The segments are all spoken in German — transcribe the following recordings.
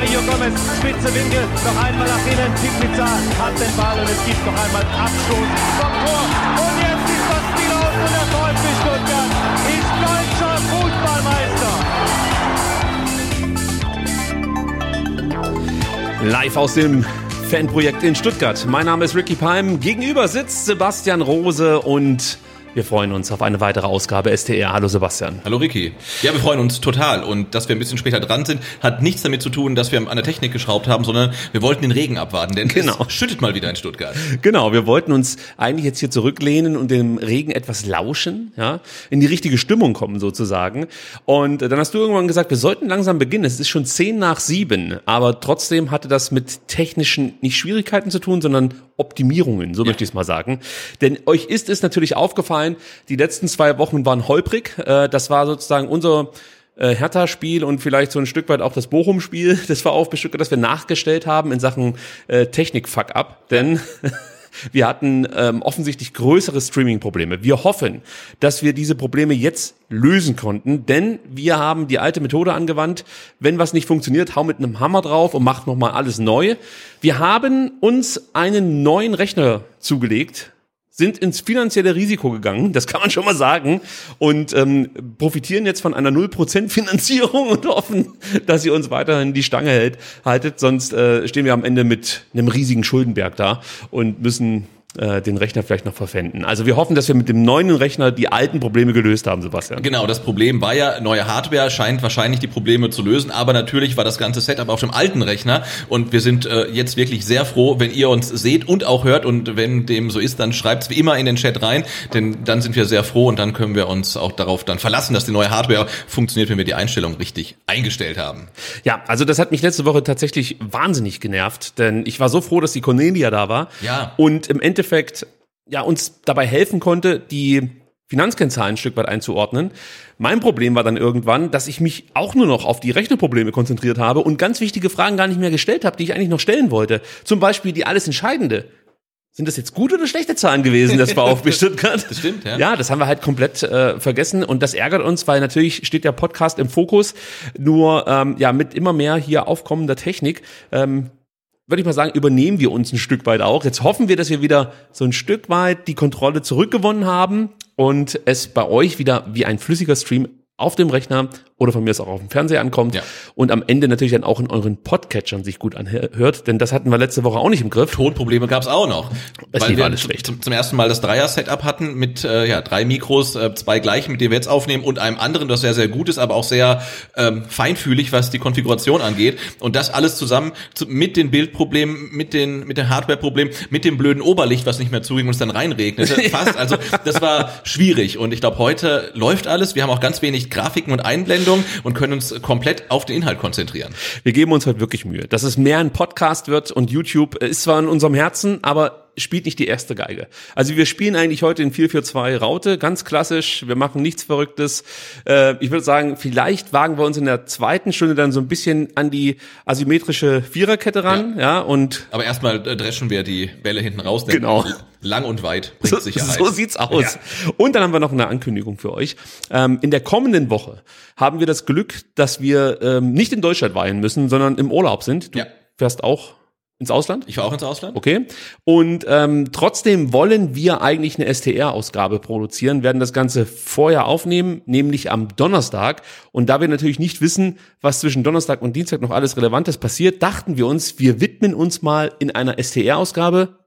Mario Gomez, spitze Winkel, noch einmal nach innen. Pizza hat den Ball und es gibt noch einmal Abstoß vom Tor. Und jetzt ist das Spiel aus und der VfB Stuttgart ist deutscher Fußballmeister. Live aus dem Fanprojekt in Stuttgart. Mein Name ist Ricky Palm. Gegenüber sitzt Sebastian Rose und wir freuen uns auf eine weitere Ausgabe STR. Hallo Sebastian. Hallo Ricky. Ja, wir freuen uns total. Und dass wir ein bisschen später dran sind, hat nichts damit zu tun, dass wir an der Technik geschraubt haben, sondern wir wollten den Regen abwarten, denn genau. es schüttet mal wieder in Stuttgart. Genau, wir wollten uns eigentlich jetzt hier zurücklehnen und dem Regen etwas lauschen, ja, in die richtige Stimmung kommen sozusagen. Und dann hast du irgendwann gesagt, wir sollten langsam beginnen. Es ist schon zehn nach sieben, aber trotzdem hatte das mit technischen nicht Schwierigkeiten zu tun, sondern Optimierungen, so ja. möchte ich es mal sagen. Denn euch ist es natürlich aufgefallen, die letzten zwei Wochen waren holprig. Äh, das war sozusagen unser äh, Hertha-Spiel und vielleicht so ein Stück weit auch das Bochum-Spiel, das war aufbestückt, das wir nachgestellt haben in Sachen äh, Technik-Fuck-up. Denn wir hatten ähm, offensichtlich größere Streaming-Probleme. Wir hoffen, dass wir diese Probleme jetzt lösen konnten, denn wir haben die alte Methode angewandt. Wenn was nicht funktioniert, hau mit einem Hammer drauf und mach nochmal alles neu. Wir haben uns einen neuen Rechner zugelegt, sind ins finanzielle Risiko gegangen, das kann man schon mal sagen, und ähm, profitieren jetzt von einer 0% Finanzierung und hoffen, dass sie uns weiterhin die Stange hält, haltet, sonst äh, stehen wir am Ende mit einem riesigen Schuldenberg da und müssen äh, den Rechner vielleicht noch verwenden. Also wir hoffen, dass wir mit dem neuen Rechner die alten Probleme gelöst haben, Sebastian. Genau, das Problem war ja, neue Hardware scheint wahrscheinlich die Probleme zu lösen, aber natürlich war das ganze Setup auf dem alten Rechner und wir sind äh, jetzt wirklich sehr froh, wenn ihr uns seht und auch hört und wenn dem so ist, dann schreibt's wie immer in den Chat rein, denn dann sind wir sehr froh und dann können wir uns auch darauf dann verlassen, dass die neue Hardware funktioniert, wenn wir die Einstellung richtig eingestellt haben. Ja, also das hat mich letzte Woche tatsächlich wahnsinnig genervt, denn ich war so froh, dass die Cornelia da war. Ja. Und im Endeffekt Endeffekt ja uns dabei helfen konnte, die Finanzkennzahlen ein Stück weit einzuordnen. Mein Problem war dann irgendwann, dass ich mich auch nur noch auf die Rechnerprobleme konzentriert habe und ganz wichtige Fragen gar nicht mehr gestellt habe, die ich eigentlich noch stellen wollte. Zum Beispiel die alles Entscheidende. Sind das jetzt gute oder schlechte Zahlen gewesen, das VfB Stuttgart? Das stimmt, ja. Ja, das haben wir halt komplett äh, vergessen und das ärgert uns, weil natürlich steht der Podcast im Fokus. Nur ähm, ja mit immer mehr hier aufkommender Technik ähm, würde ich mal sagen, übernehmen wir uns ein Stück weit auch. Jetzt hoffen wir, dass wir wieder so ein Stück weit die Kontrolle zurückgewonnen haben und es bei euch wieder wie ein flüssiger Stream auf dem Rechner oder von mir aus auch auf dem Fernseher ankommt ja. und am Ende natürlich dann auch in euren Podcatchern sich gut anhört, denn das hatten wir letzte Woche auch nicht im Griff. Tonprobleme gab es auch noch. Es weil wir alles schlecht. Zum, zum, ersten Mal das Dreier-Setup hatten mit äh, ja, drei Mikros, äh, zwei gleichen, mit denen wir jetzt aufnehmen und einem anderen, das sehr, sehr gut ist, aber auch sehr ähm, feinfühlig, was die Konfiguration angeht. Und das alles zusammen zu, mit den Bildproblemen, mit den, mit den Hardware-Problemen, mit dem blöden Oberlicht, was nicht mehr zuging und es dann reinregnete. Fast. Also das war schwierig. Und ich glaube, heute läuft alles. Wir haben auch ganz wenig Grafiken und Einblendungen und können uns komplett auf den Inhalt konzentrieren. Wir geben uns halt wirklich Mühe. Dass es mehr ein Podcast wird und YouTube ist zwar in unserem Herzen, aber spielt nicht die erste Geige. Also wir spielen eigentlich heute in 442 Raute, ganz klassisch. Wir machen nichts Verrücktes. Äh, ich würde sagen, vielleicht wagen wir uns in der zweiten Stunde dann so ein bisschen an die asymmetrische Viererkette ran. Ja, ja und Aber erstmal äh, dreschen wir die Bälle hinten raus. Genau. Lang und weit bringt so, Sicherheit. So sieht's aus. Ja. Und dann haben wir noch eine Ankündigung für euch. Ähm, in der kommenden Woche haben wir das Glück, dass wir ähm, nicht in Deutschland weihen müssen, sondern im Urlaub sind. Du ja. fährst auch ins Ausland? Ich war auch ins Ausland. Okay. Und ähm, trotzdem wollen wir eigentlich eine STR-Ausgabe produzieren, werden das Ganze vorher aufnehmen, nämlich am Donnerstag. Und da wir natürlich nicht wissen, was zwischen Donnerstag und Dienstag noch alles Relevantes passiert, dachten wir uns, wir widmen uns mal in einer STR-Ausgabe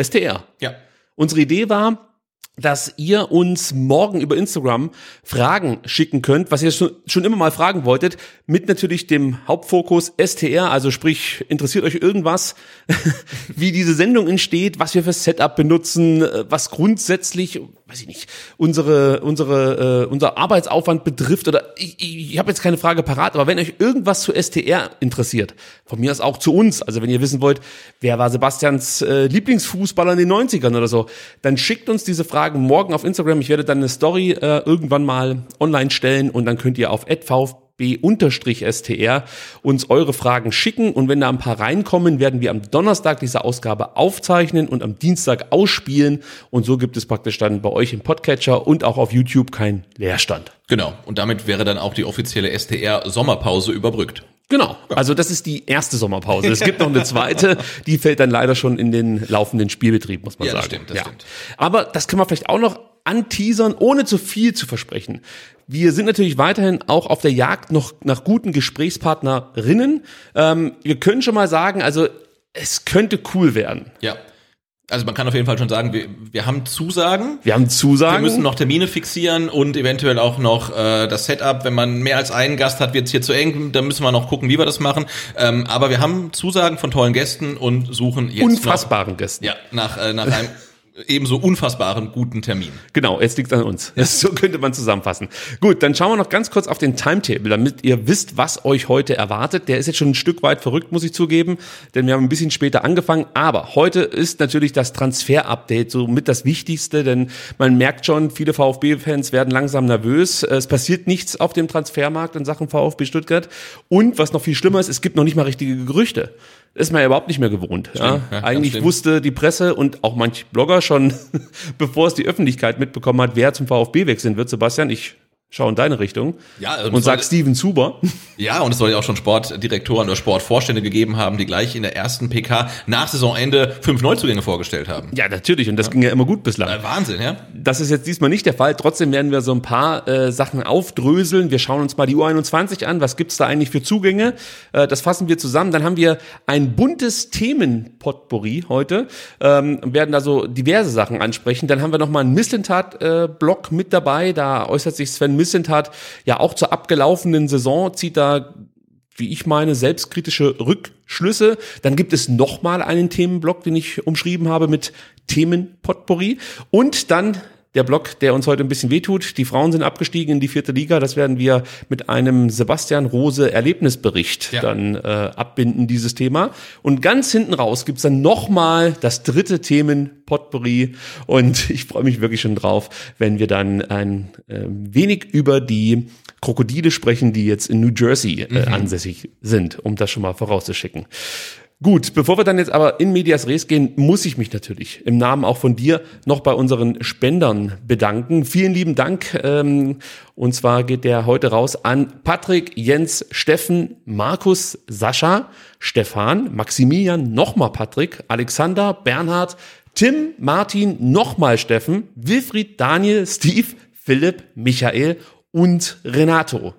STR. Ja. Unsere Idee war, dass ihr uns morgen über Instagram Fragen schicken könnt, was ihr schon, immer mal fragen wolltet, mit natürlich dem Hauptfokus STR, also sprich, interessiert euch irgendwas, wie diese Sendung entsteht, was wir für Setup benutzen, äh, was grundsätzlich, weiß ich nicht, unsere, unsere, äh, unser Arbeitsaufwand betrifft oder ich, ich, ich habe jetzt keine Frage parat, aber wenn euch irgendwas zu STR interessiert, von mir aus auch zu uns, also wenn ihr wissen wollt, wer war Sebastians äh, Lieblingsfußballer in den 90ern oder so, dann schickt uns diese Fragen morgen auf Instagram. Ich werde dann eine Story äh, irgendwann mal online stellen und dann könnt ihr auf vfb-str uns eure Fragen schicken und wenn da ein paar reinkommen, werden wir am Donnerstag diese Ausgabe aufzeichnen und am Dienstag ausspielen und so gibt es praktisch dann bei euch im Podcatcher und auch auf YouTube keinen Leerstand. Genau. Und damit wäre dann auch die offizielle STR Sommerpause überbrückt. Genau. Also das ist die erste Sommerpause. Es gibt noch eine zweite, die fällt dann leider schon in den laufenden Spielbetrieb, muss man Ja, das sagen. stimmt, das stimmt. Aber das können wir vielleicht auch noch anteasern, ohne zu viel zu versprechen. Wir sind natürlich weiterhin auch auf der Jagd noch nach guten Gesprächspartnerinnen. Ähm, wir können schon mal sagen, also es könnte cool werden. Ja. Also man kann auf jeden Fall schon sagen, wir, wir haben Zusagen. Wir haben Zusagen. Wir müssen noch Termine fixieren und eventuell auch noch äh, das Setup. Wenn man mehr als einen Gast hat, wird es hier zu eng. Da müssen wir noch gucken, wie wir das machen. Ähm, aber wir haben Zusagen von tollen Gästen und suchen jetzt unfassbaren Gästen. Noch, ja, nach, äh, nach einem ebenso unfassbaren guten Termin. Genau, jetzt liegt an uns. So könnte man zusammenfassen. Gut, dann schauen wir noch ganz kurz auf den Timetable, damit ihr wisst, was euch heute erwartet. Der ist jetzt schon ein Stück weit verrückt, muss ich zugeben, denn wir haben ein bisschen später angefangen. Aber heute ist natürlich das Transfer-Update so mit das Wichtigste, denn man merkt schon, viele VfB-Fans werden langsam nervös. Es passiert nichts auf dem Transfermarkt in Sachen VfB Stuttgart. Und was noch viel schlimmer ist, es gibt noch nicht mal richtige Gerüchte. Ist man ja überhaupt nicht mehr gewohnt. ja. ja, Eigentlich wusste die Presse und auch manch Blogger schon, bevor es die Öffentlichkeit mitbekommen hat, wer zum VfB wechseln wird. Sebastian, ich schaue in deine Richtung Ja, und und sag Steven Zuber. Ja, und es soll ja auch schon Sportdirektoren oder Sportvorstände gegeben haben, die gleich in der ersten PK nach Saisonende fünf Neuzugänge vorgestellt haben. Ja, natürlich. Und das ging ja immer gut bislang. Äh, Wahnsinn, ja? Das ist jetzt diesmal nicht der Fall. Trotzdem werden wir so ein paar äh, Sachen aufdröseln. Wir schauen uns mal die U21 an. Was gibt's da eigentlich für Zugänge? Äh, das fassen wir zusammen. Dann haben wir ein buntes Themenpotpourri heute. Ähm, werden da so diverse Sachen ansprechen. Dann haben wir nochmal einen Missentat-Blog mit dabei. Da äußert sich Sven Missentat ja auch zur abgelaufenen Saison, zieht da wie ich meine, selbstkritische Rückschlüsse. Dann gibt es nochmal einen Themenblock, den ich umschrieben habe mit Themenpotpourri. Und dann der Block, der uns heute ein bisschen wehtut. Die Frauen sind abgestiegen in die vierte Liga. Das werden wir mit einem Sebastian Rose Erlebnisbericht Ja. dann äh, abbinden, dieses Thema. Und ganz hinten raus gibt's dann nochmal das dritte Themenpotpourri. Und ich freue mich wirklich schon drauf, wenn wir dann ein äh, wenig über die Krokodile sprechen, die jetzt in New Jersey äh, ansässig sind, um das schon mal vorauszuschicken. Gut, bevor wir dann jetzt aber in Medias Res gehen, muss ich mich natürlich im Namen auch von dir noch bei unseren Spendern bedanken. Vielen lieben Dank. Ähm, und zwar geht der heute raus an Patrick, Jens, Steffen, Markus, Sascha, Stefan, Maximilian, nochmal Patrick, Alexander, Bernhard, Tim, Martin, nochmal Steffen, Wilfried, Daniel, Steve, Philipp, Michael und Renato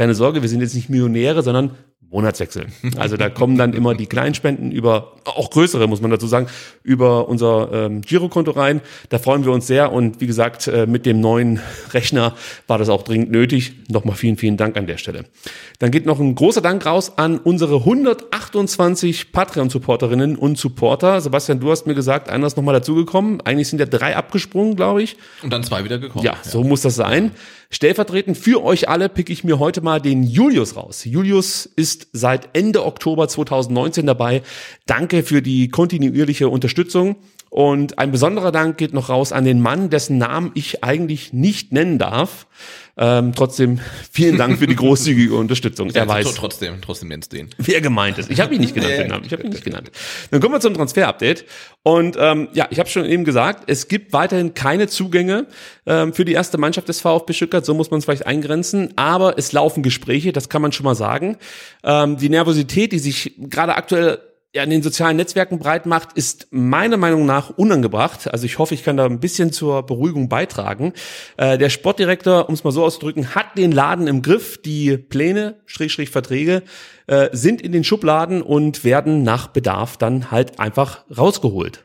keine Sorge, wir sind jetzt nicht Millionäre, sondern Monatswechsel. Also da kommen dann immer die Kleinspenden über, auch größere muss man dazu sagen, über unser ähm, Girokonto rein. Da freuen wir uns sehr und wie gesagt, äh, mit dem neuen Rechner war das auch dringend nötig. Nochmal vielen, vielen Dank an der Stelle. Dann geht noch ein großer Dank raus an unsere 128 Patreon-Supporterinnen und Supporter. Sebastian, du hast mir gesagt, einer ist nochmal dazugekommen. Eigentlich sind ja drei abgesprungen, glaube ich. Und dann zwei wieder gekommen. Ja, so muss das sein. Stellvertretend für euch alle pick ich mir heute mal den Julius raus. Julius ist seit Ende Oktober 2019 dabei. Danke für die kontinuierliche Unterstützung. Und ein besonderer Dank geht noch raus an den Mann, dessen Namen ich eigentlich nicht nennen darf. Ähm, trotzdem vielen Dank für die großzügige Unterstützung. Ja, Er weiß, Trotzdem, trotzdem nennst du ihn. wer gemeint ist. Ich habe ihn nicht genannt, den Namen. Ich habe ihn nicht genannt. Dann kommen wir zum Transfer-Update. Und ähm, ja, ich habe schon eben gesagt, es gibt weiterhin keine Zugänge ähm, für die erste Mannschaft des VfB Stuttgart. So muss man es vielleicht eingrenzen. Aber es laufen Gespräche, das kann man schon mal sagen. Ähm, die Nervosität, die sich gerade aktuell ja, in den sozialen Netzwerken breit macht, ist meiner Meinung nach unangebracht. Also ich hoffe, ich kann da ein bisschen zur Beruhigung beitragen. Äh, der Sportdirektor, um es mal so auszudrücken, hat den Laden im Griff. Die Pläne, Schrägstrich Verträge, äh, sind in den Schubladen und werden nach Bedarf dann halt einfach rausgeholt.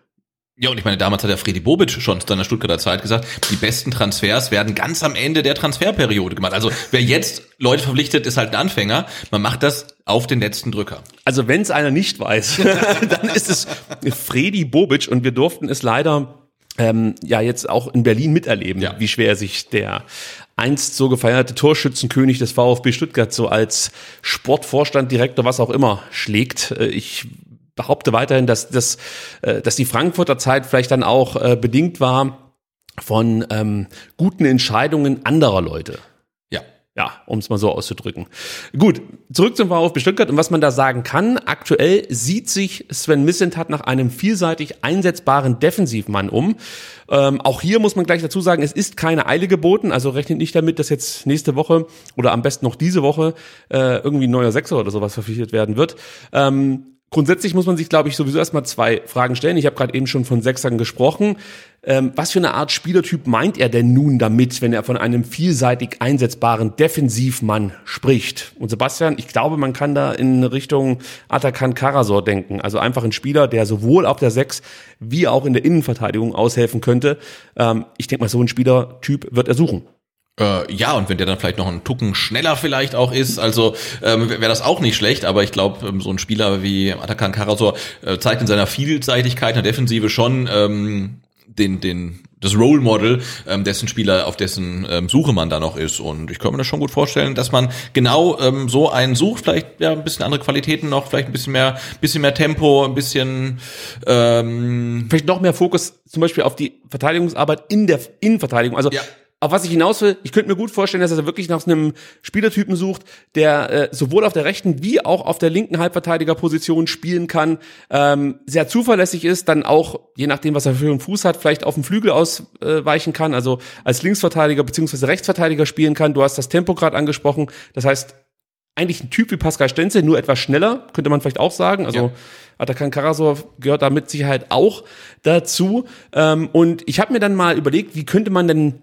Ja, und ich meine, damals hat der Freddy Bobic schon zu seiner Stuttgarter Zeit gesagt, die besten Transfers werden ganz am Ende der Transferperiode gemacht. Also wer jetzt Leute verpflichtet, ist halt ein Anfänger. Man macht das auf den letzten Drücker. Also wenn es einer nicht weiß, dann ist es Freddy Bobic und wir durften es leider ähm, ja jetzt auch in Berlin miterleben, Ja. wie schwer sich der einst so gefeierte Torschützenkönig des VfB Stuttgart so als Sportvorstand, Direktor, was auch immer schlägt. Äh, Ich behaupte weiterhin, dass, dass, äh, dass die Frankfurter Zeit vielleicht dann auch äh, bedingt war von ähm, guten Entscheidungen anderer Leute. Ja. Ja, um es mal so auszudrücken. Gut, zurück zum VfB Stuttgart und was man da sagen kann. Aktuell sieht sich Sven Missentat nach einem vielseitig einsetzbaren Defensivmann um. Ähm, auch hier muss man gleich dazu sagen, es ist keine Eile geboten, also rechnet nicht damit, dass jetzt nächste Woche oder am besten noch diese Woche äh, irgendwie ein neuer Sechser oder sowas verpflichtet werden wird. Ähm, Grundsätzlich muss man sich, glaube ich, sowieso erstmal zwei Fragen stellen. Ich habe gerade eben schon von Sechsern gesprochen. Ähm, was für eine Art Spielertyp meint er denn nun damit, wenn er von einem vielseitig einsetzbaren Defensivmann spricht? Und Sebastian, ich glaube, man kann da in Richtung Atakan Karasor denken. Also einfach ein Spieler, der sowohl auf der Sechs wie auch in der Innenverteidigung aushelfen könnte. Ähm, ich denke mal, so ein Spielertyp wird er suchen. Äh, ja, und wenn der dann vielleicht noch einen Tucken schneller vielleicht auch ist, also ähm, wäre das auch nicht schlecht, aber ich glaube, ähm, so ein Spieler wie Atakan Karasor äh, zeigt in seiner Vielseitigkeit in der Defensive schon ähm, den, den, das Role Model, ähm, dessen Spieler, auf dessen ähm, Suche man da noch ist. Und ich kann mir das schon gut vorstellen, dass man genau ähm, so einen sucht, vielleicht ja ein bisschen andere Qualitäten noch, vielleicht ein bisschen mehr, bisschen mehr Tempo, ein bisschen ähm, vielleicht noch mehr Fokus zum Beispiel auf die Verteidigungsarbeit in der Innenverteidigung. Also Ja. Auf was ich hinaus will, ich könnte mir gut vorstellen, dass er wirklich nach einem Spielertypen sucht, der äh, sowohl auf der rechten wie auch auf der linken Halbverteidigerposition spielen kann, ähm, sehr zuverlässig ist, dann auch, je nachdem, was er für einen Fuß hat, vielleicht auf dem Flügel ausweichen kann, also als Linksverteidiger beziehungsweise Rechtsverteidiger spielen kann. Du hast das Tempo gerade angesprochen. Das heißt, eigentlich ein Typ wie Pascal Stenzel, nur etwas schneller, könnte man vielleicht auch sagen. Also Ja. Atakan Karasor gehört da mit Sicherheit auch dazu. Ähm, und ich habe mir dann mal überlegt, wie könnte man denn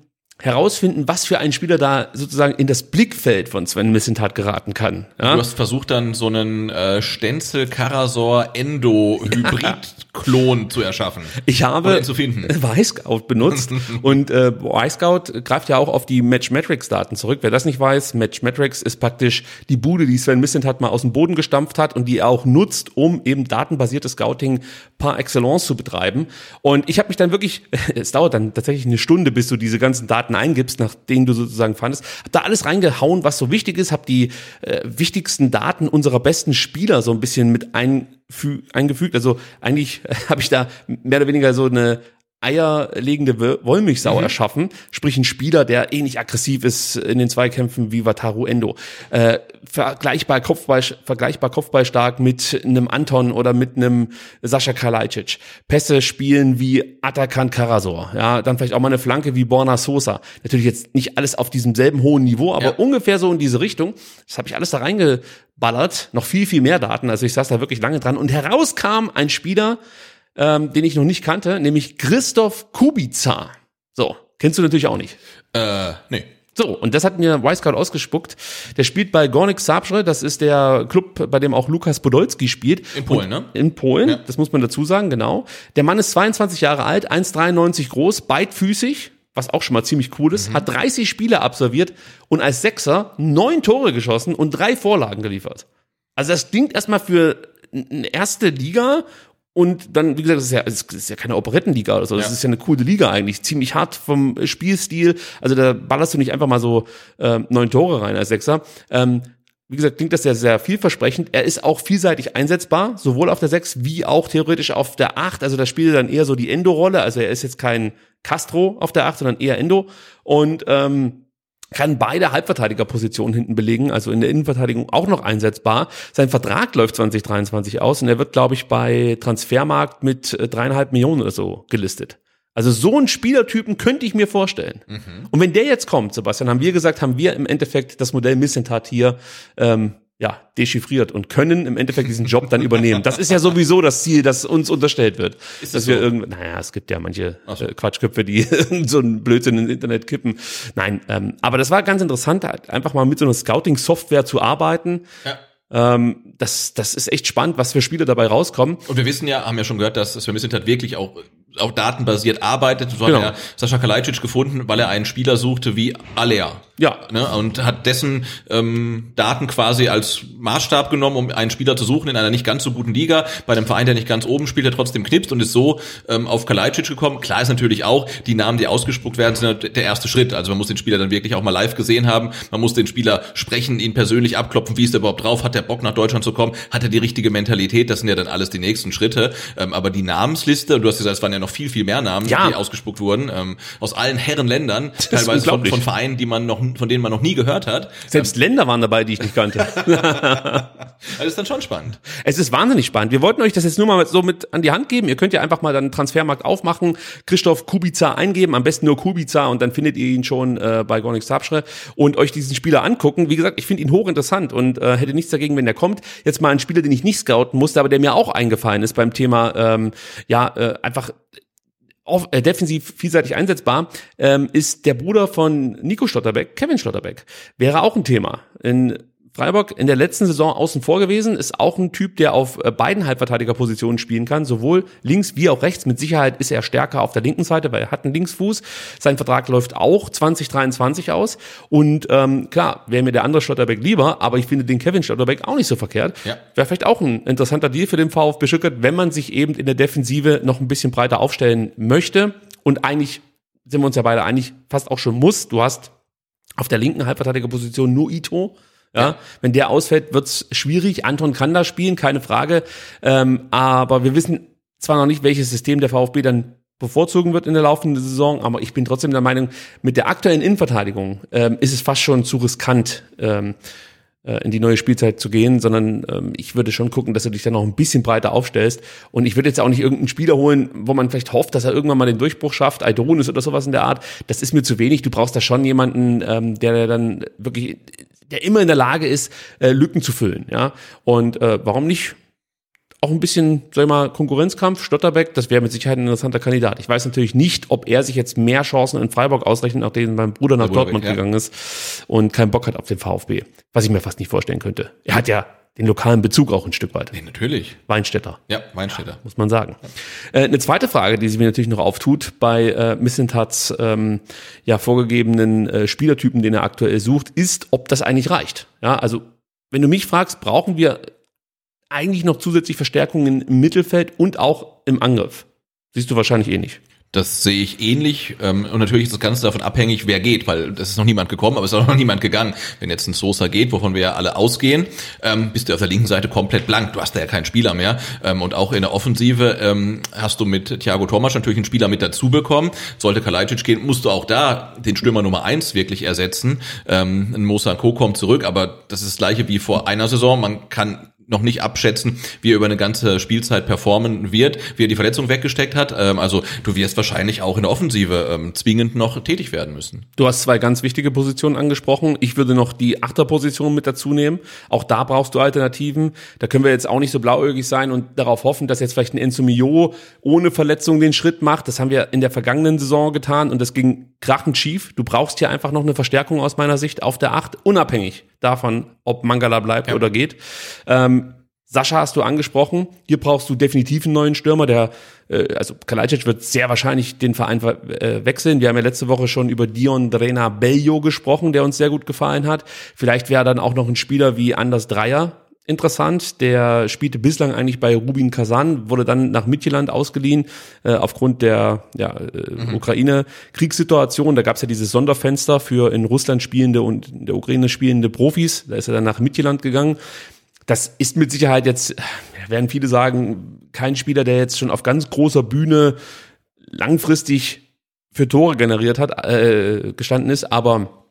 herausfinden, was für ein Spieler da sozusagen in das Blickfeld von Sven Missentat geraten kann. Ja? Du hast versucht dann so einen äh, Stenzel Karasor Endo Hybrid Klon zu erschaffen. Ich habe zu finden. Wisecout benutzt und äh, Wisecout greift ja auch auf die Matchmetrics-Daten zurück. Wer das nicht weiß, Matchmetrics ist praktisch die Bude, die Sven Missentat mal aus dem Boden gestampft hat und die er auch nutzt, um eben datenbasiertes Scouting par excellence zu betreiben. Und ich habe mich dann wirklich, es dauert dann tatsächlich eine Stunde, bis du diese ganzen Daten eingibst, nach denen du sozusagen fandest, hab da alles reingehauen, was so wichtig ist, habe die äh, wichtigsten Daten unserer besten Spieler so ein bisschen mit einfü eingefügt. Also eigentlich habe ich da mehr oder weniger so eine eierlegende Wo- Wollmilchsau erschaffen, sprich ein Spieler, der ähnlich aggressiv ist in den Zweikämpfen wie Wataru Endo. Äh, vergleichbar Kopfball, vergleichbar Kopfballstark mit einem Anton oder mit einem Sascha Kalajdzic. Pässe spielen wie Atakan Karasor. Ja, dann vielleicht auch mal eine Flanke wie Borna Sosa. Natürlich jetzt nicht alles auf diesem selben hohen Niveau, aber Ja. ungefähr so in diese Richtung. Das habe ich alles da reingeballert. Noch viel, viel mehr Daten. Also ich saß da wirklich lange dran. Und heraus kam ein Spieler, ähm, den ich noch nicht kannte, nämlich Christoph Kubica. So, kennst du natürlich auch nicht. Äh, nee. So, und das hat mir Wisecout ausgespuckt. Der spielt bei Gornik Zabrze, das ist der Club, bei dem auch Lukas Podolski spielt. In Polen, und ne? In Polen, Ja. das muss man dazu sagen, genau. Der Mann ist 22 Jahre alt, 1,93 groß, beidfüßig, was auch schon mal ziemlich cool ist, hat 30 Spiele absolviert und als Sechser neun Tore geschossen und drei Vorlagen geliefert. Also das klingt erstmal für eine erste Liga und dann, wie gesagt, das ist ja, das ist ja keine Operettenliga oder so, das Ja. ist ja eine coole Liga eigentlich, ziemlich hart vom Spielstil. Also da ballerst du nicht einfach mal so ähm, neun Tore rein als Sechser. Ähm, wie gesagt, klingt das sehr, sehr vielversprechend. Er ist auch vielseitig einsetzbar, sowohl auf der Sechs wie auch theoretisch auf der Acht. Also da spielt er dann eher so die Endo-Rolle. Also er ist jetzt kein Castro auf der Acht, sondern eher Endo. Und ähm, kann beide Halbverteidigerpositionen hinten belegen, also in der Innenverteidigung auch noch einsetzbar. Sein Vertrag läuft 2023 aus und er wird, glaube ich, bei Transfermarkt mit äh, dreieinhalb Millionen oder so gelistet. Also so einen Spielertypen könnte ich mir vorstellen. Und wenn der jetzt kommt, Sebastian, haben wir gesagt, haben wir im Endeffekt das Modell Missentat hier ähm, ja, dechiffriert und können im Endeffekt diesen Job dann übernehmen. Das ist ja sowieso das Ziel, das uns unterstellt wird. Ist dass das wir so? irgend, naja, es gibt ja manche so. äh, Quatschköpfe, die so einen Blödsinn ins Internet kippen. Nein, ähm, aber das war ganz interessant, halt einfach mal mit so einer Scouting-Software zu arbeiten. Ja. Ähm, das, das ist echt spannend, was für Spiele dabei rauskommen. Und wir wissen ja, haben ja schon gehört, dass Sven Mislintat wirklich auch auch datenbasiert arbeitet. So Genau. hat er Sascha Kalajdzic gefunden, weil er einen Spieler suchte wie Alea. Ja. Ne, und hat dessen ähm, Daten quasi als Maßstab genommen, um einen Spieler zu suchen in einer nicht ganz so guten Liga, bei einem Verein, der nicht ganz oben spielt, der trotzdem knipst und ist so ähm, auf Kalajdzic gekommen. Klar ist natürlich auch, die Namen, die ausgespuckt werden, sind der erste Schritt. Also man muss den Spieler dann wirklich auch mal live gesehen haben. Man muss den Spieler sprechen, ihn persönlich abklopfen, wie ist er überhaupt drauf, hat er Bock nach Deutschland zu kommen, hat er die richtige Mentalität, das sind ja dann alles die nächsten Schritte. Ähm, aber die Namensliste, du hast gesagt, es waren ja noch viel, viel mehr Namen, Ja. die ausgespuckt wurden, ähm, aus allen Herrenländern, ist teilweise von, von Vereinen, die man noch, von denen man noch nie gehört hat. Selbst Länder waren dabei, die ich nicht kannte. Also das ist dann schon spannend. Es ist wahnsinnig spannend. Wir wollten euch das jetzt nur mal so mit an die Hand geben. Ihr könnt ja einfach mal dann Transfermarkt aufmachen, Christoph Kubica eingeben, am besten nur Kubica und dann findet ihr ihn schon äh, bei Gornik Sapschre und euch diesen Spieler angucken. Wie gesagt, ich finde ihn hochinteressant und äh, hätte nichts dagegen, wenn der kommt. Jetzt mal ein Spieler, den ich nicht scouten musste, aber der mir auch eingefallen ist beim Thema, ähm, ja, äh, einfach auf, äh, defensiv vielseitig einsetzbar, ähm, ist der Bruder von Nico Schlotterbeck, Kevin Schlotterbeck. Wäre auch ein Thema. In Freiburg in der letzten Saison außen vor gewesen, ist auch ein Typ, der auf äh, beiden Halbverteidigerpositionen spielen kann, sowohl links wie auch rechts. Mit Sicherheit ist er stärker auf der linken Seite, weil er hat einen Linksfuß. Sein Vertrag läuft auch 2023 aus. Und ähm, klar, wäre mir der andere Schlotterbeck lieber, aber ich finde den Kevin Schlotterbeck auch nicht so verkehrt. Ja. Wäre vielleicht auch ein interessanter Deal für den VfB Stuttgart, wenn man sich eben in der Defensive noch ein bisschen breiter aufstellen möchte. Und eigentlich sind wir uns ja beide einig, fast auch schon muss. Du hast auf der linken Halbverteidigerposition nur Ito. Ja, wenn der ausfällt, wird's schwierig. Anton kann da spielen, keine Frage. Ähm, aber wir wissen zwar noch nicht, welches System der VfB dann bevorzugen wird in der laufenden Saison, aber ich bin trotzdem der Meinung, mit der aktuellen Innenverteidigung ähm, ist es fast schon zu riskant, ähm, äh, in die neue Spielzeit zu gehen, sondern ähm, ich würde schon gucken, dass du dich dann noch ein bisschen breiter aufstellst. Und ich würde jetzt auch nicht irgendeinen Spieler holen, wo man vielleicht hofft, dass er irgendwann mal den Durchbruch schafft, Aidonis oder sowas in der Art. Das ist mir zu wenig. Du brauchst da schon jemanden, ähm, der dann wirklich, der immer in der Lage ist, äh, Lücken zu füllen. Ja, und äh, warum nicht? Auch ein bisschen, sag ich mal, Konkurrenzkampf, Stotterbeck, das wäre mit Sicherheit ein interessanter Kandidat. Ich weiß natürlich nicht, ob er sich jetzt mehr Chancen in Freiburg ausrechnet, nachdem mein Bruder nach Dortmund ja. gegangen ist und keinen Bock hat auf den VfB. Was ich mir fast nicht vorstellen könnte. Er hat ja den lokalen Bezug auch ein Stück weit. Nee, natürlich. Weinstädter, Ja, Weinstädter. muss man sagen. Äh, eine zweite Frage, die sich mir natürlich noch auftut bei äh, Missentats ähm, ja vorgegebenen äh, Spielertypen, den er aktuell sucht, ist, ob das eigentlich reicht. Ja, also wenn du mich fragst, brauchen wir eigentlich noch zusätzlich Verstärkungen im Mittelfeld und auch im Angriff. Siehst du wahrscheinlich eh nicht. Das sehe ich ähnlich. Ähm, und natürlich ist das Ganze davon abhängig, wer geht, weil es ist noch niemand gekommen, aber es ist auch noch niemand gegangen. Wenn jetzt ein Sosa geht, wovon wir ja alle ausgehen, ähm, bist du auf der linken Seite komplett blank. Du hast da ja keinen Spieler mehr. Ähm, und auch in der Offensive hast du mit Thiago Thomas natürlich einen Spieler mit dazu bekommen. Sollte Kalajdzic gehen, musst du auch da den Stürmer Nummer eins wirklich ersetzen. Ein Mosa Co. kommt zurück, aber das ist das gleiche wie vor einer Saison. Man kann noch nicht abschätzen, wie er über eine ganze Spielzeit performen wird, wie er die Verletzung weggesteckt hat. Ähm, also du wirst wahrscheinlich auch in der Offensive ähm, zwingend noch tätig werden müssen. Du hast zwei ganz wichtige Positionen angesprochen. Ich würde noch die Achterposition mit dazu nehmen. Auch da brauchst du Alternativen. Da können wir jetzt auch nicht so blauäugig sein und darauf hoffen, dass jetzt vielleicht ein Enzo Mio ohne Verletzung den Schritt macht. Das haben wir in der vergangenen Saison getan und das ging krachend schief. Du brauchst hier einfach noch eine Verstärkung aus meiner Sicht auf der Acht, unabhängig davon, ob Mangala bleibt Ja. oder geht. Ähm, Sascha hast du angesprochen. Hier brauchst du definitiv einen neuen Stürmer, der, äh, also Kalajdzic wird sehr wahrscheinlich den Verein ver- äh, wechseln. Wir haben ja letzte Woche schon über Dion Drena Bello gesprochen, der uns sehr gut gefallen hat. Vielleicht wäre dann auch noch ein Spieler wie Anders Dreier interessant. Der spielte bislang eigentlich bei Rubin Kazan, wurde dann nach Midtjylland ausgeliehen äh, aufgrund der ja, äh, Ukraine-Kriegssituation. Da gab es ja dieses Sonderfenster für in Russland spielende und in der Ukraine spielende Profis. Da ist er dann nach Midtjylland gegangen. Das ist mit Sicherheit jetzt, werden viele sagen, kein Spieler, der jetzt schon auf ganz großer Bühne langfristig für Tore generiert hat, äh, gestanden ist, aber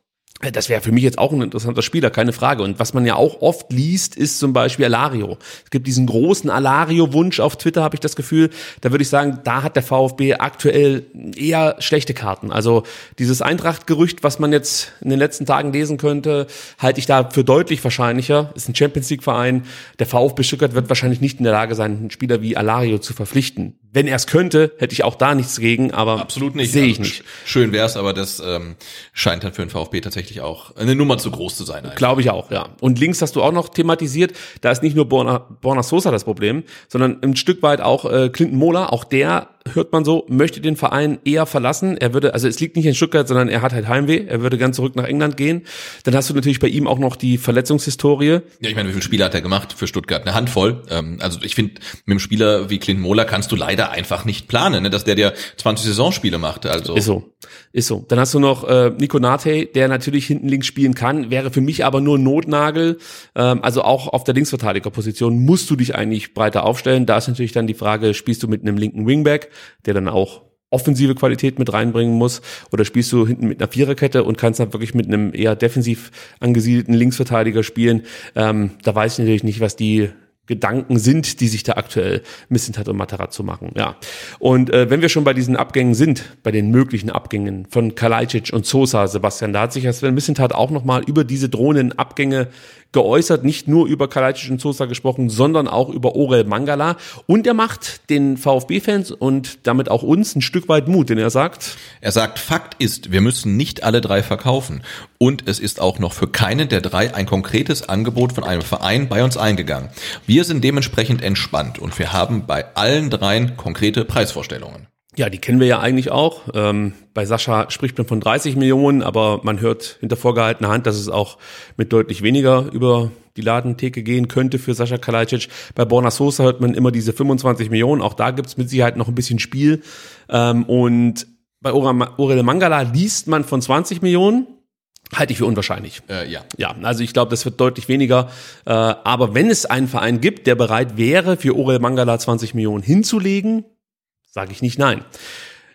das wäre für mich jetzt auch ein interessanter Spieler, keine Frage. Und was man ja auch oft liest, ist zum Beispiel Alario. Es gibt diesen großen Alario-Wunsch auf Twitter, habe ich das Gefühl. Da würde ich sagen, da hat der VfB aktuell eher schlechte Karten. Also dieses Eintracht-Gerücht, was man jetzt in den letzten Tagen lesen könnte, halte ich da für deutlich wahrscheinlicher. Ist ein Champions League-Verein. Der VfB Stuttgart wird wahrscheinlich nicht in der Lage sein, einen Spieler wie Alario zu verpflichten. Wenn er es könnte, hätte ich auch da nichts gegen, aber Absolut nicht. sehe ich Also, nicht. sch- Schön wär's, aber das ähm, scheint dann für den VfB tatsächlich auch eine Nummer zu groß zu sein. Glaube ich auch, ja. Und links hast du auch noch thematisiert, da ist nicht nur Borna, Borna Sosa das Problem, sondern ein Stück weit auch äh, Clinton Mola, auch der hört man so, möchte den Verein eher verlassen. Er würde, also es liegt nicht in Stuttgart, sondern er hat halt Heimweh. Er würde gern zurück nach England gehen. Dann hast du natürlich bei ihm auch noch die Verletzungshistorie. Ja, ich meine, wie viele Spiele hat er gemacht für Stuttgart? Eine Handvoll. Ähm, also ich finde, mit einem Spieler wie Clint Mola kannst du leider einfach nicht planen, ne? dass der dir 20 Saisonspiele macht. Also ist so, ist so. Dann hast du noch äh, Nico Nate, der natürlich hinten links spielen kann, wäre für mich aber nur Notnagel. Ähm, also auch auf der Linksverteidigerposition musst du dich eigentlich breiter aufstellen. Da ist natürlich dann die Frage, spielst du mit einem linken Wingback, der dann auch offensive Qualität mit reinbringen muss oder spielst du hinten mit einer Viererkette und kannst dann wirklich mit einem eher defensiv angesiedelten Linksverteidiger spielen. Ähm, da weiß ich natürlich nicht, was die Gedanken sind, die sich da aktuell Missentat und Materazzo machen. Ja. Und äh, wenn wir schon bei diesen Abgängen sind, bei den möglichen Abgängen von Kalajdzic und Sosa, Sebastian, da hat sich ja Sven Missentat auch nochmal über diese drohenden Abgänge geäußert, nicht nur über Kalajdzic und Sosa gesprochen, sondern auch über Orel Mangala. Und er macht den VfB-Fans und damit auch uns ein Stück weit Mut, denn er sagt... Er sagt, Fakt ist, wir müssen nicht alle drei verkaufen. Und es ist auch noch für keinen der drei ein konkretes Angebot von einem Verein bei uns eingegangen. Wir sind dementsprechend entspannt und wir haben bei allen dreien konkrete Preisvorstellungen. Ja, die kennen wir ja eigentlich auch. Ähm, bei Sascha spricht man von 30 Millionen, aber man hört hinter vorgehaltener Hand, dass es auch mit deutlich weniger über die Ladentheke gehen könnte für Sascha Kalajdzic. Bei Borna Sosa hört man immer diese 25 Millionen. Auch da gibt's mit Sicherheit noch ein bisschen Spiel. Ähm, und bei Orele Mangala liest man von 20 Millionen. Halte ich für unwahrscheinlich. Äh, ja. Ja, also ich glaube, das wird deutlich weniger. Äh, aber wenn es einen Verein gibt, der bereit wäre, für Orel Mangala 20 Millionen hinzulegen, sage ich nicht nein.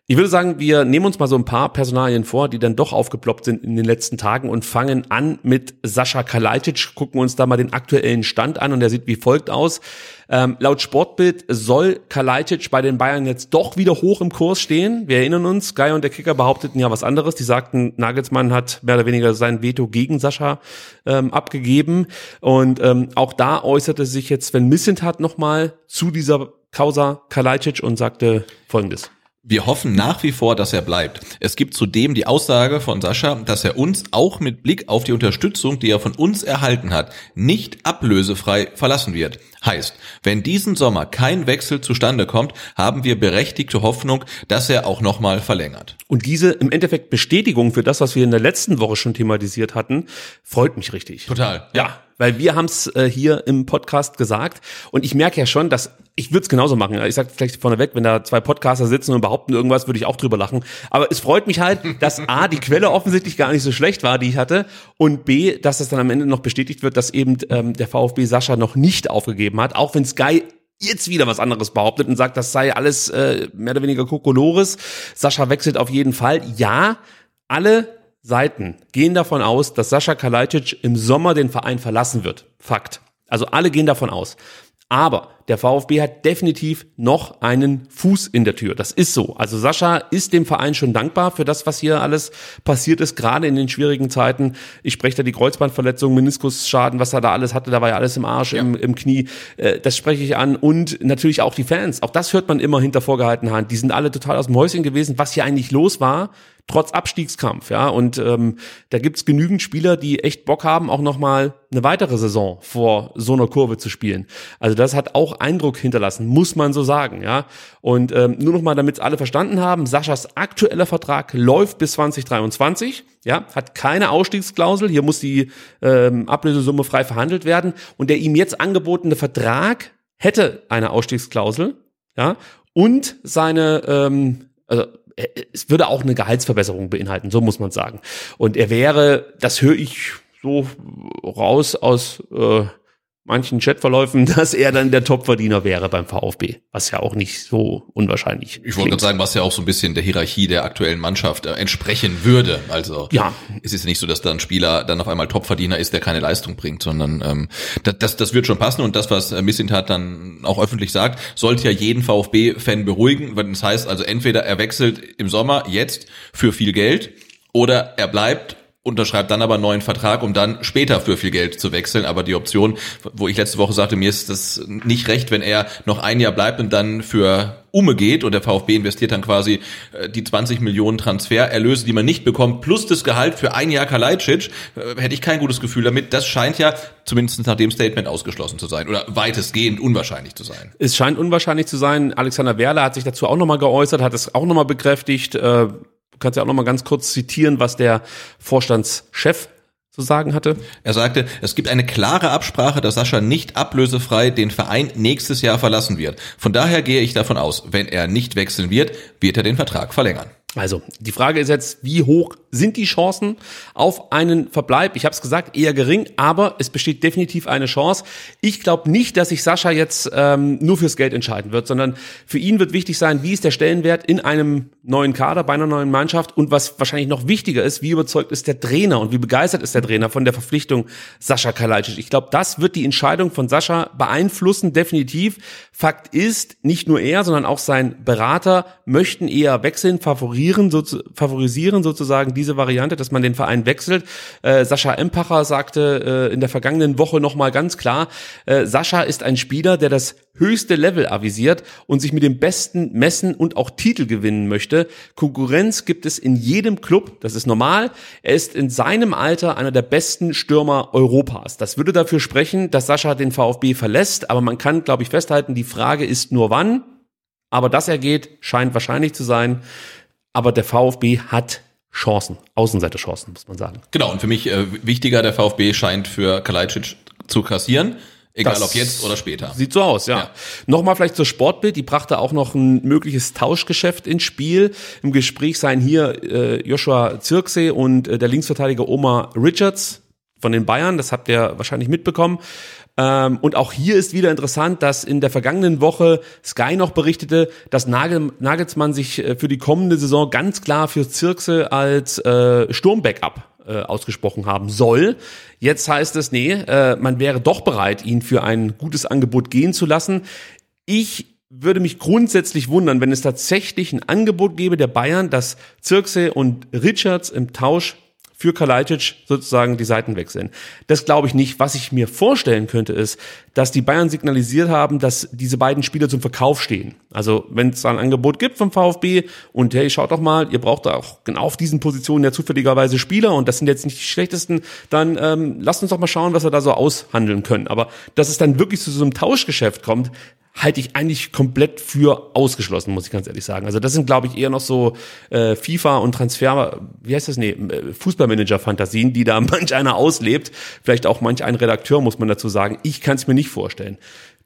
Ich würde sagen, wir nehmen uns mal so ein paar Personalien vor, die dann doch aufgeploppt sind in den letzten Tagen und fangen an mit Sascha Kalajdzic, gucken uns da mal den aktuellen Stand an und der sieht wie folgt aus. Ähm, laut Sportbild soll Kalajdzic bei den Bayern jetzt doch wieder hoch im Kurs stehen. Wir erinnern uns, Guy und der Kicker behaupteten ja was anderes. Die sagten, Nagelsmann hat mehr oder weniger sein Veto gegen Sascha ähm, abgegeben und ähm, auch da äußerte sich jetzt Sven Missentat nochmal zu dieser Causa Kalajdzic und sagte Folgendes. Wir hoffen nach wie vor, dass er bleibt. Es gibt zudem die Aussage von Sascha, dass er uns auch mit Blick auf die Unterstützung, die er von uns erhalten hat, nicht ablösefrei verlassen wird. Heißt, wenn diesen Sommer kein Wechsel zustande kommt, haben wir berechtigte Hoffnung, dass er auch nochmal verlängert. Und diese im Endeffekt Bestätigung für das, was wir in der letzten Woche schon thematisiert hatten, freut mich richtig. Total. Ja, weil wir haben es äh, hier im Podcast gesagt und ich merke ja schon, dass ich würde es genauso machen. Ich sage gleich vorneweg, wenn da zwei Podcaster sitzen und behaupten irgendwas, würde ich auch drüber lachen. Aber es freut mich halt, dass A, die Quelle offensichtlich gar nicht so schlecht war, die ich hatte und B, dass es dann am Ende noch bestätigt wird, dass eben ähm, der VfB Sascha noch nicht aufgegeben hat, auch wenn Sky jetzt wieder was anderes behauptet und sagt, das sei alles äh, mehr oder weniger Kokolores. Sascha wechselt auf jeden Fall. Ja, alle Seiten gehen davon aus, dass Sascha Kalajdzic im Sommer den Verein verlassen wird. Fakt. Also alle gehen davon aus. Aber der VfB hat definitiv noch einen Fuß in der Tür. Das ist so. Also Sascha ist dem Verein schon dankbar für das, was hier alles passiert ist, gerade in den schwierigen Zeiten. Ich spreche da die Kreuzbandverletzung, Meniskusschaden, was er da alles hatte, da war ja alles im Arsch, ja. im, im Knie. Äh, das spreche ich an. Und natürlich auch die Fans. Auch das hört man immer hinter vorgehaltener Hand. Die sind alle total aus dem Häuschen gewesen, was hier eigentlich los war trotz Abstiegskampf, ja. Und ähm, da gibt's genügend Spieler, die echt Bock haben, auch nochmal eine weitere Saison vor so einer Kurve zu spielen. Also das hat auch Eindruck hinterlassen, muss man so sagen, ja. Und ähm, nur nochmal, damit alle verstanden haben, Saschas aktueller Vertrag läuft bis 2023, ja, hat keine Ausstiegsklausel, hier muss die ähm, Ablösesumme frei verhandelt werden und der ihm jetzt angebotene Vertrag hätte eine Ausstiegsklausel, ja, und seine ähm, also es würde auch eine Gehaltsverbesserung beinhalten, so muss man sagen. Und er wäre, das höre ich so raus aus äh, manchen Chatverläufen, dass er dann der Topverdiener wäre beim VfB, was ja auch nicht so unwahrscheinlich Ich wollte gerade sagen, was ja auch so ein bisschen der Hierarchie der aktuellen Mannschaft äh, entsprechen würde. Also ja. es ist nicht so, dass da ein Spieler dann auf einmal Topverdiener ist, der keine Leistung bringt, sondern ähm, das, das, das wird schon passen und das, was äh, Missintat dann auch öffentlich sagt, sollte ja jeden VfB-Fan beruhigen. Das heißt also entweder er wechselt im Sommer jetzt für viel Geld oder er bleibt unterschreibt dann aber einen neuen Vertrag, um dann später für viel Geld zu wechseln. Aber die Option, wo ich letzte Woche sagte, mir ist das nicht recht, wenn er noch ein Jahr bleibt und dann für umgeht und der VfB investiert dann quasi äh, die 20 Millionen Transfererlöse, die man nicht bekommt, plus das Gehalt für ein Jahr Kalajdzic, äh, hätte ich kein gutes Gefühl damit. Das scheint ja zumindest nach dem Statement ausgeschlossen zu sein oder weitestgehend unwahrscheinlich zu sein. Es scheint unwahrscheinlich zu sein. Alexander Werler hat sich dazu auch nochmal geäußert, hat es auch nochmal bekräftigt. Du kannst ja auch nochmal ganz kurz zitieren, was der Vorstandschef zu sagen hatte. Er sagte, es gibt eine klare Absprache, dass Sascha nicht ablösefrei den Verein nächstes Jahr verlassen wird. Von daher gehe ich davon aus, wenn er nicht wechseln wird, wird er den Vertrag verlängern. Also, die Frage ist jetzt, wie hoch sind die Chancen auf einen Verbleib? Ich habe es gesagt, eher gering, aber es besteht definitiv eine Chance. Ich glaube nicht, dass sich Sascha jetzt ähm, nur fürs Geld entscheiden wird, sondern für ihn wird wichtig sein, wie ist der Stellenwert in einem neuen Kader, bei einer neuen Mannschaft und was wahrscheinlich noch wichtiger ist, wie überzeugt ist der Trainer und wie begeistert ist der Trainer von der Verpflichtung Sascha Kalajdzic. Ich glaube, das wird die Entscheidung von Sascha beeinflussen, definitiv. Fakt ist, nicht nur er, sondern auch sein Berater möchten eher wechseln, favorisieren, so, favorisieren sozusagen diese Variante, dass man den Verein wechselt. Äh, Sascha Empacher sagte äh, in der vergangenen Woche nochmal ganz klar, äh, Sascha ist ein Spieler, der das höchste Level avisiert und sich mit dem Besten messen und auch Titel gewinnen möchte. Konkurrenz gibt es in jedem Club, das ist normal. Er ist in seinem Alter einer der besten Stürmer Europas. Das würde dafür sprechen, dass Sascha den VfB verlässt, aber man kann, glaube ich, festhalten, die Frage ist nur wann. Aber dass er geht, scheint wahrscheinlich zu sein. Aber der VfB hat Chancen, Außenseiterchancen, muss man sagen. Genau, und für mich äh, wichtiger, der VfB scheint für Kalajdzic zu kassieren. Egal Das ob jetzt oder später. Sieht so aus, ja. Ja. Nochmal vielleicht zur Sportbild. Die brachte auch noch ein mögliches Tauschgeschäft ins Spiel. Im Gespräch seien hier äh, Joshua Zirkse und äh, der Linksverteidiger Omar Richards von den Bayern. Das habt ihr wahrscheinlich mitbekommen. Ähm, und auch hier ist wieder interessant, dass in der vergangenen Woche Sky noch berichtete, dass Nagel, Nagelsmann sich äh, für die kommende Saison ganz klar für Zirkse als äh, Sturmbackup äh, ausgesprochen haben soll. Jetzt heißt es, nee, äh, man wäre doch bereit, ihn für ein gutes Angebot gehen zu lassen. Ich würde mich grundsätzlich wundern, wenn es tatsächlich ein Angebot gäbe der Bayern, dass Zirkse und Richards im Tausch für Kalajdzic sozusagen die Seiten wechseln. Das glaube ich nicht. Was ich mir vorstellen könnte, ist, dass die Bayern signalisiert haben, dass diese beiden Spieler zum Verkauf stehen. Also wenn es ein Angebot gibt vom VfB und hey, schaut doch mal, ihr braucht da auch genau auf diesen Positionen ja zufälligerweise Spieler und das sind jetzt nicht die schlechtesten, dann ähm, lasst uns doch mal schauen, was wir da so aushandeln können. Aber dass es dann wirklich zu so einem Tauschgeschäft kommt, halte ich eigentlich komplett für ausgeschlossen, muss ich ganz ehrlich sagen. Also das sind, glaube ich, eher noch so äh, FIFA und Transfer, wie heißt das? Nee, äh, Fußballmanager-Fantasien, die da manch einer auslebt. Vielleicht auch manch ein Redakteur, muss man dazu sagen. Ich kann es mir nicht vorstellen.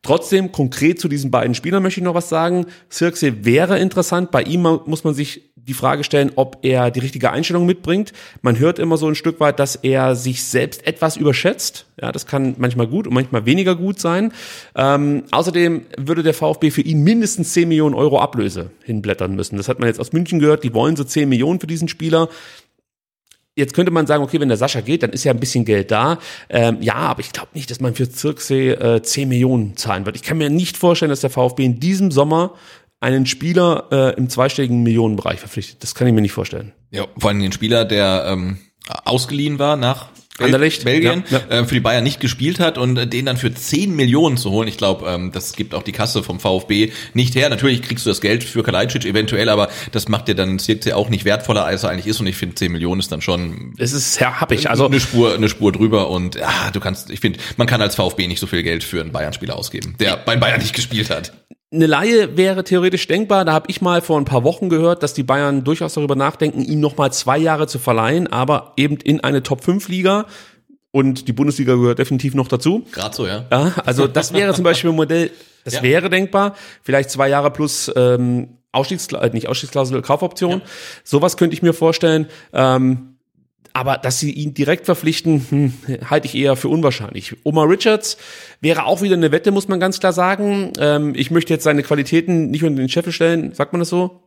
Trotzdem, konkret zu diesen beiden Spielern möchte ich noch was sagen. Circe wäre interessant. Bei ihm muss man sich die Frage stellen, ob er die richtige Einstellung mitbringt. Man hört immer so ein Stück weit, dass er sich selbst etwas überschätzt. Ja, das kann manchmal gut und manchmal weniger gut sein. Ähm, außerdem würde der VfB für ihn mindestens 10 Millionen Euro Ablöse hinblättern müssen. Das hat man jetzt aus München gehört. Die wollen so 10 Millionen für diesen Spieler. Jetzt könnte man sagen, okay, wenn der Sascha geht, dann ist ja ein bisschen Geld da. Ähm, ja, aber ich glaube nicht, dass man für Zirkse äh, 10 Millionen zahlen wird. Ich kann mir nicht vorstellen, dass der VfB in diesem Sommer einen Spieler äh, im zweistelligen Millionenbereich verpflichtet. Das kann ich mir nicht vorstellen. Ja, vor allem den Spieler, der ähm, ausgeliehen war nach Anderlecht, Belgien, ja, Äh, für die Bayern nicht gespielt hat und den dann für 10 Millionen zu holen. Ich glaube, ähm, das gibt auch die Kasse vom VfB nicht her. Natürlich kriegst du das Geld für Kalajdzic eventuell, aber das macht dir dann Zirkzee auch nicht wertvoller, als er eigentlich ist. Und ich finde, 10 Millionen ist dann schon Es ist ja happig. Also eine Spur, eine Spur drüber und ja, du kannst, ich finde, man kann als VfB nicht so viel Geld für einen Bayern-Spieler ausgeben, der bei Bayern nicht gespielt hat. Eine Laie wäre theoretisch denkbar. Da habe ich mal vor ein paar Wochen gehört, dass die Bayern durchaus darüber nachdenken, ihn noch mal zwei Jahre zu verleihen, aber eben in eine Top-5-Liga. Und die Bundesliga gehört definitiv noch dazu. Gerade so, ja. Ja, also das wäre zum Beispiel ein Modell, das Ja. wäre denkbar. Vielleicht zwei Jahre plus ähm, Ausstiegsklausel, nicht Ausstiegsklausel, Kaufoption. Sowas könnte ich mir vorstellen. Ähm, aber dass sie ihn direkt verpflichten, hm, halte ich eher für unwahrscheinlich. Omar Richards wäre auch wieder eine Wette, muss man ganz klar sagen. Ähm, ich möchte jetzt seine Qualitäten nicht unter den Scheffel stellen. Sagt man das so?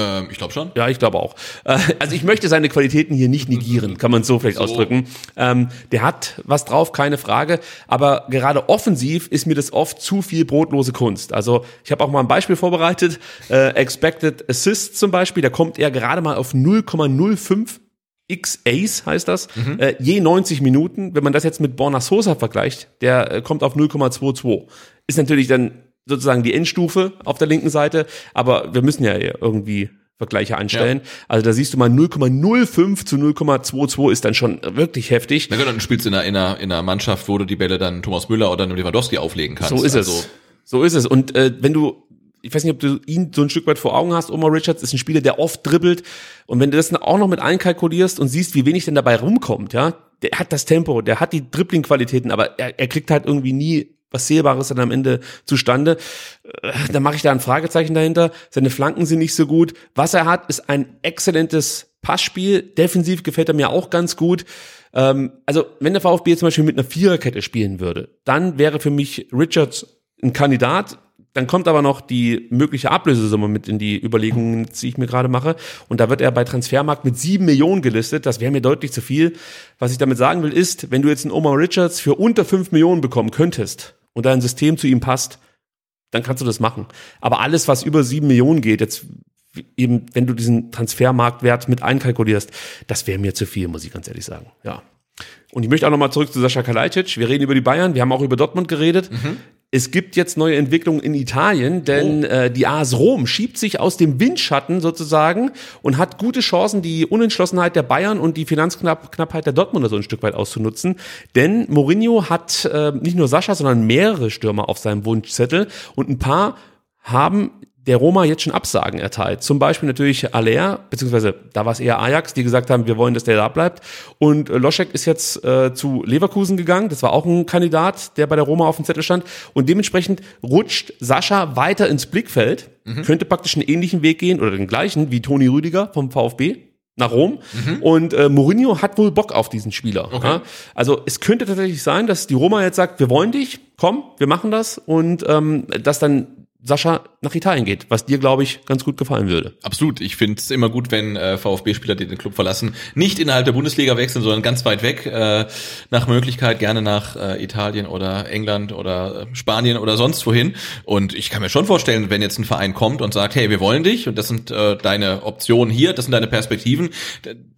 Ähm, ich glaube schon. Ja, ich glaube auch. Äh, Also ich möchte seine Qualitäten hier nicht negieren, kann man so vielleicht So. ausdrücken. Ähm, der hat was drauf, keine Frage. Aber gerade offensiv ist mir das oft zu viel brotlose Kunst. Also ich habe auch mal ein Beispiel vorbereitet. Äh, Expected Assists zum Beispiel, da kommt er gerade mal auf 0,05 X-Ace heißt das, äh, je 90 Minuten. Wenn man das jetzt mit Borna Sosa vergleicht, der äh, kommt auf 0,22. Ist natürlich dann sozusagen die Endstufe auf der linken Seite, aber wir müssen ja irgendwie Vergleiche anstellen. Ja. Also da siehst du mal 0,05 zu 0,22 ist dann schon wirklich heftig. Na gut, dann spielst du in einer, in, einer, in einer Mannschaft, wo du die Bälle dann Thomas Müller oder Lewandowski auflegen kannst. So ist also es. So ist es. Und äh, wenn du ich weiß nicht, ob du ihn so ein Stück weit vor Augen hast. Omar Richards ist ein Spieler, der oft dribbelt. Und wenn du das dann auch noch mit einkalkulierst und siehst, wie wenig denn dabei rumkommt, ja, der hat das Tempo, der hat die Dribbling-Qualitäten, aber er, er kriegt halt irgendwie nie was Sehbares dann am Ende zustande. Äh, da mache ich da ein Fragezeichen dahinter. Seine Flanken sind nicht so gut. Was er hat, ist ein exzellentes Passspiel. Defensiv gefällt er mir auch ganz gut. Ähm, also, wenn der VfB zum Beispiel mit einer Viererkette spielen würde, dann wäre für mich Richards ein Kandidat. Dann kommt aber noch die mögliche Ablösesumme mit in die Überlegungen, die ich mir gerade mache. Und da wird er bei Transfermarkt mit sieben Millionen gelistet. Das wäre mir deutlich zu viel. Was ich damit sagen will, ist, wenn du jetzt einen Omar Richards für unter fünf Millionen bekommen könntest und dein System zu ihm passt, dann kannst du das machen. Aber alles, was über sieben Millionen geht, jetzt eben, wenn du diesen Transfermarktwert mit einkalkulierst, das wäre mir zu viel, muss ich ganz ehrlich sagen. Ja. Und ich möchte auch nochmal zurück zu Sascha Kalajdzic. Wir reden über die Bayern, wir haben auch über Dortmund geredet. Mhm. Es gibt jetzt neue Entwicklungen in Italien, denn oh. äh, die AS Rom schiebt sich aus dem Windschatten sozusagen und hat gute Chancen, die Unentschlossenheit der Bayern und die Finanzknappheit der Dortmunder so ein Stück weit auszunutzen. Denn Mourinho hat äh, nicht nur Sascha, sondern mehrere Stürmer auf seinem Wunschzettel und ein paar haben der Roma jetzt schon Absagen erteilt. Zum Beispiel natürlich Aller, beziehungsweise da war es eher Ajax, die gesagt haben, wir wollen, dass der da bleibt. Und äh, Loschek ist jetzt äh, zu Leverkusen gegangen. Das war auch ein Kandidat, der bei der Roma auf dem Zettel stand. Und dementsprechend rutscht Sascha weiter ins Blickfeld, mhm. könnte praktisch einen ähnlichen Weg gehen oder den gleichen wie Toni Rüdiger vom VfB nach Rom mhm. und äh, Mourinho hat wohl Bock auf diesen Spieler. Okay. Ja? Also es könnte tatsächlich sein, dass die Roma jetzt sagt, wir wollen dich, komm, wir machen das und ähm, dass dann Sascha nach Italien geht, was dir, glaube ich, ganz gut gefallen würde. Absolut. Ich finde es immer gut, wenn äh, VfB-Spieler, die den Club verlassen, nicht innerhalb der Bundesliga wechseln, sondern ganz weit weg, äh, nach Möglichkeit gerne nach äh, Italien oder England oder äh, Spanien oder sonst wohin. Und ich kann mir schon vorstellen, wenn jetzt ein Verein kommt und sagt, hey, wir wollen dich und das sind äh, deine Optionen hier, das sind deine Perspektiven,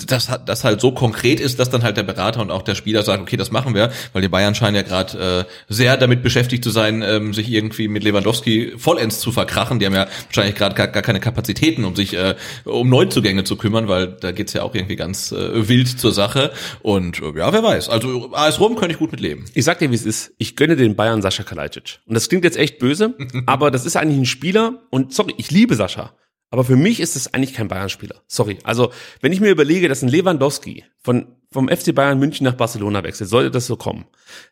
dass das halt so konkret ist, dass dann halt der Berater und auch der Spieler sagt, okay, das machen wir, weil die Bayern scheinen ja gerade äh, sehr damit beschäftigt zu sein, ähm, sich irgendwie mit Lewandowski vollends zu verkrachen. Die haben ja wahrscheinlich gerade gar, gar keine Kapazitäten, um sich äh, um Neuzugänge zu kümmern, weil da geht's ja auch irgendwie ganz äh, wild zur Sache. Und äh, ja, wer weiß. Also AS Rom könnte ich gut mit leben. Ich sag dir, wie es ist. Ich gönne den Bayern Sascha Kalajdzic. Und das klingt jetzt echt böse, aber das ist eigentlich ein Spieler. Und sorry, ich liebe Sascha. Aber für mich ist es eigentlich kein Bayern-Spieler. Sorry. Also, wenn ich mir überlege, dass ein Lewandowski von vom FC Bayern München nach Barcelona wechselt, sollte das so kommen,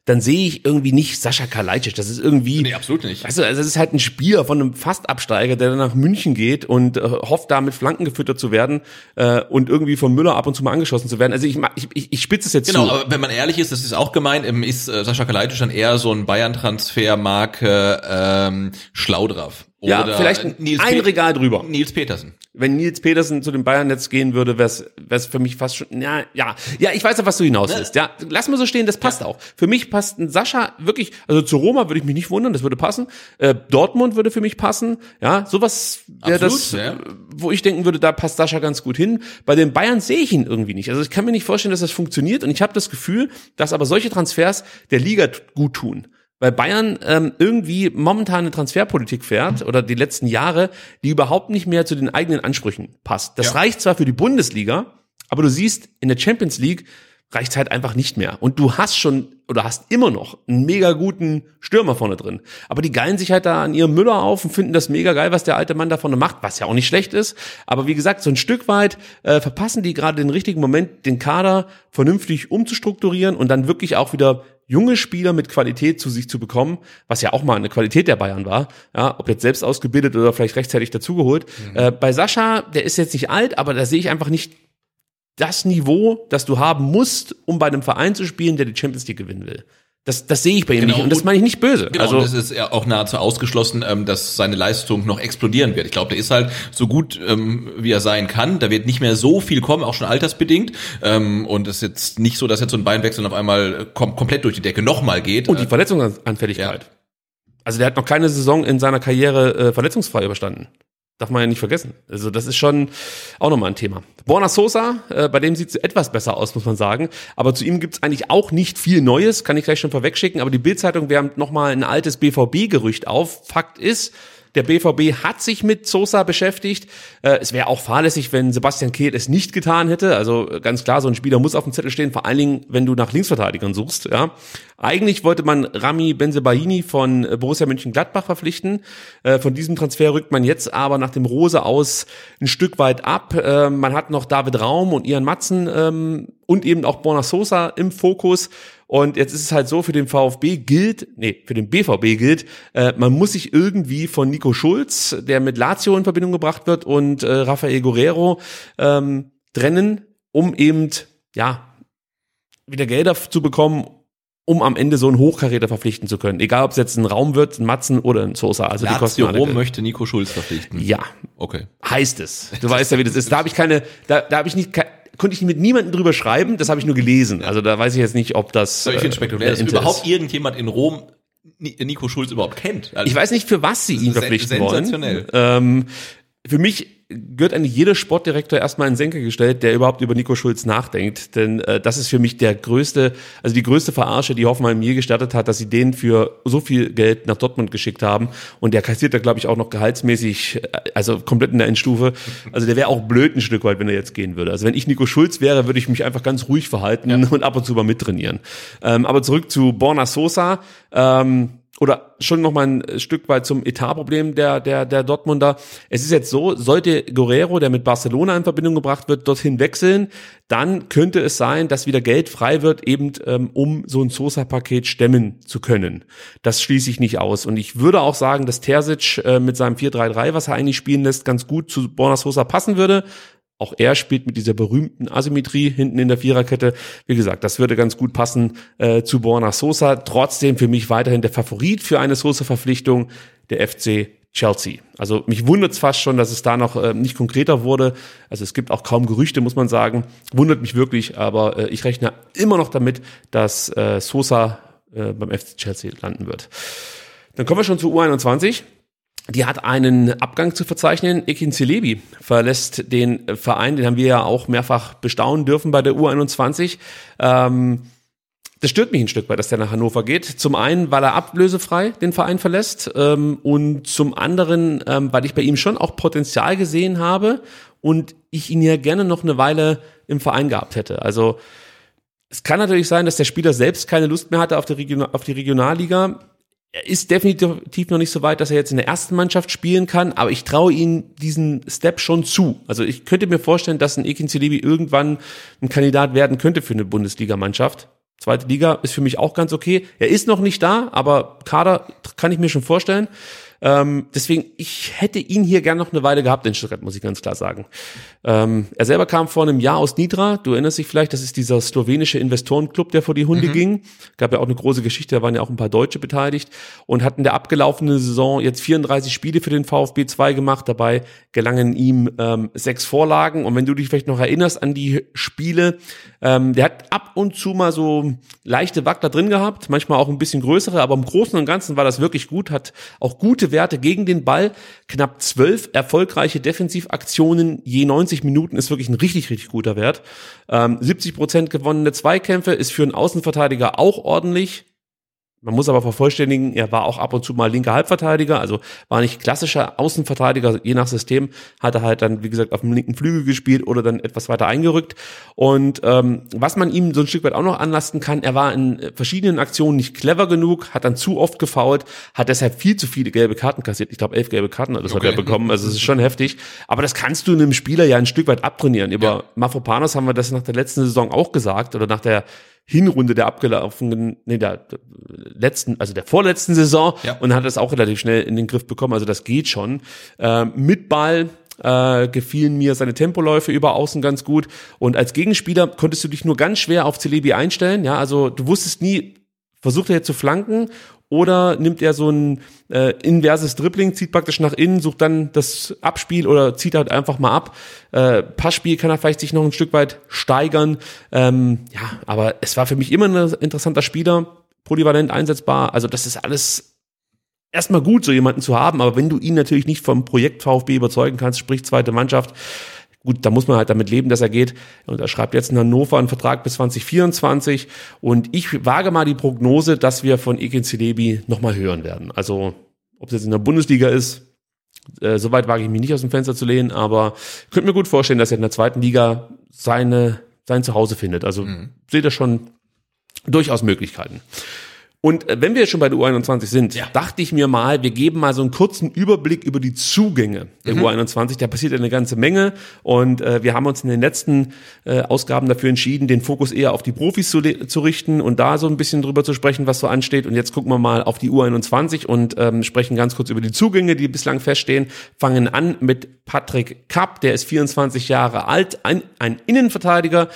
dann sehe ich irgendwie nicht Sascha Kalajdzic. Das ist irgendwie, nee, absolut nicht. Weißt du, also das ist halt ein Spieler von einem Fastabsteiger, der dann nach München geht und äh, hofft, da mit Flanken gefüttert zu werden äh, und irgendwie von Müller ab und zu mal angeschossen zu werden. Also ich, ich, ich, ich spitze es jetzt genau, zu. Genau, aber wenn man ehrlich ist, das ist auch gemeint, ähm, ist äh, Sascha Kalajdzic dann eher so ein Bayern-Transfer-Marke ähm, Schlaudraff. Oder ja, vielleicht Nils ein Regal drüber. Nils Petersen. Wenn Nils Petersen zu den Bayern jetzt gehen würde, wäre es für mich fast schon, ja, ja, ja, ich weiß ja, was du hinaus ne? willst. Ja, lass mal so stehen, das passt ja. auch. Für mich passt ein Sascha wirklich, also zu Roma würde ich mich nicht wundern, das würde passen. Äh, Dortmund würde für mich passen. Ja, sowas wäre das, ja. wo ich denken würde, da passt Sascha ganz gut hin. Bei den Bayern sehe ich ihn irgendwie nicht. Also ich kann mir nicht vorstellen, dass das funktioniert und ich habe das Gefühl, dass aber solche Transfers der Liga gut tun weil Bayern ähm, irgendwie momentan eine Transferpolitik fährt oder die letzten Jahre, die überhaupt nicht mehr zu den eigenen Ansprüchen passt. Das ja. reicht zwar für die Bundesliga, aber du siehst, in der Champions League reicht's halt einfach nicht mehr. Und du hast schon oder hast immer noch einen mega guten Stürmer vorne drin. Aber die geilen sich halt da an ihrem Müller auf und finden das mega geil, was der alte Mann da vorne macht, was ja auch nicht schlecht ist. Aber wie gesagt, so ein Stück weit äh, verpassen die gerade den richtigen Moment, den Kader vernünftig umzustrukturieren und dann wirklich auch wieder junge Spieler mit Qualität zu sich zu bekommen, was ja auch mal eine Qualität der Bayern war, ja, ob jetzt selbst ausgebildet oder vielleicht rechtzeitig dazugeholt. Mhm. Äh, bei Sascha, der ist jetzt nicht alt, aber da sehe ich einfach nicht das Niveau, das du haben musst, um bei einem Verein zu spielen, der die Champions League gewinnen will. Das, das sehe ich bei ihm genau, nicht und das meine ich nicht böse. Genau, also, und es ist ja auch nahezu ausgeschlossen, ähm, dass seine Leistung noch explodieren wird. Ich glaube, der ist halt so gut, ähm, wie er sein kann. Da wird nicht mehr so viel kommen, auch schon altersbedingt. Ähm, und es ist jetzt nicht so, dass jetzt so ein Beinwechsel auf einmal kom komplett durch die Decke nochmal geht. Und die äh, Verletzungsanfälligkeit. Ja. Also der hat noch keine Saison in seiner Karriere äh, verletzungsfrei überstanden. Darf man ja nicht vergessen. Also das ist schon auch nochmal ein Thema. Borna Sosa, äh, bei dem sieht es etwas besser aus, muss man sagen. Aber zu ihm gibt es eigentlich auch nicht viel Neues, kann ich gleich schon vorwegschicken. Aber die Bildzeitung wärmt nochmal ein altes BVB-Gerücht auf. Fakt ist, der BVB hat sich mit Sosa beschäftigt. Äh, es wäre auch fahrlässig, wenn Sebastian Kehl es nicht getan hätte. Also äh, ganz klar, so ein Spieler muss auf dem Zettel stehen, vor allen Dingen, wenn du nach Linksverteidigern suchst. Ja. Eigentlich wollte man Rami Benzebaini von Borussia Mönchengladbach verpflichten. Äh, von diesem Transfer rückt man jetzt aber nach dem Rose aus ein Stück weit ab. Äh, man hat noch David Raum und Ian Matzen ähm, und eben auch Borna Sosa im Fokus. Und jetzt ist es halt so, für den VfB gilt, nee, für den BVB gilt, äh, man muss sich irgendwie von Nico Schulz, der mit Lazio in Verbindung gebracht wird, und äh, Rafael Guerrero ähm, trennen, um eben, ja, wieder Gelder zu bekommen, um am Ende so einen Hochkaräter verpflichten zu können. Egal, ob es jetzt ein Raum wird, ein Matzen oder ein Sosa. Also Lazio die kosten Rom möchte Nico Schulz verpflichten. Ja. Okay. Heißt es. Du weißt ja, wie das ist. Da habe ich keine, da, da habe ich nicht, konnte ich mit niemandem drüber schreiben, das habe ich nur gelesen. Also da weiß ich jetzt nicht, ob das. ich finde spektakulär, dass überhaupt irgendjemand in Rom Nico Schulz überhaupt kennt. Also ich weiß nicht, für was sie ihn verpflichten wollen. Ähm, für mich gehört eigentlich jeder Sportdirektor erstmal in Senke gestellt, der überhaupt über Nico Schulz nachdenkt. Denn äh, das ist für mich der größte, also die größte Verarsche, die Hoffenheim je gestattet hat, dass sie den für so viel Geld nach Dortmund geschickt haben. Und der kassiert da, glaube ich, auch noch gehaltsmäßig, äh, also komplett in der Endstufe. Also der wäre auch blöd ein Stück weit, wenn er jetzt gehen würde. Also wenn ich Nico Schulz wäre, würde ich mich einfach ganz ruhig verhalten ja. und ab und zu mal mittrainieren. Ähm, aber zurück zu Borna Sosa. Ähm, oder schon noch mal ein Stück weit zum Etatproblem der, der, der Dortmunder. Es ist jetzt so, sollte Guerrero, der mit Barcelona in Verbindung gebracht wird, dorthin wechseln, dann könnte es sein, dass wieder Geld frei wird, eben ähm, um so ein Sosa-Paket stemmen zu können. Das schließe ich nicht aus. Und ich würde auch sagen, dass Terzic äh, mit seinem 4-3-3, was er eigentlich spielen lässt, ganz gut zu Borna Sosa passen würde. Auch er spielt mit dieser berühmten Asymmetrie hinten in der Viererkette. Wie gesagt, das würde ganz gut passen äh, zu Borna Sosa. Trotzdem für mich weiterhin der Favorit für eine Sosa-Verpflichtung, der FC Chelsea. Also mich wundert es fast schon, dass es da noch äh, nicht konkreter wurde. Also es gibt auch kaum Gerüchte, muss man sagen. Wundert mich wirklich, aber äh, ich rechne immer noch damit, dass äh, Sosa äh, beim FC Chelsea landen wird. Dann kommen wir schon zu U21 die hat einen Abgang zu verzeichnen. Ekin Celebi verlässt den Verein, den haben wir ja auch mehrfach bestaunen dürfen bei der U21. Ähm, das stört mich ein Stück weit, dass der nach Hannover geht. Zum einen, weil er ablösefrei den Verein verlässt ähm, und zum anderen, ähm, weil ich bei ihm schon auch Potenzial gesehen habe und ich ihn ja gerne noch eine Weile im Verein gehabt hätte. Also es kann natürlich sein, dass der Spieler selbst keine Lust mehr hatte auf die, Region auf die Regionalliga er ist definitiv noch nicht so weit, dass er jetzt in der ersten Mannschaft spielen kann, aber ich traue ihm diesen Step schon zu. Also ich könnte mir vorstellen, dass ein Ekin Celebi irgendwann ein Kandidat werden könnte für eine Bundesligamannschaft. Zweite Liga ist für mich auch ganz okay. Er ist noch nicht da, aber Kader kann ich mir schon vorstellen. Ähm, deswegen, ich hätte ihn hier gern noch eine Weile gehabt in Stuttgart, muss ich ganz klar sagen. Ähm, er selber kam vor einem Jahr aus Nidra. Du erinnerst dich vielleicht, das ist dieser slowenische Investorenclub, der vor die Hunde mhm. ging. Gab ja auch eine große Geschichte, da waren ja auch ein paar Deutsche beteiligt und hat in der abgelaufenen Saison jetzt 34 Spiele für den VfB 2 gemacht. Dabei gelangen ihm ähm, sechs Vorlagen. Und wenn du dich vielleicht noch erinnerst an die Spiele, ähm, der hat ab und zu mal so leichte Wackler drin gehabt, manchmal auch ein bisschen größere, aber im Großen und Ganzen war das wirklich gut, hat auch gute Werte gegen den Ball, knapp zwölf erfolgreiche Defensivaktionen je 90 Minuten ist wirklich ein richtig, richtig guter Wert. Ähm, 70 Prozent gewonnene Zweikämpfe ist für einen Außenverteidiger auch ordentlich. Man muss aber vervollständigen, er war auch ab und zu mal linker Halbverteidiger, also war nicht klassischer Außenverteidiger, je nach System, hat er halt dann, wie gesagt, auf dem linken Flügel gespielt oder dann etwas weiter eingerückt. Und ähm, was man ihm so ein Stück weit auch noch anlasten kann, er war in verschiedenen Aktionen nicht clever genug, hat dann zu oft gefault, hat deshalb viel zu viele gelbe Karten kassiert. Ich glaube, elf gelbe Karten das okay. hat er bekommen, also es ist schon heftig. Aber das kannst du einem Spieler ja ein Stück weit abtrainieren. Über ja. Mafropanos haben wir das nach der letzten Saison auch gesagt oder nach der Hinrunde der abgelaufenen, nee, der letzten, also der vorletzten Saison ja. und hat das auch relativ schnell in den Griff bekommen. Also das geht schon. Äh, mit Ball äh, gefielen mir seine Tempoläufe über außen ganz gut. Und als Gegenspieler konntest du dich nur ganz schwer auf Celebi einstellen. Ja, also du wusstest nie, versucht er jetzt zu flanken oder nimmt er so ein äh, inverses Dribbling, zieht praktisch nach innen, sucht dann das Abspiel oder zieht halt einfach mal ab. Äh, Passspiel kann er vielleicht sich noch ein Stück weit steigern. Ähm, ja, aber es war für mich immer ein interessanter Spieler, polyvalent einsetzbar. Also das ist alles erstmal gut, so jemanden zu haben, aber wenn du ihn natürlich nicht vom Projekt VfB überzeugen kannst, sprich zweite Mannschaft, gut, da muss man halt damit leben, dass er geht. Und er schreibt jetzt in Hannover einen Vertrag bis 2024. Und ich wage mal die Prognose, dass wir von Ekin Celebi nochmal hören werden. Also, ob es jetzt in der Bundesliga ist, äh, soweit wage ich mich nicht aus dem Fenster zu lehnen, aber könnte mir gut vorstellen, dass er in der zweiten Liga seine, sein Zuhause findet. Also mhm. seht ihr schon durchaus Möglichkeiten. Und äh, wenn wir schon bei der U21 sind, ja. dachte ich mir mal, wir geben mal so einen kurzen Überblick über die Zugänge der mhm. U21. Da passiert eine ganze Menge und äh, wir haben uns in den letzten äh, Ausgaben dafür entschieden, den Fokus eher auf die Profis zu, zu, richten und da so ein bisschen drüber zu sprechen, was so ansteht. Und jetzt gucken wir mal auf die U21 und ähm, sprechen ganz kurz über die Zugänge, die bislang feststehen. Fangen an mit Patrick Kapp, der ist 24 Jahre alt, ein, ein Innenverteidiger,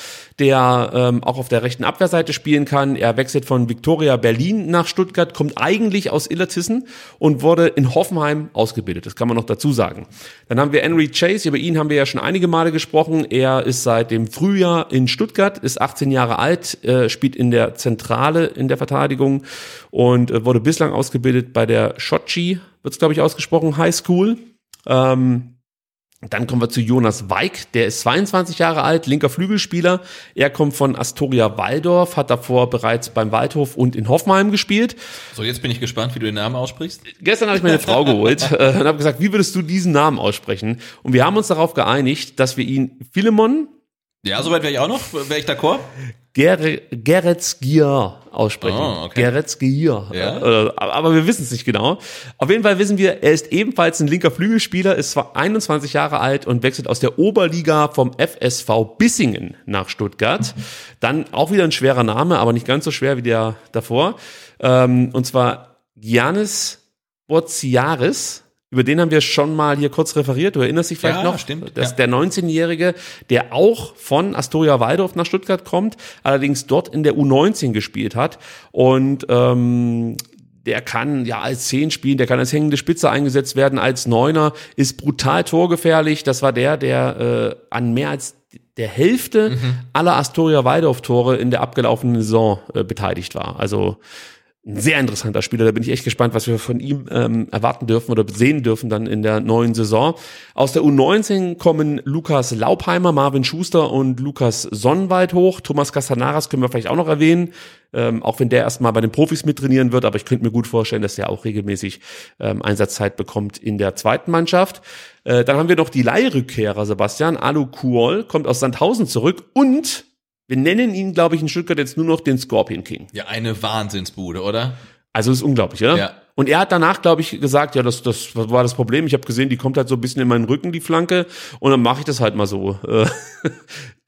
der ähm, auch auf der rechten Abwehrseite spielen kann. Er wechselt von Victoria Berlin nach Stuttgart, kommt eigentlich aus Illertissen und wurde in Hoffenheim ausgebildet. Das kann man noch dazu sagen. Dann haben wir Henry Chase, über ihn haben wir ja schon einige Male gesprochen. Er ist seit dem Frühjahr in Stuttgart, ist 18 Jahre alt, äh, spielt in der Zentrale in der Verteidigung und äh, wurde bislang ausgebildet bei der Shochi, wird es glaube ich ausgesprochen, High School. Ähm, dann kommen wir zu Jonas Weig, der ist 22 Jahre alt, linker Flügelspieler. Er kommt von Astoria Waldorf, hat davor bereits beim Waldhof und in Hoffenheim gespielt. So, jetzt bin ich gespannt, wie du den Namen aussprichst. Gestern habe ich meine Frau geholt äh, und habe gesagt, wie würdest du diesen Namen aussprechen? Und wir haben uns darauf geeinigt, dass wir ihn Philemon ja, soweit wäre ich auch noch. Wäre ich d'accord? Geretzgier aussprechen. Oh, okay. Geretzgier. Ja. Äh, aber wir wissen es nicht genau. Auf jeden Fall wissen wir, er ist ebenfalls ein linker Flügelspieler, ist zwar 21 Jahre alt und wechselt aus der Oberliga vom FSV Bissingen nach Stuttgart. Dann auch wieder ein schwerer Name, aber nicht ganz so schwer wie der davor. Ähm, und zwar Giannis Boziaris über den haben wir schon mal hier kurz referiert. Du erinnerst dich vielleicht ja, noch? Stimmt. Das ist der 19-Jährige, der auch von Astoria Waldorf nach Stuttgart kommt, allerdings dort in der U19 gespielt hat. Und ähm, der kann ja als Zehn spielen, der kann als hängende Spitze eingesetzt werden, als Neuner, ist brutal torgefährlich. Das war der, der äh, an mehr als der Hälfte mhm. aller Astoria Waldorf Tore in der abgelaufenen Saison äh, beteiligt war. Also ein sehr interessanter Spieler. Da bin ich echt gespannt, was wir von ihm ähm, erwarten dürfen oder sehen dürfen dann in der neuen Saison. Aus der U19 kommen Lukas Laubheimer, Marvin Schuster und Lukas Sonnenwald hoch. Thomas Castanaras können wir vielleicht auch noch erwähnen, ähm, auch wenn der erstmal bei den Profis mittrainieren wird. Aber ich könnte mir gut vorstellen, dass der auch regelmäßig ähm, Einsatzzeit bekommt in der zweiten Mannschaft. Äh, dann haben wir noch die Leihrückkehrer, Sebastian. Alu Kuol kommt aus Sandhausen zurück und wir nennen ihn, glaube ich, in Stuttgart jetzt nur noch den Scorpion King. Ja, eine Wahnsinnsbude, oder? Also ist unglaublich, oder? Ja. Und er hat danach, glaube ich, gesagt, ja, das, das war das Problem. Ich habe gesehen, die kommt halt so ein bisschen in meinen Rücken, die Flanke, und dann mache ich das halt mal so.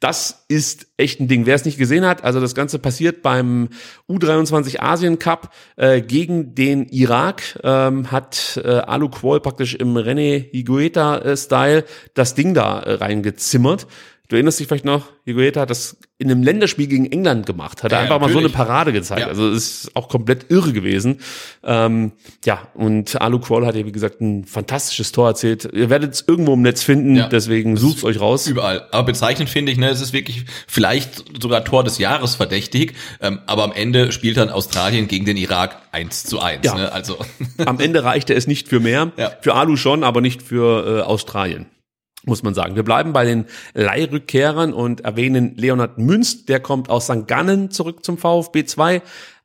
Das ist echt ein Ding. Wer es nicht gesehen hat, also das Ganze passiert beim U23 Asien Cup äh, gegen den Irak, ähm, hat äh, Alu Quol praktisch im René Higueta-Style das Ding da äh, reingezimmert. Du erinnerst dich vielleicht noch, Higueta hat das in einem Länderspiel gegen England gemacht, hat er ja, einfach natürlich. mal so eine Parade gezeigt. Ja. Also ist auch komplett irre gewesen. Ähm, ja, und Alu Qual hat ja, wie gesagt, ein fantastisches Tor erzählt. Ihr werdet es irgendwo im Netz finden, ja. deswegen sucht euch raus. Überall. Aber bezeichnend finde ich, ne, es ist wirklich vielleicht sogar Tor des Jahres verdächtig, ähm, aber am Ende spielt dann Australien gegen den Irak eins zu eins. Ja. Ne? Also. Am Ende reichte es nicht für mehr. Ja. Für Alu schon, aber nicht für äh, Australien muss man sagen. Wir bleiben bei den Leihrückkehrern und erwähnen Leonhard Münst, der kommt aus St. Gannen zurück zum VfB 2,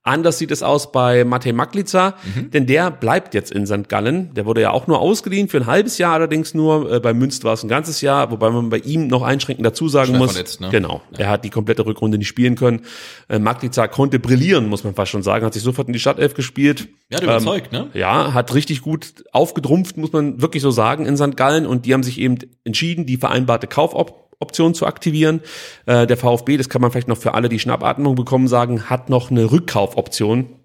Anders sieht es aus bei Matej Maklica, mhm. denn der bleibt jetzt in St. Gallen. Der wurde ja auch nur ausgeliehen für ein halbes Jahr allerdings nur. Äh, bei Münster war es ein ganzes Jahr, wobei man bei ihm noch einschränkend dazu sagen Schnell muss. Verletzt, ne? Genau. Ja. Er hat die komplette Rückrunde nicht spielen können. Äh, Maklica konnte brillieren, muss man fast schon sagen. Hat sich sofort in die Stadtelf gespielt. Ja, hat überzeugt, ähm, ne? Ja, hat richtig gut aufgedrumpft, muss man wirklich so sagen, in St. Gallen. Und die haben sich eben entschieden, die vereinbarte Kaufop Option zu aktivieren. Äh, der VfB, das kann man vielleicht noch für alle, die Schnappatmung bekommen, sagen, hat noch eine Rückkaufoption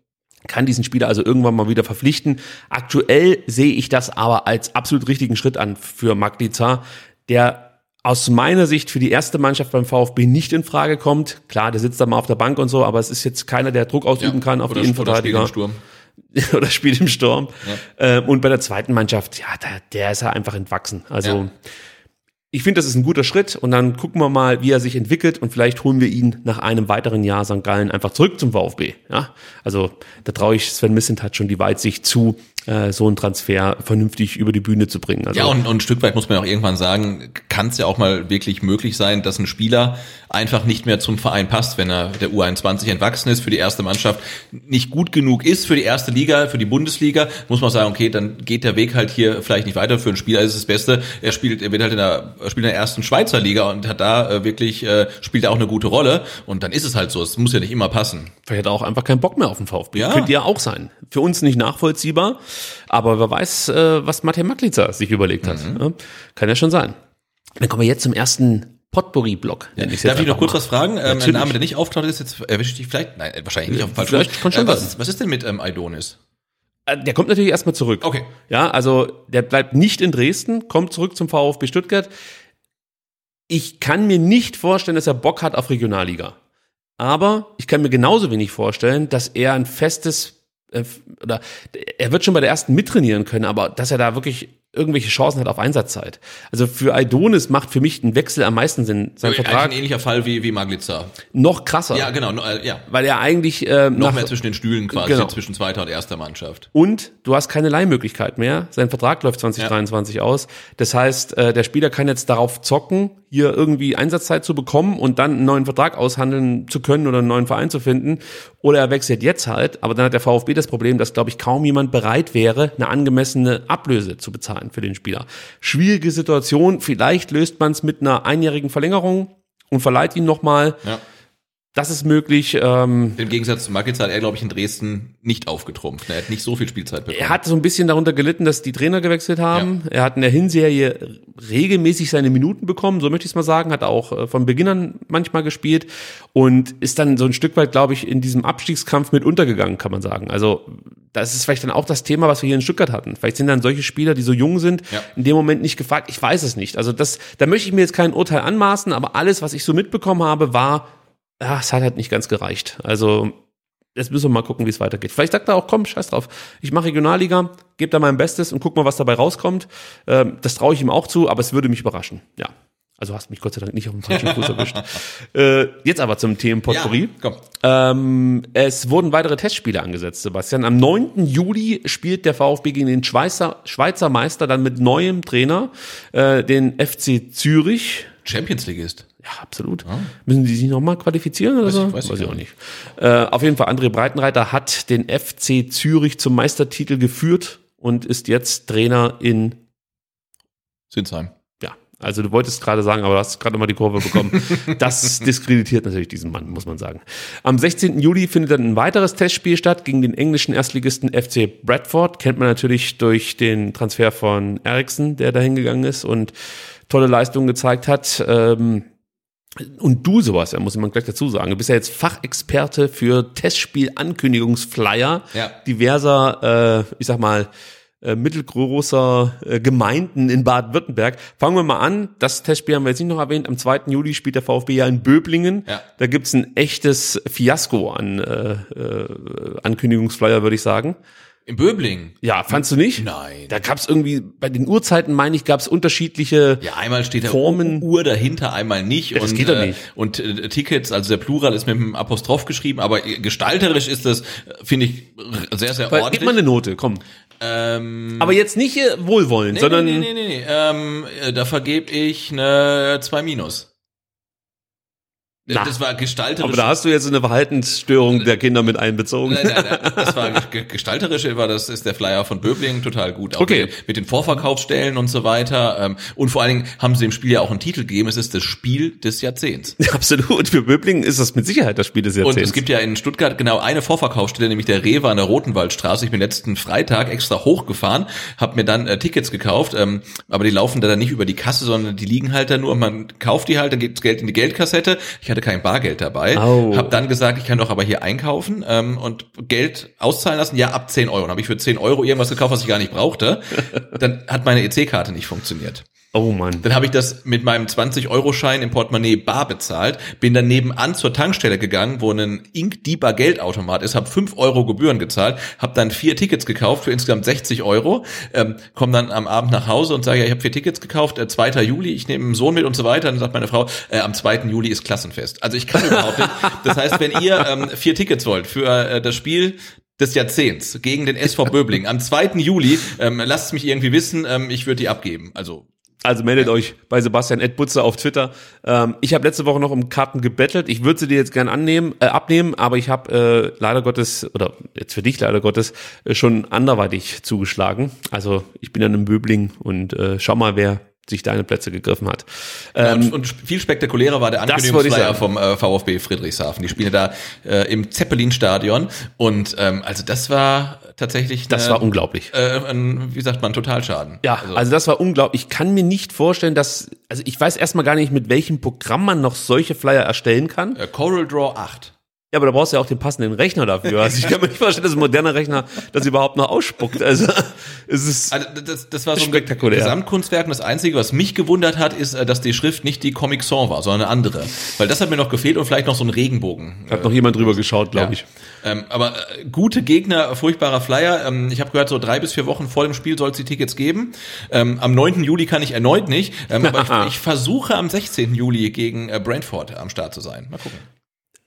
kann diesen Spieler also irgendwann mal wieder verpflichten. Aktuell sehe ich das aber als absolut richtigen Schritt an für Magliza, der aus meiner Sicht für die erste Mannschaft beim VfB nicht in Frage kommt. Klar, der sitzt da mal auf der Bank und so, aber es ist jetzt keiner, der Druck ausüben ja, kann auf die Innenverteidiger. Oder spielt im Sturm. oder spielt im Sturm. Ja. Ähm, und bei der zweiten Mannschaft, ja, der, der ist ja einfach entwachsen. Also ja ich finde, das ist ein guter Schritt und dann gucken wir mal, wie er sich entwickelt und vielleicht holen wir ihn nach einem weiteren Jahr St. Gallen einfach zurück zum VfB. Ja, also da traue ich Sven Missentat schon die Weitsicht zu, äh, so einen Transfer vernünftig über die Bühne zu bringen. Also, Ja, und, und ein Stück weit muss man auch irgendwann sagen, kann es ja auch mal wirklich möglich sein, dass ein Spieler einfach nicht mehr zum Verein passt, wenn er der U21 entwachsen ist, für die erste Mannschaft nicht gut genug ist für die erste Liga, für die Bundesliga, muss man sagen, okay, dann geht der Weg halt hier vielleicht nicht weiter. Für einen Spieler ist es das Beste. Er spielt, er wird halt in der, er spielt in der ersten Schweizer Liga und hat da äh, wirklich, äh, spielt er auch eine gute Rolle. Und dann ist es halt so. Es muss ja nicht immer passen. Vielleicht hat er auch einfach keinen Bock mehr auf den VfB. Ja. Könnte ja auch sein. Für uns nicht nachvollziehbar, aber wer weiß, äh, was Matej Maklica sich überlegt hat. Mhm. Ja, kann ja schon sein. Dann kommen wir jetzt zum ersten Potpourri-Block. jetzt Darf ich noch kurz mal. was fragen? Ähm, ein. Name, der nicht auftaucht, ist jetzt erwische ich dich vielleicht? Nein, wahrscheinlich nicht auf dem falschen Vielleicht kann schon äh, was, ist- was ist denn mit ähm, Aidonis? Äh, Der kommt natürlich erstmal zurück. Okay. Ja, also der bleibt nicht in Dresden, kommt zurück zum VfB Stuttgart. Ich kann mir nicht vorstellen, dass er Bock hat auf Regionalliga. Aber ich kann mir genauso wenig vorstellen, dass er ein festes oder er wird schon bei der ersten mittrainieren können, aber dass er da wirklich irgendwelche Chancen hat auf Einsatzzeit. Also für Aidonis macht für mich ein Wechsel am meisten Sinn. Sein Eigentlich Vertrag ein ähnlicher Fall wie, wie Maglica. noch krasser, Ja, genau. Äh, ja. weil er eigentlich äh, Noch nach, mehr zwischen den Stühlen quasi, Genau. zwischen zweiter und erster Mannschaft. Und du hast keine Leihmöglichkeit mehr. Sein Vertrag läuft 2023 aus. Das heißt, äh, der Spieler kann jetzt darauf zocken, hier irgendwie Einsatzzeit zu bekommen und dann einen neuen Vertrag aushandeln zu können oder einen neuen Verein zu finden. Oder er wechselt jetzt halt. Aber dann hat der VfB das Problem, dass, glaube ich, kaum jemand bereit wäre, eine angemessene Ablöse zu bezahlen für den Spieler. Schwierige Situation. Vielleicht löst man es mit einer einjährigen Verlängerung und verleiht ihn nochmal. Ja. Das ist möglich. Ähm, Im Gegensatz zu Maglica hat er, glaube ich, in Dresden nicht aufgetrumpft. Er hat nicht so viel Spielzeit bekommen. Er hat so ein bisschen darunter gelitten, dass die Trainer gewechselt haben. Er hat in der Hinserie regelmäßig seine Minuten bekommen, so möchte ich es mal sagen, hat auch äh, von Beginn an manchmal gespielt und ist dann so ein Stück weit, glaube ich, in diesem Abstiegskampf mit untergegangen, kann man sagen. Also das ist vielleicht dann auch das Thema, was wir hier in Stuttgart hatten. Vielleicht sind dann solche Spieler, die so jung sind, Ja. in dem Moment nicht gefragt. Ich weiß es nicht. Also das, da möchte ich mir jetzt kein Urteil anmaßen, aber alles, was ich so mitbekommen habe, war, ja, es hat halt nicht ganz gereicht. Also jetzt müssen wir mal gucken, wie es weitergeht. Vielleicht sagt er auch, komm, scheiß drauf. Ich mache Regionalliga, gebe da mein Bestes und guck mal, was dabei rauskommt. Ähm, das traue ich ihm auch zu, aber es würde mich überraschen. Ja. Also hast mich Gott sei Dank nicht auf dem falschen Fuß erwischt. Äh, jetzt aber zum Themen Potpourri. Ja. Ähm, es wurden weitere Testspiele angesetzt, Sebastian. Am 9. Juli spielt der VfB gegen den Schweizer, Schweizer Meister dann mit neuem Trainer, äh, den FC Zürich. Champions League ist. Ja, absolut. Müssen die sich nochmal qualifizieren oder Weiß so? ich- weiß ich gar auch nicht. Äh, auf jeden Fall, André Breitenreiter hat den FC Zürich zum Meistertitel geführt und ist jetzt Trainer in, Sinsheim. ja, also du wolltest gerade sagen, aber du hast gerade mal die Kurve bekommen. Das diskreditiert natürlich diesen Mann, muss man sagen. Am 16. Juli findet dann ein weiteres Testspiel statt gegen den englischen Erstligisten FC Bradford. Kennt man natürlich durch den Transfer von Ericsson, der da hingegangen ist und tolle Leistungen gezeigt hat. Ähm, und du, Sebastian, muss man gleich dazu sagen, du bist ja jetzt Fachexperte für Testspiel-Ankündigungsflyer Ja. diverser, äh, ich sag mal, äh, mittelgroßer äh, Gemeinden in Baden-Württemberg. Fangen wir mal an. Das Testspiel haben wir jetzt nicht noch erwähnt. Am 2. Juli spielt der VfB ja in Böblingen. Ja. Da gibt's ein echtes Fiasko an äh, äh, Ankündigungsflyer, würde ich sagen. Im Böbling. Ja, fandst du nicht? Nein. Da gab's irgendwie, bei den Uhrzeiten, meine ich, gab's unterschiedliche Ja, einmal steht da Formen. Uhr dahinter, einmal nicht. Ja, das und, geht doch äh, nicht. Und äh, Tickets, also der Plural ist mit einem Apostroph geschrieben, aber gestalterisch ist das, äh, finde ich, sehr, sehr Weil, ordentlich. gib mal eine Note, komm. ähm, Aber jetzt nicht äh, wohlwollend, nee, sondern nee, nee, nee, nee. Ähm, äh, da vergebe ich eine 2 minus. Na. das war gestalterisch. aber da hast du jetzt eine Verhaltensstörung der Kinder mit einbezogen. Nein, nein, nein, das war ge- gestalterisch, war das ist der Flyer von Böbling total gut. Auch Okay. Mit, mit den Vorverkaufsstellen und so weiter. Ähm, und vor allen Dingen haben sie dem Spiel ja auch einen Titel gegeben. Es ist das Spiel des Jahrzehnts. Absolut. Für Böblingen ist das mit Sicherheit das Spiel des Jahrzehnts. Und es gibt ja in Stuttgart genau eine Vorverkaufsstelle, nämlich der Rewe an der Rotenwaldstraße. Ich bin letzten Freitag extra hochgefahren, habe mir dann äh, Tickets gekauft, ähm, aber die laufen da dann nicht über die Kasse, sondern die liegen halt da nur. Man kauft die halt, dann geht das Geld in die Geldkassette. Ich hatte kein Bargeld dabei. Au. Hab dann gesagt, ich kann doch aber hier einkaufen ähm, und Geld auszahlen lassen. Ja, ab 10 Euro. Dann habe ich für 10 Euro irgendwas gekauft, was ich gar nicht brauchte. Dann hat meine EC-Karte nicht funktioniert. Oh Mann. Dann habe ich das mit meinem 20-Euro-Schein im Portemonnaie bar bezahlt, bin dann nebenan zur Tankstelle gegangen, wo ein Ink-Deeper Geldautomat ist, habe 5 Euro Gebühren gezahlt, habe dann vier Tickets gekauft für insgesamt 60 Euro, ähm, komme dann am Abend nach Hause und sage, ja, ich habe vier Tickets gekauft, äh, 2. Juli, ich nehme einen Sohn mit und so weiter. Dann sagt meine Frau, äh, am 2. Juli ist Klassenfest. Also ich kann überhaupt nicht. Das heißt, wenn ihr ähm, vier Tickets wollt für äh, das Spiel, des Jahrzehnts gegen den SV Böbling am 2. Juli. Ähm, lasst mich irgendwie wissen, ähm, ich würde die abgeben. Also Also meldet euch bei Sebastian Edbutze auf Twitter. Ähm, ich habe letzte Woche noch um Karten gebettelt. Ich würde sie dir jetzt gern annehmen, äh, abnehmen, aber ich habe äh, leider Gottes, oder jetzt für dich leider Gottes, äh, schon anderweitig zugeschlagen. Also ich bin dann im Böbling und äh, schau mal, wer sich deine Plätze gegriffen hat. Ja, Ähm, und, und viel spektakulärer war der Ankündigungsflyer vom äh, VfB Friedrichshafen. Die spielen da äh, im Zeppelin-Stadion und ähm, also das war tatsächlich das eine, war unglaublich. äh, ein, wie sagt man Totalschaden. Ja, also, das war unglaublich. Ich kann mir nicht vorstellen, dass, also ich weiß erstmal gar nicht, mit welchem Programm man noch solche Flyer erstellen kann. äh, Coral Draw 8. Ja, aber da brauchst du ja auch den passenden Rechner dafür. Also ich kann mir nicht vorstellen, dass ein moderner Rechner das überhaupt noch ausspuckt. Also es ist Also das, das war so ein Spektakulär. Gesamtkunstwerk. Und das Einzige, was mich gewundert hat, ist, äh, dass die Schrift nicht die Comic Sans war, sondern eine andere. Weil das hat mir noch gefehlt und vielleicht noch so ein Regenbogen. hat noch jemand drüber geschaut, glaube ich. Ähm, aber äh, gute Gegner, furchtbarer Flyer. Ähm, ich habe gehört, so drei bis vier Wochen vor dem Spiel soll es die Tickets geben. Ähm, am 9. Juli kann ich erneut nicht. Ähm, aber ich, ich versuche am 16. Juli gegen äh, Brentford am Start zu sein. Mal gucken.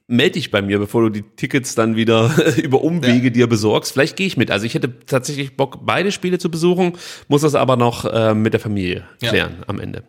Meld dich bei mir, bevor du die Tickets dann wieder über Umwege dir besorgst. Vielleicht gehe ich mit. Also ich hätte tatsächlich Bock, beide Spiele zu besuchen, muss das aber noch äh, mit der Familie Ja. klären am Ende.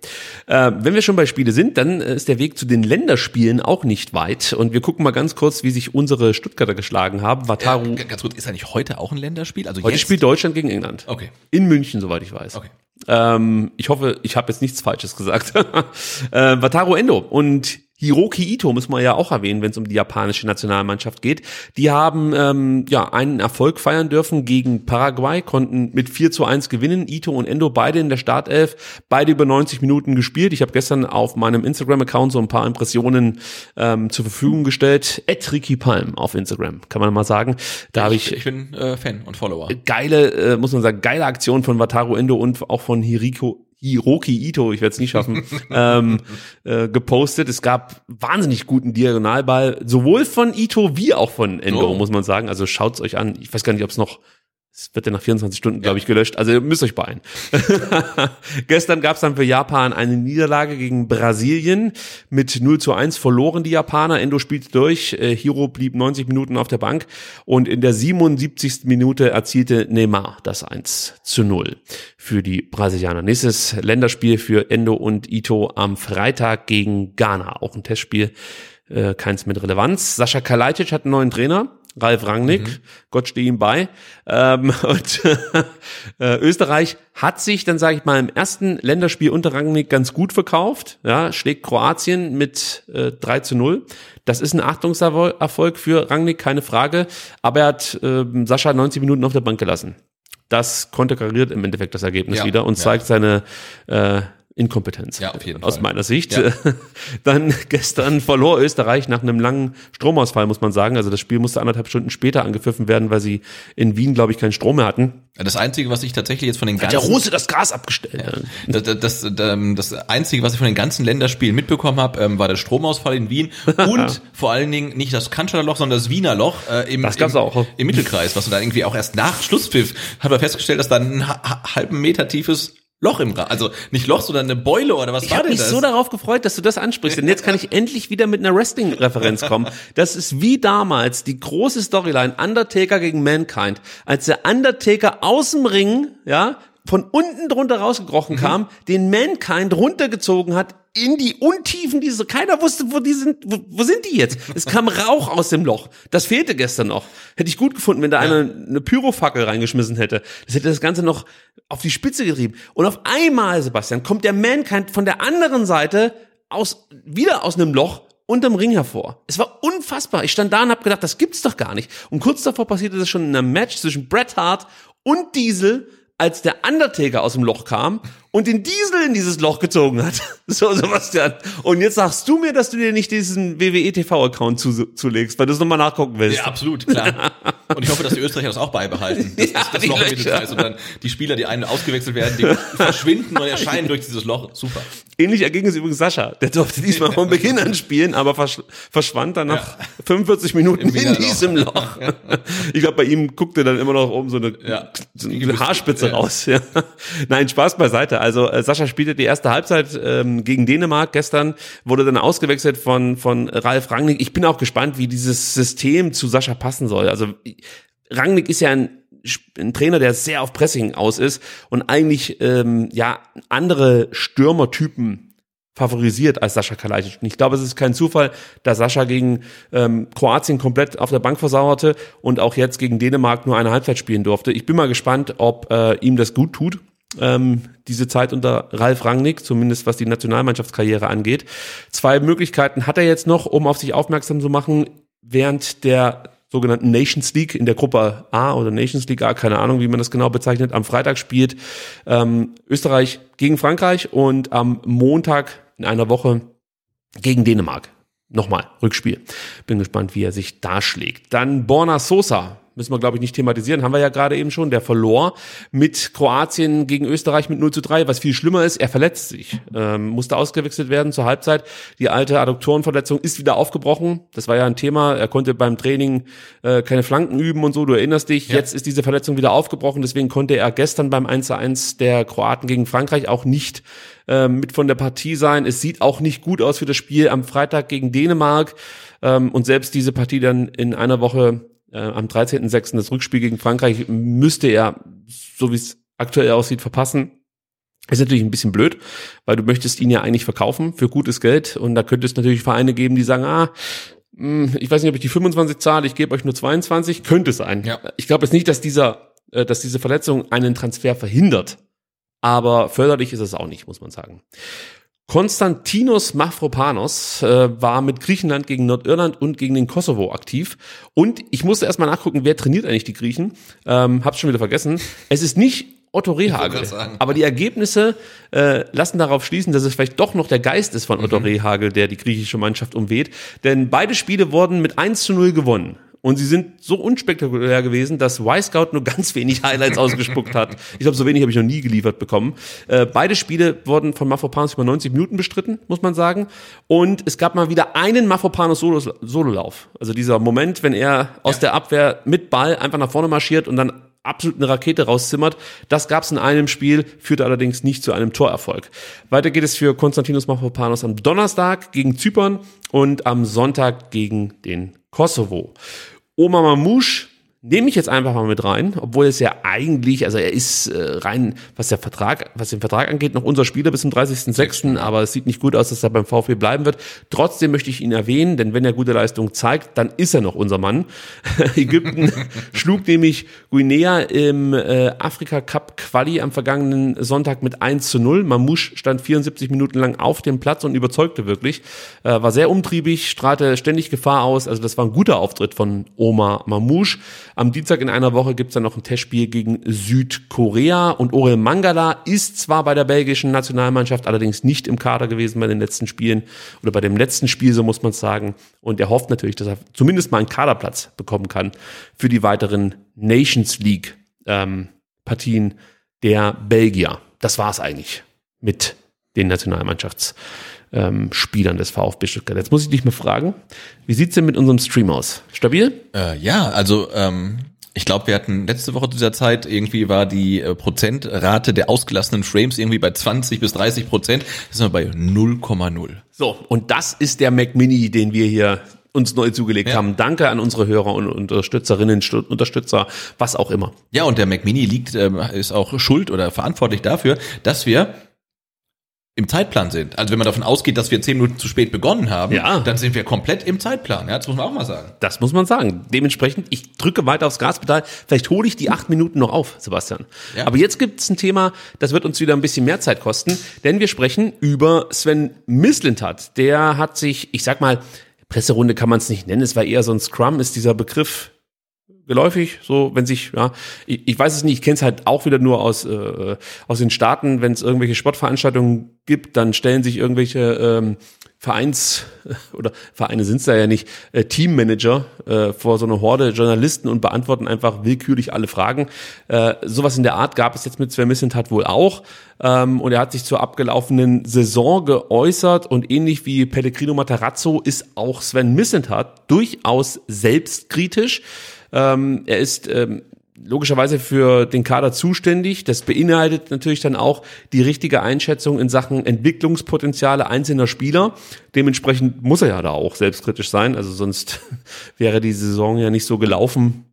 Äh, wenn wir schon bei Spiele sind, dann äh, ist der Weg zu den Länderspielen auch nicht weit. Und wir gucken mal ganz kurz, wie sich unsere Stuttgarter geschlagen haben. Wataru, Äh, ganz kurz, ist eigentlich heute auch ein Länderspiel? Also heute jetzt? spielt Deutschland gegen England. Okay. In München, soweit ich weiß. Okay. Ähm, ich hoffe, ich habe jetzt nichts Falsches gesagt. äh, Wataru Endo und Hiroki Ito muss man ja auch erwähnen, wenn es um die japanische Nationalmannschaft geht. Die haben ähm, ja einen Erfolg feiern dürfen gegen Paraguay, konnten mit 4 zu 1 gewinnen. Ito und Endo beide in der Startelf, beide über 90 Minuten gespielt. Ich habe gestern auf meinem Instagram-Account so ein paar Impressionen ähm, zur Verfügung gestellt. Ed Ricky Palm auf Instagram, kann man mal sagen. Da habe ich Ich bin äh, Fan und Follower. geile, äh, muss man sagen, geile Aktion von Wataru Endo und auch von Hiriko, Hiroki Ito, ich werde es nicht schaffen, ähm, äh, gepostet. Es gab wahnsinnig guten Diagonalball, sowohl von Ito wie auch von Endo, Oh. muss man sagen. Also schaut's euch an. Ich weiß gar nicht, ob es noch es wird ja nach 24 Stunden, glaube ich, gelöscht. Also ihr müsst euch beeilen. Gestern gab es dann für Japan eine Niederlage gegen Brasilien. Mit 0 zu 1 verloren die Japaner. Endo spielte durch. Äh, Hiro blieb 90 Minuten auf der Bank. Und in der 77. Minute erzielte Neymar das 1 zu 0 für die Brasilianer. Nächstes Länderspiel für Endo und Ito am Freitag gegen Ghana. Auch ein Testspiel. Äh, keins mit Relevanz. Sascha Kalajdzic hat einen neuen Trainer. Ralf Rangnick, Gott stehe ihm bei. Ähm, und äh, Österreich hat sich dann, sage ich mal, im ersten Länderspiel unter Rangnick ganz gut verkauft. Ja, schlägt Kroatien mit äh, 3 zu 0. Das ist ein Achtungserfolg für Rangnick, keine Frage. Aber er hat äh, Sascha 90 Minuten auf der Bank gelassen. Das konterkariert im Endeffekt das Ergebnis Ja, wieder und ja. zeigt seine äh, Inkompetenz. Ja, auf jeden Aus Fall. meiner Sicht. Ja. Dann gestern verlor Österreich nach einem langen Stromausfall, muss man sagen. Also das Spiel musste anderthalb Stunden später angepfiffen werden, weil sie in Wien, glaube ich, keinen Strom mehr hatten. Das Einzige, was ich tatsächlich jetzt von den Hat der ganzen Russe das Gas abgestellt. Das, das, das, ähm, das Einzige, was ich von den ganzen Länderspielen mitbekommen habe, ähm, war der Stromausfall in Wien und vor allen Dingen nicht das Cannstatter Loch, sondern das Wiener Loch äh, im, Das gab's im, auch. im Mittelkreis, was du da irgendwie auch erst nach Schlusspfiff hat man festgestellt, dass da ein ha ha- halben Meter tiefes Loch im Ra also nicht Loch, sondern eine Beule oder was Ich war habe denn mich das? so darauf gefreut, dass du das ansprichst, denn jetzt kann ich endlich wieder mit einer Wrestling-Referenz kommen. Das ist wie damals die große Storyline Undertaker gegen Mankind, als der Undertaker aus dem Ring, ja, von unten drunter rausgekrochen Mhm. kam, den Mankind runtergezogen hat in die Untiefen diese, keiner wusste, wo die sind, wo, wo sind die jetzt? Es kam Rauch aus dem Loch. Das fehlte gestern noch. Hätte ich gut gefunden, wenn da einer eine Pyrofackel reingeschmissen hätte. Das hätte das Ganze noch auf die Spitze getrieben. Und auf einmal, Sebastian, kommt der Mankind von der anderen Seite aus, wieder aus einem Loch unterm Ring hervor. Es war unfassbar. Ich stand da und habe gedacht, das gibt's doch gar nicht. Und kurz davor passierte das schon in einem Match zwischen Bret Hart und Diesel, als der Undertaker aus dem Loch kam und den Diesel in dieses Loch gezogen hat. So, Sebastian. Und jetzt sagst du mir, dass du dir nicht diesen WWE TV-Account zu, zulegst, weil du es nochmal nachgucken willst. Ja, absolut, klar. Und ich hoffe, dass die Österreicher das auch beibehalten. Das, Ja, das, das Loch im. Mittelkreis und dann die Spieler, die einen ausgewechselt werden, die verschwinden und erscheinen durch dieses Loch. Super. Ähnlich erging es übrigens Sascha. Der durfte diesmal von Beginn an spielen, aber versch verschwand dann nach 45 Minuten in diesem Loch. Ich glaube, bei ihm guckte dann immer noch oben so eine, Ja. so eine Haarspitze raus. Ja. Nein, Spaß beiseite. Also äh, Sascha spielte die erste Halbzeit ähm, gegen Dänemark gestern, wurde dann ausgewechselt von, von Ralf Rangnick. Ich bin auch gespannt, wie dieses System zu Sascha passen soll. Also Rangnick ist ja ein, ein Trainer, der sehr auf Pressing aus ist und eigentlich ähm, ja andere Stürmertypen favorisiert als Sascha Kalajdzic. Und ich glaube, es ist kein Zufall, dass Sascha gegen ähm, Kroatien komplett auf der Bank versauerte und auch jetzt gegen Dänemark nur eine Halbzeit spielen durfte. Ich bin mal gespannt, ob äh, ihm das gut tut, ähm, diese Zeit unter Ralf Rangnick, zumindest was die Nationalmannschaftskarriere angeht. Zwei Möglichkeiten hat er jetzt noch, um auf sich aufmerksam zu machen, während der sogenannten Nations League in der Gruppe A oder Nations League A, keine Ahnung, wie man das genau bezeichnet. Am Freitag spielt ähm, Österreich gegen Frankreich und am Montag in einer Woche gegen Dänemark. Nochmal, Rückspiel. Bin gespannt, wie er sich da schlägt. Dann Borna Sosa müssen wir, glaube ich, nicht thematisieren, haben wir ja gerade eben schon, der verlor mit Kroatien gegen Österreich mit 0 zu 3, was viel schlimmer ist, er verletzt sich, ähm, musste ausgewechselt werden zur Halbzeit. Die alte Adduktorenverletzung ist wieder aufgebrochen, das war ja ein Thema, er konnte beim Training äh, keine Flanken üben und so, du erinnerst dich, ja. jetzt ist diese Verletzung wieder aufgebrochen, deswegen konnte er gestern beim 1 zu 1 der Kroaten gegen Frankreich auch nicht äh, mit von der Partie sein. Es sieht auch nicht gut aus für das Spiel am Freitag gegen Dänemark. Ähm, und selbst diese Partie dann in einer Woche äh, am 13.06. das Rückspiel gegen Frankreich müsste er, so wie es aktuell aussieht, verpassen. Ist natürlich ein bisschen blöd, weil du möchtest ihn ja eigentlich verkaufen für gutes Geld und da könnte es natürlich Vereine geben, die sagen, ah, hm, ich weiß nicht, ob ich die 25 zahle, ich gebe euch nur 22, könnte sein. Ja. Ich glaube jetzt nicht, dass dieser, äh, dass diese Verletzung einen Transfer verhindert, aber förderlich ist es auch nicht, muss man sagen. Konstantinos Mafropanos äh, war mit Griechenland gegen Nordirland und gegen den Kosovo aktiv. Und ich musste erstmal nachgucken, wer trainiert eigentlich die Griechen. Ähm, hab's schon wieder vergessen. Es ist nicht Otto Rehagel. Aber die Ergebnisse äh, lassen darauf schließen, dass es vielleicht doch noch der Geist ist von Otto mhm. Rehagel, der die griechische Mannschaft umweht. Denn beide Spiele wurden mit 1 zu 0 gewonnen. Und sie sind so unspektakulär gewesen, dass Y-Scout nur ganz wenig Highlights ausgespuckt hat. Ich glaube, so wenig habe ich noch nie geliefert bekommen. Äh, beide Spiele wurden von Mafropanos über 90 Minuten bestritten, muss man sagen. Und es gab mal wieder einen Mafropanos Sololauf. Also dieser Moment, wenn er aus ja. der Abwehr mit Ball einfach nach vorne marschiert und dann absolut eine Rakete rauszimmert. Das gab es in einem Spiel, führte allerdings nicht zu einem Torerfolg. Weiter geht es für Konstantinos Mafropanos am Donnerstag gegen Zypern und am Sonntag gegen den Kosovo. Oma Mamouche nehme ich jetzt einfach mal mit rein, obwohl es ja eigentlich, also er ist äh, rein, was der Vertrag, was den Vertrag angeht, noch unser Spieler bis zum 30.06., aber es sieht nicht gut aus, dass er beim VfB bleiben wird. Trotzdem möchte ich ihn erwähnen, denn wenn er gute Leistung zeigt, dann ist er noch unser Mann. Ägypten schlug nämlich Guinea im äh, Afrika Cup Quali am vergangenen Sonntag mit 1 zu 0. Mamouche stand 74 Minuten lang auf dem Platz und überzeugte wirklich. Äh, war sehr umtriebig, strahlte ständig Gefahr aus. Also das war ein guter Auftritt von Oma Mamouche. Am Dienstag in einer Woche gibt's dann noch ein Testspiel gegen Südkorea und Orel Mangala ist zwar bei der belgischen Nationalmannschaft, allerdings nicht im Kader gewesen bei den letzten Spielen oder bei dem letzten Spiel, so muss man sagen. Und er hofft natürlich, dass er zumindest mal einen Kaderplatz bekommen kann für die weiteren Nations League ähm, Partien der Belgier. Das war's eigentlich mit den Nationalmannschafts ähm, Spielern des VfB Stuttgart. Jetzt muss ich dich mal fragen, wie sieht's denn mit unserem Stream aus? Stabil? Äh, ja, also ähm, ich glaube, wir hatten letzte Woche zu dieser Zeit irgendwie war die äh, Prozentrate der ausgelassenen Frames irgendwie bei 20 bis 30 Prozent. Das sind wir bei 0,0. So, und das ist der Mac Mini, den wir hier uns neu zugelegt ja. haben. Danke an unsere Hörer und Unterstützerinnen, Unterstützer, was auch immer. Ja, und der Mac Mini liegt, äh, ist auch schuld oder verantwortlich dafür, dass wir im Zeitplan sind. Also wenn man davon ausgeht, dass wir zehn Minuten zu spät begonnen haben, ja. dann sind wir komplett im Zeitplan. Ja, das muss man auch mal sagen. Das muss man sagen. Dementsprechend, ich drücke weiter aufs Gaspedal. Vielleicht hole ich die acht Minuten noch auf, Sebastian. Ja. Aber jetzt gibt es ein Thema, das wird uns wieder ein bisschen mehr Zeit kosten, denn wir sprechen über Sven Mislintat. Der hat sich, ich sag mal, Presserunde kann man es nicht nennen, es war eher so ein Scrum, ist dieser Begriff geläufig, so wenn sich, ja, ich, ich weiß es nicht, ich kenne es halt auch wieder nur aus, äh, aus den Staaten, wenn es irgendwelche Sportveranstaltungen gibt, dann stellen sich irgendwelche ähm, Vereins oder Vereine sind es da ja nicht, äh, Teammanager äh, vor so einer Horde Journalisten und beantworten einfach willkürlich alle Fragen. Äh, sowas in der Art gab es jetzt mit Sven Missentat wohl auch. Ähm, und er hat sich zur abgelaufenen Saison geäußert und ähnlich wie Pellegrino Matarazzo ist auch Sven Missentat durchaus selbstkritisch. Ähm, er ist ähm, logischerweise für den Kader zuständig. Das beinhaltet natürlich dann auch die richtige Einschätzung in Sachen Entwicklungspotenziale einzelner Spieler. Dementsprechend muss er ja da auch selbstkritisch sein. Also sonst wäre die Saison ja nicht so gelaufen,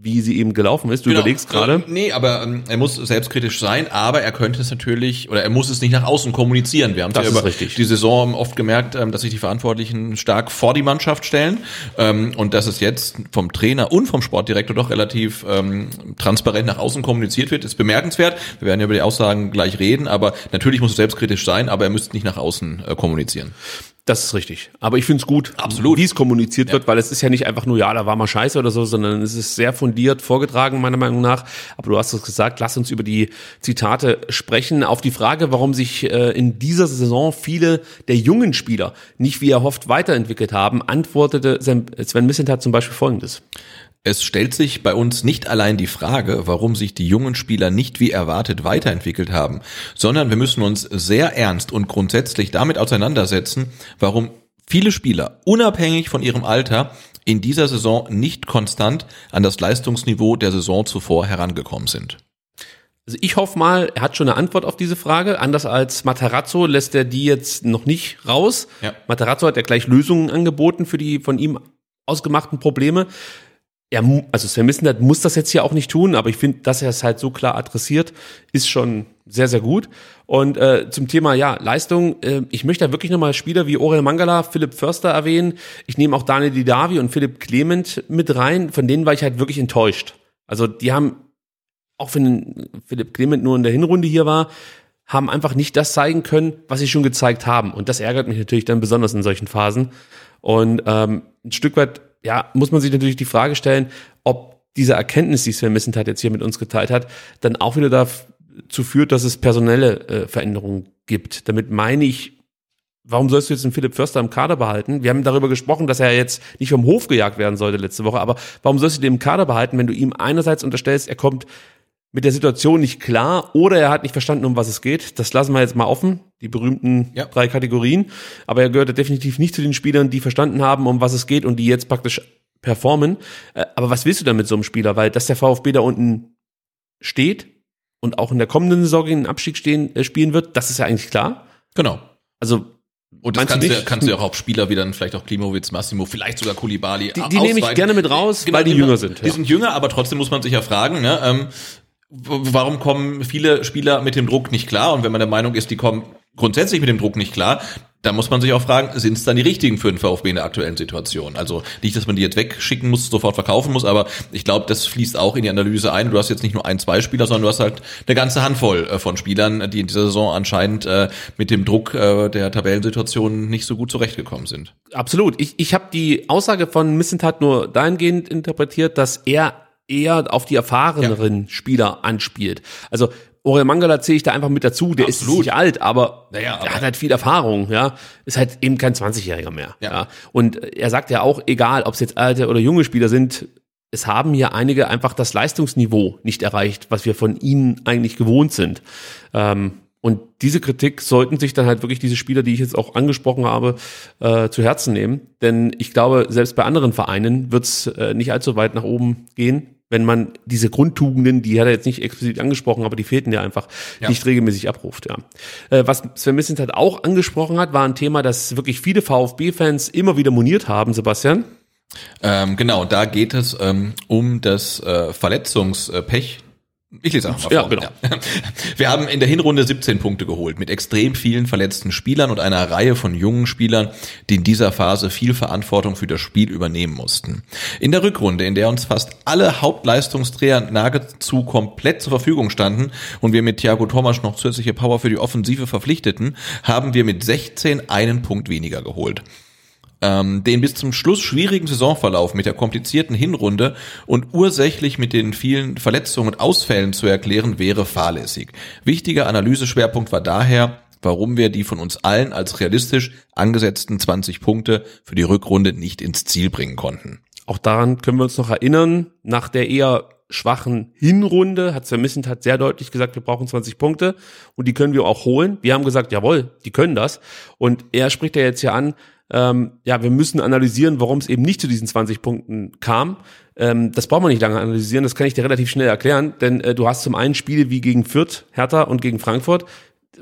wie sie eben gelaufen ist. Du Genau. überlegst gerade. Äh, nee, aber ähm, er muss selbstkritisch sein, aber er könnte es natürlich, oder er muss es nicht nach außen kommunizieren. Wir haben Das ja über richtig. die Saison oft gemerkt, ähm, dass sich die Verantwortlichen stark vor die Mannschaft stellen ähm, und dass es jetzt vom Trainer und vom Sportdirektor doch relativ ähm, transparent nach außen kommuniziert wird, ist bemerkenswert. Wir werden ja über die Aussagen gleich reden, aber natürlich muss es selbstkritisch sein, aber er müsste nicht nach außen äh, kommunizieren. Das ist richtig. Aber ich finde es gut, Absolut. wie es kommuniziert wird, weil es ist ja nicht einfach nur, ja, da war mal scheiße oder so, sondern es ist sehr fundiert vorgetragen, meiner Meinung nach. Aber du hast es gesagt, lass uns über die Zitate sprechen. Auf die Frage, warum sich äh, in dieser Saison viele der jungen Spieler nicht wie erhofft weiterentwickelt haben, antwortete Sven Missentat zum Beispiel folgendes. Es stellt sich bei uns nicht allein die Frage, warum sich die jungen Spieler nicht wie erwartet weiterentwickelt haben, sondern wir müssen uns sehr ernst und grundsätzlich damit auseinandersetzen, warum viele Spieler, unabhängig von ihrem Alter, in dieser Saison nicht konstant an das Leistungsniveau der Saison zuvor herangekommen sind. Also ich hoffe mal, er hat schon eine Antwort auf diese Frage. Anders als Matarazzo lässt er die jetzt noch nicht raus. Ja. Matarazzo hat ja gleich Lösungen angeboten für die von ihm ausgemachten Probleme. Er, also Sven Missentat muss das jetzt hier auch nicht tun, aber ich finde, dass er es halt so klar adressiert, ist schon sehr, sehr gut. Und äh, zum Thema, ja, Leistung, äh, ich möchte da wirklich nochmal Spieler wie Orel Mangala, Philipp Förster erwähnen. Ich nehme auch Daniel Didavi und Philipp Clement mit rein. Von denen war ich halt wirklich enttäuscht. Also die haben auch wenn Philipp Clement nur in der Hinrunde hier war, haben einfach nicht das zeigen können, was sie schon gezeigt haben. Und das ärgert mich natürlich dann besonders in solchen Phasen. Und ähm, ein Stück weit, ja, muss man sich natürlich die Frage stellen, ob diese Erkenntnis, die Sven Missentat jetzt hier mit uns geteilt hat, dann auch wieder dazu führt, dass es personelle äh, Veränderungen gibt. Damit meine ich, warum sollst du jetzt einen Philipp Förster im Kader behalten? Wir haben darüber gesprochen, dass er jetzt nicht vom Hof gejagt werden sollte letzte Woche, aber warum sollst du den im Kader behalten, wenn du ihm einerseits unterstellst, er kommt mit der Situation nicht klar oder er hat nicht verstanden, um was es geht. Das lassen wir jetzt mal offen, die berühmten Ja. drei Kategorien. Aber er gehört definitiv nicht zu den Spielern, die verstanden haben, um was es geht und die jetzt praktisch performen. Äh, Aber was willst du dann mit so einem Spieler? Weil, dass der VfB da unten steht und auch in der kommenden Saison gegen den Abstieg stehen, äh, spielen wird, das ist ja eigentlich klar. Genau. Also Und das kannst du, ja, kannst du ja auch auf Spieler wie dann vielleicht auch Klimowitz, Massimo, vielleicht sogar Kulibali Die- die nehme ich gerne mit raus, weil die jünger sind, Die ja. sind jünger, aber trotzdem muss man sich ja fragen, ne, ähm, warum kommen viele Spieler mit dem Druck nicht klar? Und wenn man der Meinung ist, die kommen grundsätzlich mit dem Druck nicht klar, dann muss man sich auch fragen, sind es dann die richtigen für den VfB in der aktuellen Situation? Also nicht, dass man die jetzt wegschicken muss, sofort verkaufen muss, aber ich glaube, das fließt auch in die Analyse ein. Du hast jetzt nicht nur ein, zwei Spieler, sondern du hast halt eine ganze Handvoll äh, von Spielern, die in dieser Saison anscheinend äh, mit dem Druck äh, der Tabellensituation nicht so gut zurechtgekommen sind. Absolut. Ich, ich habe die Aussage von Missentat nur dahingehend interpretiert, dass er eher auf die erfahreneren Spieler anspielt. Also Orel Mangala zähle ich da einfach mit dazu. Der ist Absolut. nicht alt, aber Naja, er aber- hat halt viel Erfahrung. Ja, ist halt eben kein 20-Jähriger mehr. Ja. Ja. Und er sagt ja auch, egal, ob es jetzt alte oder junge Spieler sind, es haben hier einige einfach das Leistungsniveau nicht erreicht, was wir von ihnen eigentlich gewohnt sind. Ähm, und diese Kritik sollten sich dann halt wirklich diese Spieler, die ich jetzt auch angesprochen habe, äh, zu Herzen nehmen. Denn ich glaube, selbst bei anderen Vereinen wird es äh, nicht allzu weit nach oben gehen, wenn man diese Grundtugenden, die hat er jetzt nicht explizit angesprochen, aber die fehlten ja einfach, Ja. nicht regelmäßig abruft. Ja. Äh, was Sven Missent halt auch angesprochen hat, war ein Thema, das wirklich viele VfB-Fans immer wieder moniert haben, Sebastian. Ähm, genau, da geht es ähm, um das äh, Verletzungspech. Ich lese einfach mal Ja, vor. genau. Wir haben in der Hinrunde 17 Punkte geholt mit extrem vielen verletzten Spielern und einer Reihe von jungen Spielern, die in dieser Phase viel Verantwortung für das Spiel übernehmen mussten. In der Rückrunde, in der uns fast alle Hauptleistungsträger nahezu komplett zur Verfügung standen und wir mit Thiago Thomas noch zusätzliche Power für die Offensive verpflichteten, haben wir mit 16 einen Punkt weniger geholt ähm, den bis zum Schluss schwierigen Saisonverlauf mit der komplizierten Hinrunde und ursächlich mit den vielen Verletzungen und Ausfällen zu erklären, wäre fahrlässig. Wichtiger Analyseschwerpunkt war daher, warum wir die von uns allen als realistisch angesetzten 20 Punkte für die Rückrunde nicht ins Ziel bringen konnten. Auch daran können wir uns noch erinnern. Nach der eher schwachen Hinrunde hat Sven Missent hat sehr deutlich gesagt, wir brauchen 20 Punkte und die können wir auch holen. Wir haben gesagt, jawohl, die können das. Und er spricht ja jetzt hier an, ähm, ja, wir müssen analysieren, warum es eben nicht zu diesen 20 Punkten kam. Ähm, das braucht man nicht lange analysieren, das kann ich dir relativ schnell erklären, denn äh, du hast zum einen Spiele wie gegen Fürth, Hertha und gegen Frankfurt.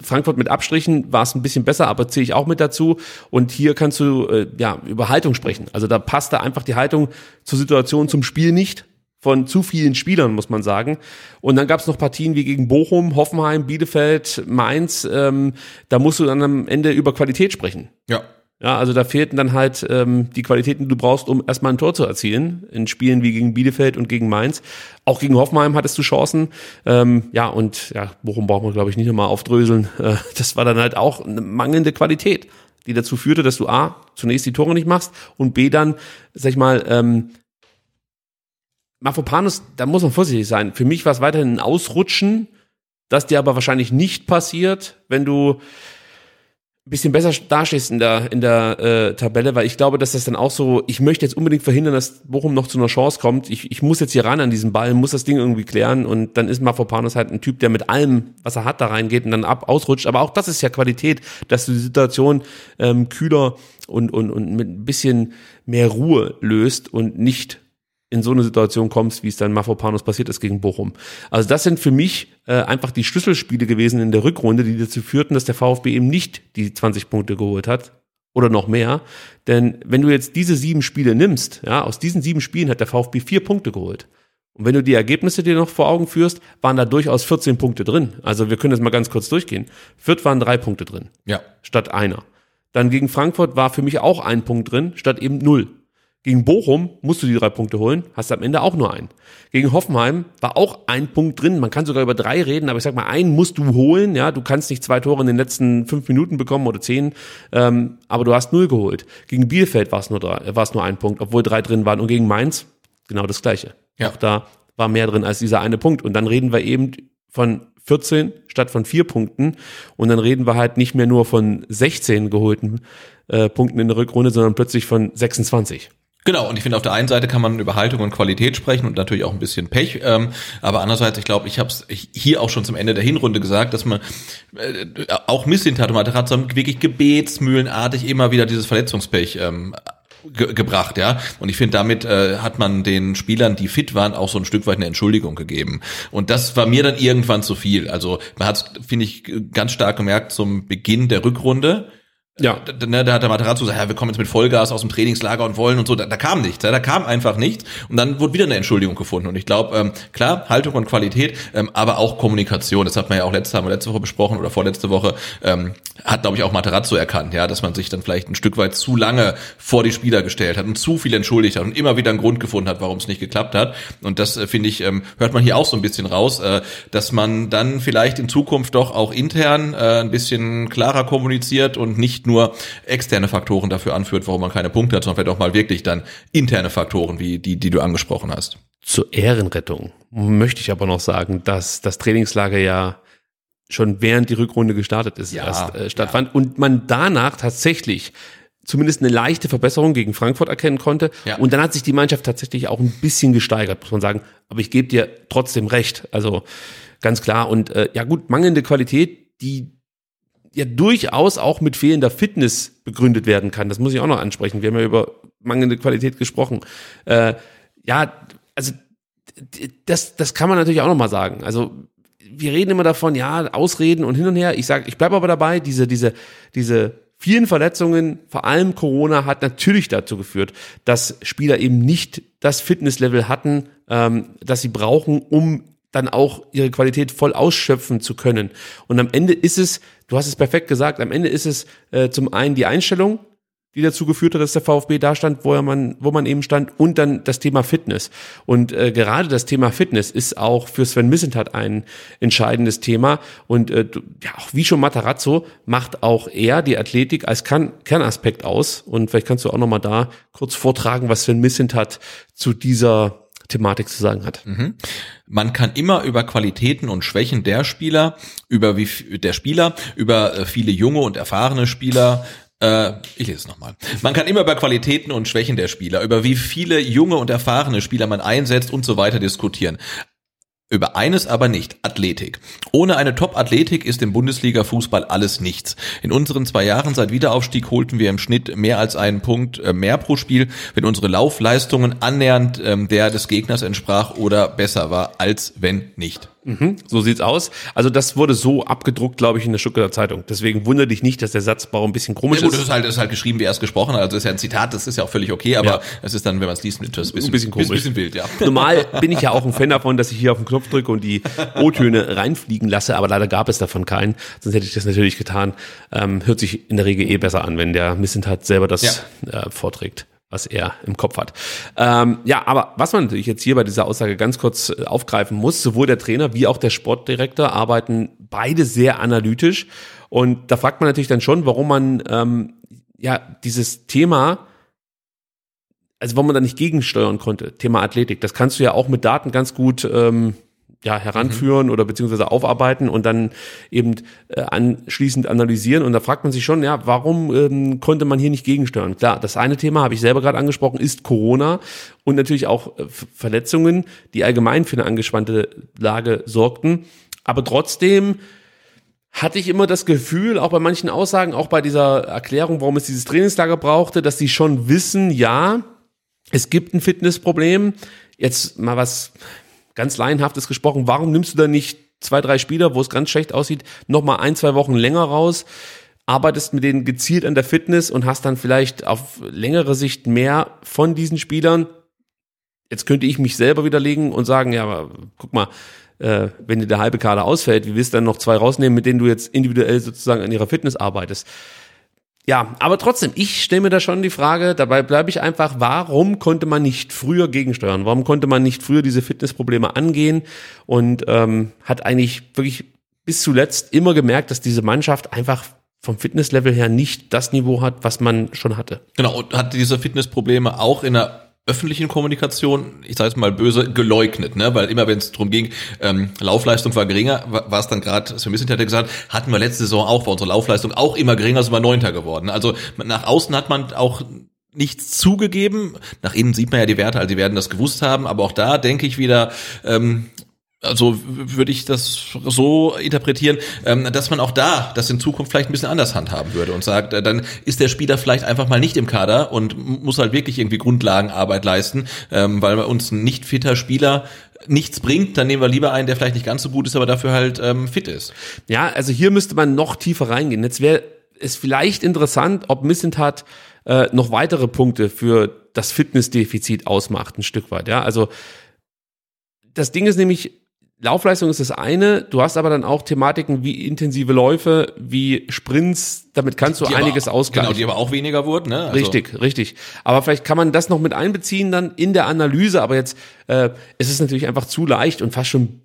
Frankfurt mit Abstrichen war es ein bisschen besser, aber zähle ich auch mit dazu. Und hier kannst du äh, ja über Haltung sprechen. Also da passt da einfach die Haltung zur Situation, zum Spiel nicht von zu vielen Spielern, muss man sagen. Und dann gab es noch Partien wie gegen Bochum, Hoffenheim, Bielefeld, Mainz. Ähm, da musst du dann am Ende über Qualität sprechen. Ja. Ja, also da fehlten dann halt ähm, die Qualitäten, die du brauchst, um erstmal ein Tor zu erzielen. In Spielen wie gegen Bielefeld und gegen Mainz. Auch gegen Hoffenheim hattest du Chancen. Ähm, ja, und ja, Bochum braucht man, glaube ich, nicht nochmal aufdröseln. Äh, das war dann halt auch eine mangelnde Qualität, die dazu führte, dass du A, zunächst die Tore nicht machst und B dann, sag ich mal, ähm, Mafropanus, da muss man vorsichtig sein. Für mich war es weiterhin ein Ausrutschen, das dir aber wahrscheinlich nicht passiert, wenn du bisschen besser dastehst in der, in der äh, Tabelle, weil ich glaube, dass das dann auch so, ich möchte jetzt unbedingt verhindern, dass Bochum noch zu einer Chance kommt. Ich, ich muss jetzt hier ran an diesen Ball, muss das Ding irgendwie klären und dann ist Mafropanus halt ein Typ, der mit allem, was er hat, da reingeht und dann ab ausrutscht. Aber auch das ist ja Qualität, dass du die Situation ähm, kühler und, und, und mit ein bisschen mehr Ruhe löst und nicht in so eine Situation kommst, wie es dann Mafropanos passiert ist gegen Bochum. Also das sind für mich äh, einfach die Schlüsselspiele gewesen in der Rückrunde, die dazu führten, dass der VfB eben nicht die 20 Punkte geholt hat oder noch mehr. Denn wenn du jetzt diese sieben Spiele nimmst, ja, aus diesen sieben Spielen hat der VfB vier Punkte geholt. Und wenn du die Ergebnisse dir noch vor Augen führst, waren da durchaus 14 Punkte drin. Also wir können das mal ganz kurz durchgehen. Fürth waren drei Punkte drin. Ja. Statt einer. Dann gegen Frankfurt war für mich auch ein Punkt drin, statt eben null. Gegen Bochum musst du die drei Punkte holen, hast am Ende auch nur einen. Gegen Hoffenheim war auch ein Punkt drin. Man kann sogar über drei reden, aber ich sag mal, einen musst du holen. Ja, du kannst nicht zwei Tore in den letzten fünf Minuten bekommen oder zehn, ähm, aber du hast null geholt. Gegen Bielefeld war es nur drei, war es nur ein Punkt, obwohl drei drin waren. Und gegen Mainz genau das Gleiche. Ja. Auch da war mehr drin als dieser eine Punkt. Und dann reden wir eben von 14 statt von vier Punkten. Und dann reden wir halt nicht mehr nur von 16 geholten äh, Punkten in der Rückrunde, sondern plötzlich von 26. Genau, und ich finde, auf der einen Seite kann man über Haltung und Qualität sprechen und natürlich auch ein bisschen Pech. Ähm, aber andererseits, ich glaube, ich habe es hier auch schon zum Ende der Hinrunde gesagt, dass man äh, auch Missintat und Materazzo wirklich gebetsmühlenartig immer wieder dieses Verletzungspech ähm, ge gebracht, ja. Und ich finde, damit äh, hat man den Spielern, die fit waren, auch so ein Stück weit eine Entschuldigung gegeben. Und das war mir dann irgendwann zu viel. Also man hat, finde ich, ganz stark gemerkt zum Beginn der Rückrunde Ja. da, ne, da hat der Materazzo gesagt, ja, wir kommen jetzt mit Vollgas aus dem Trainingslager und wollen und so. Da, da kam nichts, ja, da kam einfach nichts. Und dann wurde wieder eine Entschuldigung gefunden. Und ich glaube, ähm, klar, Haltung und Qualität, ähm, aber auch Kommunikation. Das hat man ja auch letzte, haben wir letzte Woche besprochen oder vorletzte Woche, ähm, hat, glaube ich, auch Materazzo erkannt, ja, dass man sich dann vielleicht ein Stück weit zu lange vor die Spieler gestellt hat und zu viel entschuldigt hat und immer wieder einen Grund gefunden hat, warum es nicht geklappt hat. Und das, äh, finde ich, ähm, hört man hier auch so ein bisschen raus, äh, dass man dann vielleicht in Zukunft doch auch intern äh, ein bisschen klarer kommuniziert und nicht nur externe Faktoren dafür anführt, warum man keine Punkte hat, sondern vielleicht auch mal wirklich dann interne Faktoren, wie die, die du angesprochen hast. Zur Ehrenrettung möchte ich aber noch sagen, dass das Trainingslager ja schon während die Rückrunde gestartet ist, Ja, erst äh, stattfand und man danach tatsächlich zumindest eine leichte Verbesserung gegen Frankfurt erkennen konnte. Ja. Und dann hat sich die Mannschaft tatsächlich auch ein bisschen gesteigert, muss man sagen. Aber ich gebe dir trotzdem recht. Also ganz klar. Und äh, ja gut, mangelnde Qualität, die ja durchaus auch mit fehlender Fitness begründet werden kann. Das muss ich auch noch ansprechen. Wir haben ja über mangelnde Qualität gesprochen. Äh, ja, also das, das kann man natürlich auch noch mal sagen. Also wir reden immer davon, ja, Ausreden und hin und her. Ich sage, ich bleibe aber dabei, diese, diese, diese vielen Verletzungen, vor allem Corona, hat natürlich dazu geführt, dass Spieler eben nicht das Fitnesslevel hatten, ähm, das sie brauchen, um dann auch ihre Qualität voll ausschöpfen zu können. Und am Ende ist es, du hast es perfekt gesagt, am Ende ist es äh, zum einen die Einstellung, die dazu geführt hat, dass der VfB da stand, wo er man, wo man eben stand, und dann das Thema Fitness. Und äh, gerade das Thema Fitness ist auch für Sven Missentat ein entscheidendes Thema. Und äh, ja, auch wie schon Matarazzo macht auch er die Athletik als Kern Kernaspekt aus. Und vielleicht kannst du auch noch mal da kurz vortragen, was Sven Missentat zu dieser Thematik zu sagen hat. Man kann immer über Qualitäten und Schwächen der Spieler, über wie der Spieler, über äh, viele junge und erfahrene Spieler äh, ich lese es nochmal. Man kann immer über Qualitäten und Schwächen der Spieler, über wie viele junge und erfahrene Spieler man einsetzt und so weiter diskutieren. Über eines aber nicht, Athletik. Ohne eine Top-Athletik ist im Bundesliga-Fußball alles nichts. In unseren zwei Jahren seit Wiederaufstieg holten wir im Schnitt mehr als einen Punkt äh, mehr pro Spiel, wenn unsere Laufleistungen annähernd ähm, der des Gegners entsprach oder besser war, als wenn nicht. Mhm, so sieht's aus. Also das wurde so abgedruckt, glaube ich, in der Stuttgarter Zeitung. Deswegen wundere dich nicht, dass der Satzbau ein bisschen komisch Ja, gut, ist. das ist halt, ist halt geschrieben, wie er es gesprochen hat. Also das ist ja ein Zitat, das ist ja auch völlig okay, aber Ja. es ist dann, wenn man es liest, etwas bisschen, Ein bisschen komisch. bisschen wild, ja. Normal bin ich ja auch ein Fan davon, dass ich hier auf den Knopf drücke und die O-Töne reinfliegen lasse, aber leider gab es davon keinen. Sonst hätte ich das natürlich getan. Ähm, hört sich in der Regel eh besser an, wenn der Missentat selber das äh, vorträgt was er im Kopf hat. Ähm, ja, aber was man natürlich jetzt hier bei dieser Aussage ganz kurz äh, aufgreifen muss, sowohl der Trainer wie auch der Sportdirektor arbeiten beide sehr analytisch. Und da fragt man natürlich dann schon, warum man ähm, ja dieses Thema also warum man da nicht gegensteuern konnte, Thema Athletik. Das kannst du ja auch mit Daten ganz gut ähm, ja, heranführen oder beziehungsweise aufarbeiten und dann eben äh, anschließend analysieren. Und da fragt man sich schon, ja, warum ähm, konnte man hier nicht gegensteuern? Klar, das eine Thema habe ich selber gerade angesprochen, ist Corona und natürlich auch äh, Ver- Verletzungen, die allgemein für eine angespannte Lage sorgten. Aber trotzdem hatte ich immer das Gefühl, auch bei manchen Aussagen, auch bei dieser Erklärung, warum es dieses Trainingslager brauchte, dass sie schon wissen, ja, es gibt ein Fitnessproblem. Jetzt mal was ganz laienhaftes gesprochen. Warum nimmst du da nicht zwei, drei Spieler, wo es ganz schlecht aussieht, noch mal ein, zwei Wochen länger raus? Arbeitest mit denen gezielt an der Fitness und hast dann vielleicht auf längere Sicht mehr von diesen Spielern. Jetzt könnte ich mich selber widerlegen und sagen, ja, aber guck mal, äh, wenn dir der halbe Kader ausfällt, wie willst du dann noch zwei rausnehmen, mit denen du jetzt individuell sozusagen an ihrer Fitness arbeitest? Ja, aber trotzdem, ich stelle mir da schon die Frage, dabei bleibe ich einfach, warum konnte man nicht früher gegensteuern? Warum konnte man nicht früher diese Fitnessprobleme angehen? Und ähm, hat eigentlich wirklich bis zuletzt immer gemerkt, dass diese Mannschaft einfach vom Fitnesslevel her nicht das Niveau hat, was man schon hatte. Genau, und hat diese Fitnessprobleme auch in der öffentlichen Kommunikation, ich sage es mal böse, geleugnet, ne? Weil immer wenn es darum ging, ähm, Laufleistung war geringer, wa- war es dann gerade, Sven Missentat hat gesagt, hatten wir letzte Saison auch, war unsere Laufleistung auch immer geringer, sind wir Neunter geworden. Also nach außen hat man auch nichts zugegeben. Nach innen sieht man ja die Werte, also die werden das gewusst haben, aber auch da denke ich wieder, ähm, also würde ich das so interpretieren, ähm, dass man auch da das in Zukunft vielleicht ein bisschen anders handhaben würde und sagt, äh, dann ist der Spieler vielleicht einfach mal nicht im Kader und muss halt wirklich irgendwie Grundlagenarbeit leisten, ähm, weil uns ein nicht fitter Spieler nichts bringt, dann nehmen wir lieber einen, der vielleicht nicht ganz so gut ist, aber dafür halt ähm, fit ist. Ja, also hier müsste man noch tiefer reingehen. Jetzt wäre es vielleicht interessant, ob Missentat äh, noch weitere Punkte für das Fitnessdefizit ausmacht, ein Stück weit. Ja, also das Ding ist nämlich, Laufleistung ist das eine, du hast aber dann auch Thematiken wie intensive Läufe, wie Sprints, damit kannst du Die einiges aber, ausgleichen. Genau, die aber auch weniger wurden. Ne? Also, Richtig, richtig. Aber vielleicht kann man das noch mit einbeziehen dann in der Analyse. Aber jetzt äh, es ist natürlich einfach zu leicht und fast schon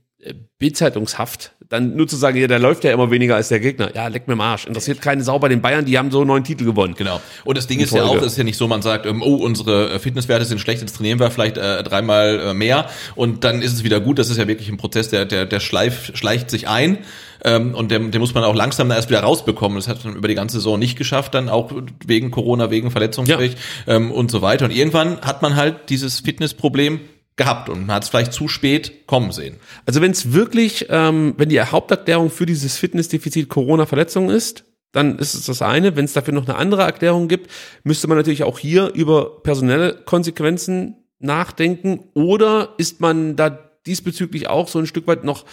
Bildzeitungshaft, dann nur zu sagen, ja, der läuft ja immer weniger als der Gegner. Ja, leck mir am Arsch. Interessiert keine Sau bei den Bayern, die haben so neun Titel gewonnen. Genau. Und das Ding In ist ja auch, es ist ja nicht so, man sagt, ähm, oh, unsere äh, Fitnesswerte sind schlecht, jetzt trainieren wir vielleicht äh, dreimal äh, mehr und dann ist es wieder gut. Das ist ja wirklich ein Prozess, der, der, der schleif, schleicht sich ein. Ähm, und den, den muss man auch langsam dann erst wieder rausbekommen. Das hat man über die ganze Saison nicht geschafft, dann auch wegen Corona, wegen Verletzungspech ähm, und so weiter. Und irgendwann hat man halt dieses Fitnessproblem gehabt und man hat es vielleicht zu spät kommen sehen. Also wenn es wirklich, ähm, wenn die Haupterklärung für dieses Fitnessdefizit Corona-Verletzung ist, dann ist es das eine. Wenn es dafür noch eine andere Erklärung gibt, müsste man natürlich auch hier über personelle Konsequenzen nachdenken. Oder ist man da diesbezüglich auch so ein Stück weit noch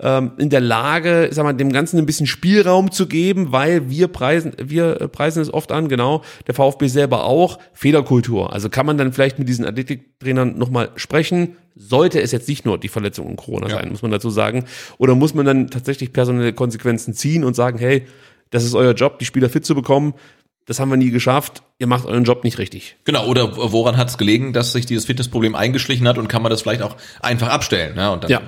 ähm, in der Lage, sag mal, dem Ganzen ein bisschen Spielraum zu geben, weil wir preisen, wir äh, preisen es oft an, genau, der VfB selber auch, Fehlerkultur. Also kann man dann vielleicht mit diesen Athletiktrainern nochmal sprechen, sollte es jetzt nicht nur die Verletzung und Corona sein, muss man dazu sagen, oder muss man dann tatsächlich personelle Konsequenzen ziehen und sagen, hey, das ist euer Job, die Spieler fit zu bekommen, das haben wir nie geschafft, ihr macht euren Job nicht richtig. Genau, oder woran hat es gelegen, dass sich dieses Fitnessproblem eingeschlichen hat und kann man das vielleicht auch einfach abstellen? Ne? Und dann Ja.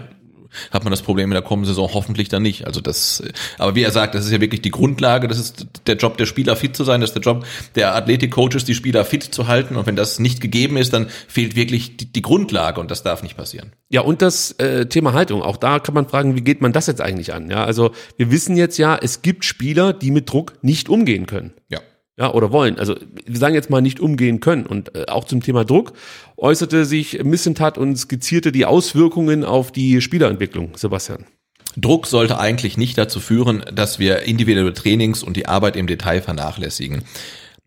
Hat man das Problem in der kommenden Saison hoffentlich dann nicht. Also das, aber wie er sagt, das ist ja wirklich die Grundlage, das ist der Job der Spieler fit zu sein, das ist der Job der Athletikcoaches, die Spieler fit zu halten. Und wenn das nicht gegeben ist, dann fehlt wirklich die, die Grundlage und das darf nicht passieren. Ja, und das äh, Thema Haltung. Auch da kann man fragen, wie geht man das jetzt eigentlich an? Ja, also wir wissen jetzt ja, es gibt Spieler, die mit Druck nicht umgehen können. Ja. Ja, oder wollen. Also wir sagen jetzt mal nicht umgehen können. Und äh, auch zum Thema Druck äußerte sich Missentat und skizzierte die Auswirkungen auf die Spielerentwicklung, Sebastian. Druck sollte eigentlich nicht dazu führen, dass wir individuelle Trainings und die Arbeit im Detail vernachlässigen.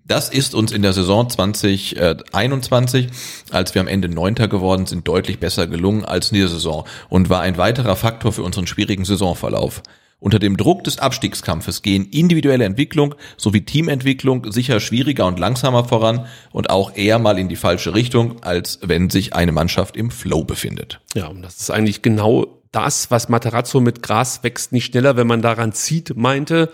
Das ist uns in der Saison 2021, als wir am Ende Neunter geworden sind, deutlich besser gelungen als in dieser Saison und war ein weiterer Faktor für unseren schwierigen Saisonverlauf. Unter dem Druck des Abstiegskampfes gehen individuelle Entwicklung sowie Teamentwicklung sicher schwieriger und langsamer voran und auch eher mal in die falsche Richtung, als wenn sich eine Mannschaft im Flow befindet. Ja, und das ist eigentlich genau das, was Materazzo mit Gras wächst nicht schneller, wenn man daran zieht, meinte.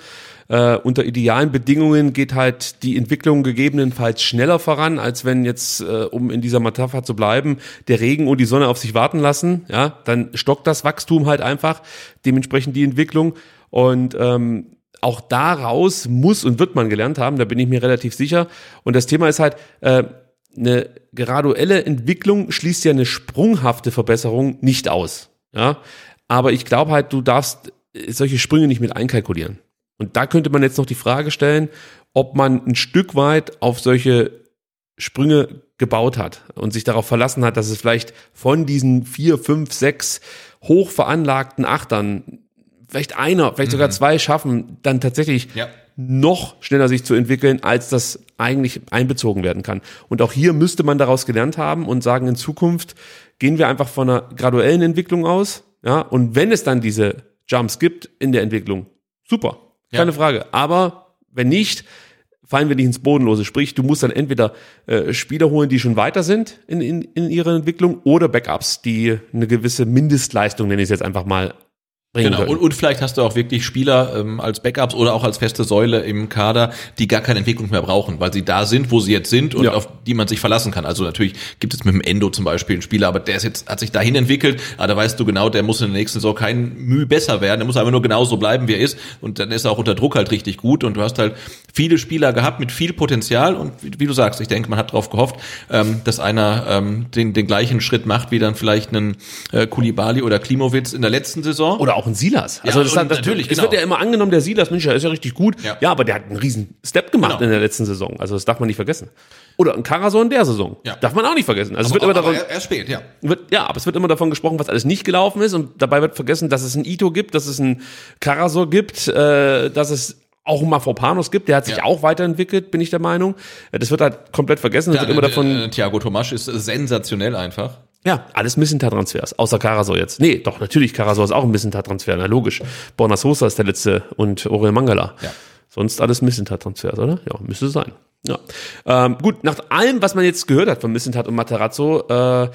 Äh, unter idealen Bedingungen geht halt die Entwicklung gegebenenfalls schneller voran, als wenn jetzt, äh, um in dieser Metapher zu bleiben, der Regen und die Sonne auf sich warten lassen. Ja, dann stockt das Wachstum halt einfach, dementsprechend die Entwicklung. Und ähm, auch daraus muss und wird man gelernt haben, da bin ich mir relativ sicher. Und das Thema ist halt, äh, eine graduelle Entwicklung schließt ja eine sprunghafte Verbesserung nicht aus. Ja, aber ich glaube halt, du darfst solche Sprünge nicht mit einkalkulieren. Und da könnte man jetzt noch die Frage stellen, ob man ein Stück weit auf solche Sprünge gebaut hat und sich darauf verlassen hat, dass es vielleicht von diesen vier, fünf, sechs hoch veranlagten Achtern vielleicht einer, vielleicht sogar mhm. zwei schaffen, dann tatsächlich ja. noch schneller sich zu entwickeln, als das eigentlich einbezogen werden kann. Und auch hier müsste man daraus gelernt haben und sagen, in Zukunft gehen wir einfach von einer graduellen Entwicklung aus. Ja, und wenn es dann diese Jumps gibt in der Entwicklung, super, keine ja. Frage. Aber wenn nicht, fallen wir nicht ins Bodenlose. Sprich, du musst dann entweder äh, Spieler holen, die schon weiter sind in, in, in ihrer Entwicklung, oder Backups, die eine gewisse Mindestleistung, nenne ich es jetzt einfach mal, bringen genau. Und, und vielleicht hast du auch wirklich Spieler ähm, als Backups oder auch als feste Säule im Kader, die gar keine Entwicklung mehr brauchen, weil sie da sind, wo sie jetzt sind und ja. auf die man sich verlassen kann. Also natürlich gibt es mit dem Endo zum Beispiel einen Spieler, aber der ist jetzt, hat sich dahin entwickelt, aber da weißt du genau, der muss in der nächsten Saison kein Mühe besser werden, der muss einfach nur genauso bleiben, wie er ist und dann ist er auch unter Druck halt richtig gut und du hast halt viele Spieler gehabt mit viel Potenzial und wie, wie du sagst, ich denke, man hat darauf gehofft, ähm, dass einer ähm, den, den gleichen Schritt macht, wie dann vielleicht einen äh, Kulibali oder Klimowitz in der letzten Saison. Oder auch ein Silas. Also ja, das, das, natürlich, es genau. wird ja immer angenommen, der Silas, Mensch, der ist ja richtig gut. Ja, ja aber der hat einen riesen Step gemacht genau. in der letzten Saison. Also das darf man nicht vergessen. Oder ein Karasor in der Saison. Ja. Darf man auch nicht vergessen. Also aber, es wird immer davon, er, spät, ja. Wird, ja, aber es wird immer davon gesprochen, was alles nicht gelaufen ist und dabei wird vergessen, dass es ein Ito gibt, dass es ein Karasor gibt, äh, dass es auch ein Mafropanos gibt, der hat sich ja. auch weiterentwickelt, bin ich der Meinung. Das wird halt komplett vergessen. Ja, wird immer davon. Äh, Thiago Tomasch ist sensationell einfach. Ja, alles Missentat-Transfers, außer Karasor jetzt. Nee, doch, natürlich, Karasor ist auch ein Missentat-Transfer, na logisch. Borna Sosa ist der letzte und Orel Mangala. Ja. Sonst alles Missentat-Transfers, oder? Ja, müsste sein. Ja. Ähm, gut, nach allem, was man jetzt gehört hat von Missentat und Materazzo, äh,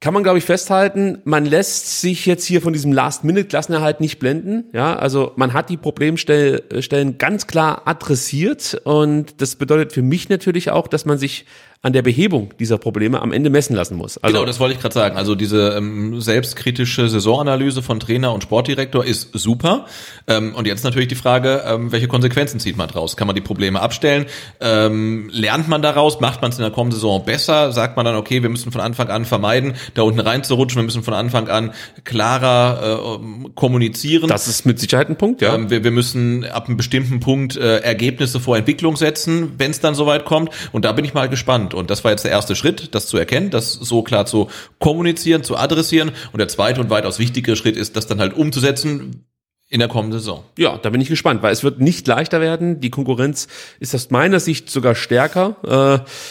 kann man, glaube ich, festhalten, man lässt sich jetzt hier von diesem Last-Minute-Klassenerhalt nicht blenden. Ja, also man hat die Problemstellen ganz klar adressiert und das bedeutet für mich natürlich auch, dass man sich an der Behebung dieser Probleme am Ende messen lassen muss. Also, genau, das wollte ich gerade sagen. Also diese ähm, selbstkritische Saisonanalyse von Trainer und Sportdirektor ist super. Ähm, und jetzt natürlich die Frage, ähm, welche Konsequenzen zieht man draus? Kann man die Probleme abstellen? Ähm, lernt man daraus? Macht man es in der kommenden Saison besser? Sagt man dann, okay, wir müssen von Anfang an vermeiden, da unten reinzurutschen, wir müssen von Anfang an klarer äh, kommunizieren. Das ist mit Sicherheit ein Punkt, ja. Ähm, wir, wir müssen ab einem bestimmten Punkt äh, Ergebnisse vor Entwicklung setzen, wenn es dann soweit kommt. Und da bin ich mal gespannt. Und das war jetzt der erste Schritt, das zu erkennen, das so klar zu kommunizieren, zu adressieren. Und der zweite und weitaus wichtigere Schritt ist, das dann halt umzusetzen, in der kommenden Saison. Ja, da bin ich gespannt, weil es wird nicht leichter werden. Die Konkurrenz ist aus meiner Sicht sogar stärker. Äh,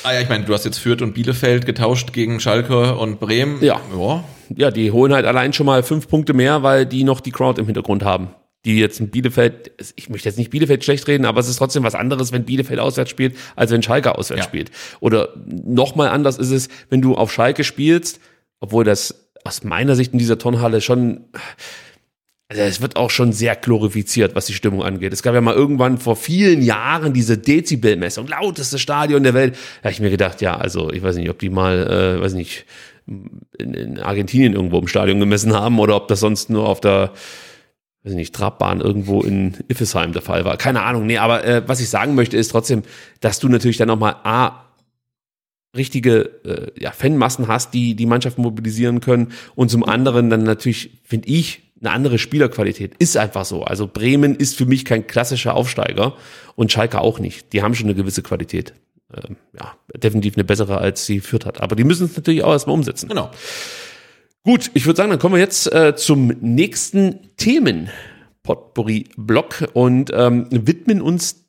ah ja, ich meine, du hast jetzt Fürth und Bielefeld getauscht gegen Schalke und Bremen. Ja. ja. Ja, die holen halt allein schon mal fünf Punkte mehr, weil die noch die Crowd im Hintergrund haben die jetzt in Bielefeld, ich möchte jetzt nicht Bielefeld schlecht reden, aber es ist trotzdem was anderes, wenn Bielefeld auswärts spielt, als wenn Schalke auswärts ja. spielt. Oder nochmal anders ist es, wenn du auf Schalke spielst, obwohl das aus meiner Sicht in dieser Turnhalle schon, also es wird auch schon sehr glorifiziert, was die Stimmung angeht. Es gab ja mal irgendwann vor vielen Jahren diese Dezibelmessung, lauteste Stadion der Welt. Da habe ich mir gedacht, ja, also ich weiß nicht, ob die mal, äh, weiß nicht, in, in Argentinien irgendwo im Stadion gemessen haben oder ob das sonst nur auf der weiß nicht, Trabbahn irgendwo in Iffesheim der Fall war. Keine Ahnung, nee, aber äh, was ich sagen möchte, ist trotzdem, dass du natürlich dann nochmal A, richtige äh, ja, Fanmassen hast, die die Mannschaft mobilisieren können und zum anderen dann natürlich, finde ich, eine andere Spielerqualität. Ist einfach so. Also Bremen ist für mich kein klassischer Aufsteiger und Schalke auch nicht. Die haben schon eine gewisse Qualität. Ähm, ja, definitiv eine bessere, als sie führt hat. Aber die müssen es natürlich auch erstmal umsetzen. Genau. Gut, ich würde sagen, dann kommen wir jetzt äh, zum nächsten Themen. Potpourri-Block und ähm, widmen uns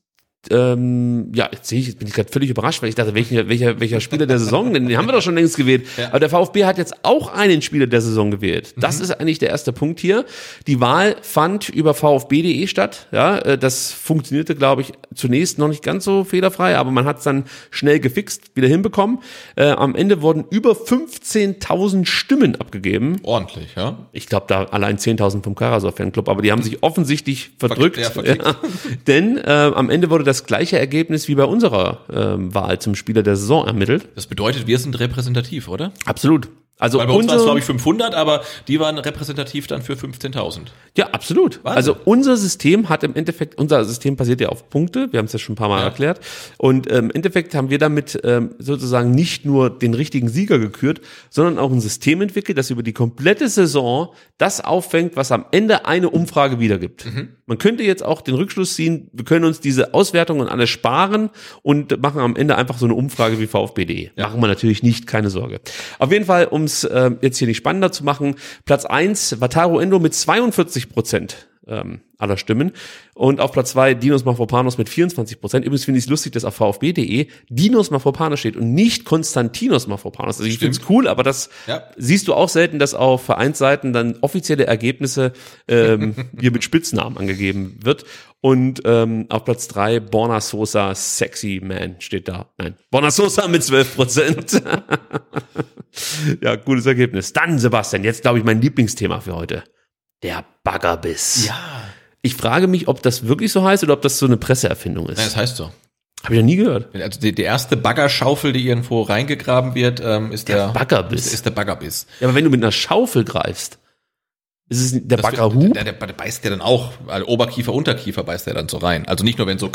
ähm, ja, jetzt sehe ich, jetzt bin ich gerade völlig überrascht, weil ich dachte, welcher, welcher, welcher Spieler der Saison, denn den haben wir doch schon längst gewählt. Aber der VfB hat jetzt auch einen Spieler der Saison gewählt. Das ist eigentlich der erste Punkt hier. Die Wahl fand über vfb.de statt. Ja, äh, das funktionierte, glaube ich, zunächst noch nicht ganz so fehlerfrei, aber man hat es dann schnell gefixt, wieder hinbekommen. Äh, am Ende wurden über 15.000 Stimmen abgegeben. Ordentlich, ja. Ich glaube, da allein 10.000 vom Karasor Fanclub, aber die haben sich offensichtlich verdrückt. ja. Ja. Denn äh, am Ende wurde das gleiche Ergebnis wie bei unserer ähm, Wahl zum Spieler der Saison ermittelt. Das bedeutet, wir sind repräsentativ, oder? Absolut. Also Weil bei uns waren es, unser- glaube ich, 500, aber die waren repräsentativ dann für 15.000. Ja, absolut. Wahnsinn. Also unser System hat im Endeffekt, unser System basiert ja auf Punkte, wir haben es ja schon ein paar Mal Ja. erklärt. Und ähm, im Endeffekt haben wir damit ähm, sozusagen nicht nur den richtigen Sieger gekürt, sondern auch ein System entwickelt, das über die komplette Saison das auffängt, was am Ende eine Umfrage wiedergibt. Mhm. Man könnte jetzt auch den Rückschluss ziehen, wir können uns diese Auswertungen alle sparen und machen am Ende einfach so eine Umfrage wie VfB.de. Machen wir natürlich nicht, keine Sorge. Auf jeden Fall, um es äh, jetzt hier nicht spannender zu machen, Platz eins Wataru Endo mit 42 Prozent ähm, aller Stimmen. Und auf Platz zwei Dinos Mafropanos mit 24 Prozent. Übrigens finde ich es lustig, dass auf VfB.de Dinos Mafropanos steht und nicht Konstantinos Mafropanos. Also ich finde es cool, aber das Ja. siehst du auch selten, dass auf Vereinsseiten dann offizielle Ergebnisse ähm, hier mit Spitznamen angegeben wird. Und ähm, auf Platz drei Borna Sosa Sexy Man steht da. Nein, Borna Sosa mit 12 Prozent. ja, gutes Ergebnis. Dann, Sebastian, jetzt glaube ich mein Lieblingsthema für heute. Der Baggerbiss. Ja. Ich frage mich, ob das wirklich so heißt oder ob das so eine Presseerfindung ist. Ja, das heißt so. Habe ich noch nie gehört. Also die, die erste Baggerschaufel, die irgendwo reingegraben wird, ähm, ist der, Der Baggerbiss. Ist, ist der Baggerbiss. Ja, aber wenn du mit einer Schaufel greifst, ist es der Baggerhub? Der, der, der beißt ja dann auch, also Oberkiefer, Unterkiefer beißt der dann so rein. Also nicht nur wenn so.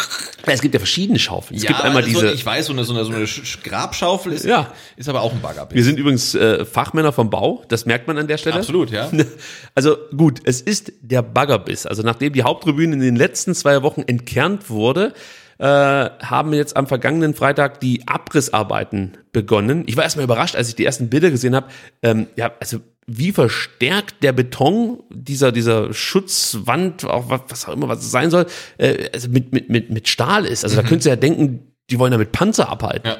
Es gibt ja verschiedene Schaufeln. Es ja, gibt einmal so, diese. ich weiß, so eine, so eine, so eine Sch- Sch- Grabschaufel ist, Ja. ist aber auch ein Baggerbiss. wir sind übrigens äh, Fachmänner vom Bau, das merkt man an der Stelle. Absolut, ja. Also gut, es ist der Baggerbiss. Also nachdem die Haupttribüne in den letzten zwei Wochen entkernt wurde, äh, haben jetzt am vergangenen Freitag die Abrissarbeiten begonnen. Ich war erstmal überrascht, als ich die ersten Bilder gesehen habe. Ähm, ja, also wie verstärkt der Beton dieser dieser Schutzwand, auch was, was auch immer was es sein soll, äh, also mit mit mit mit Stahl ist. Also da könntest du ja denken, die wollen damit Panzer abhalten. Ja.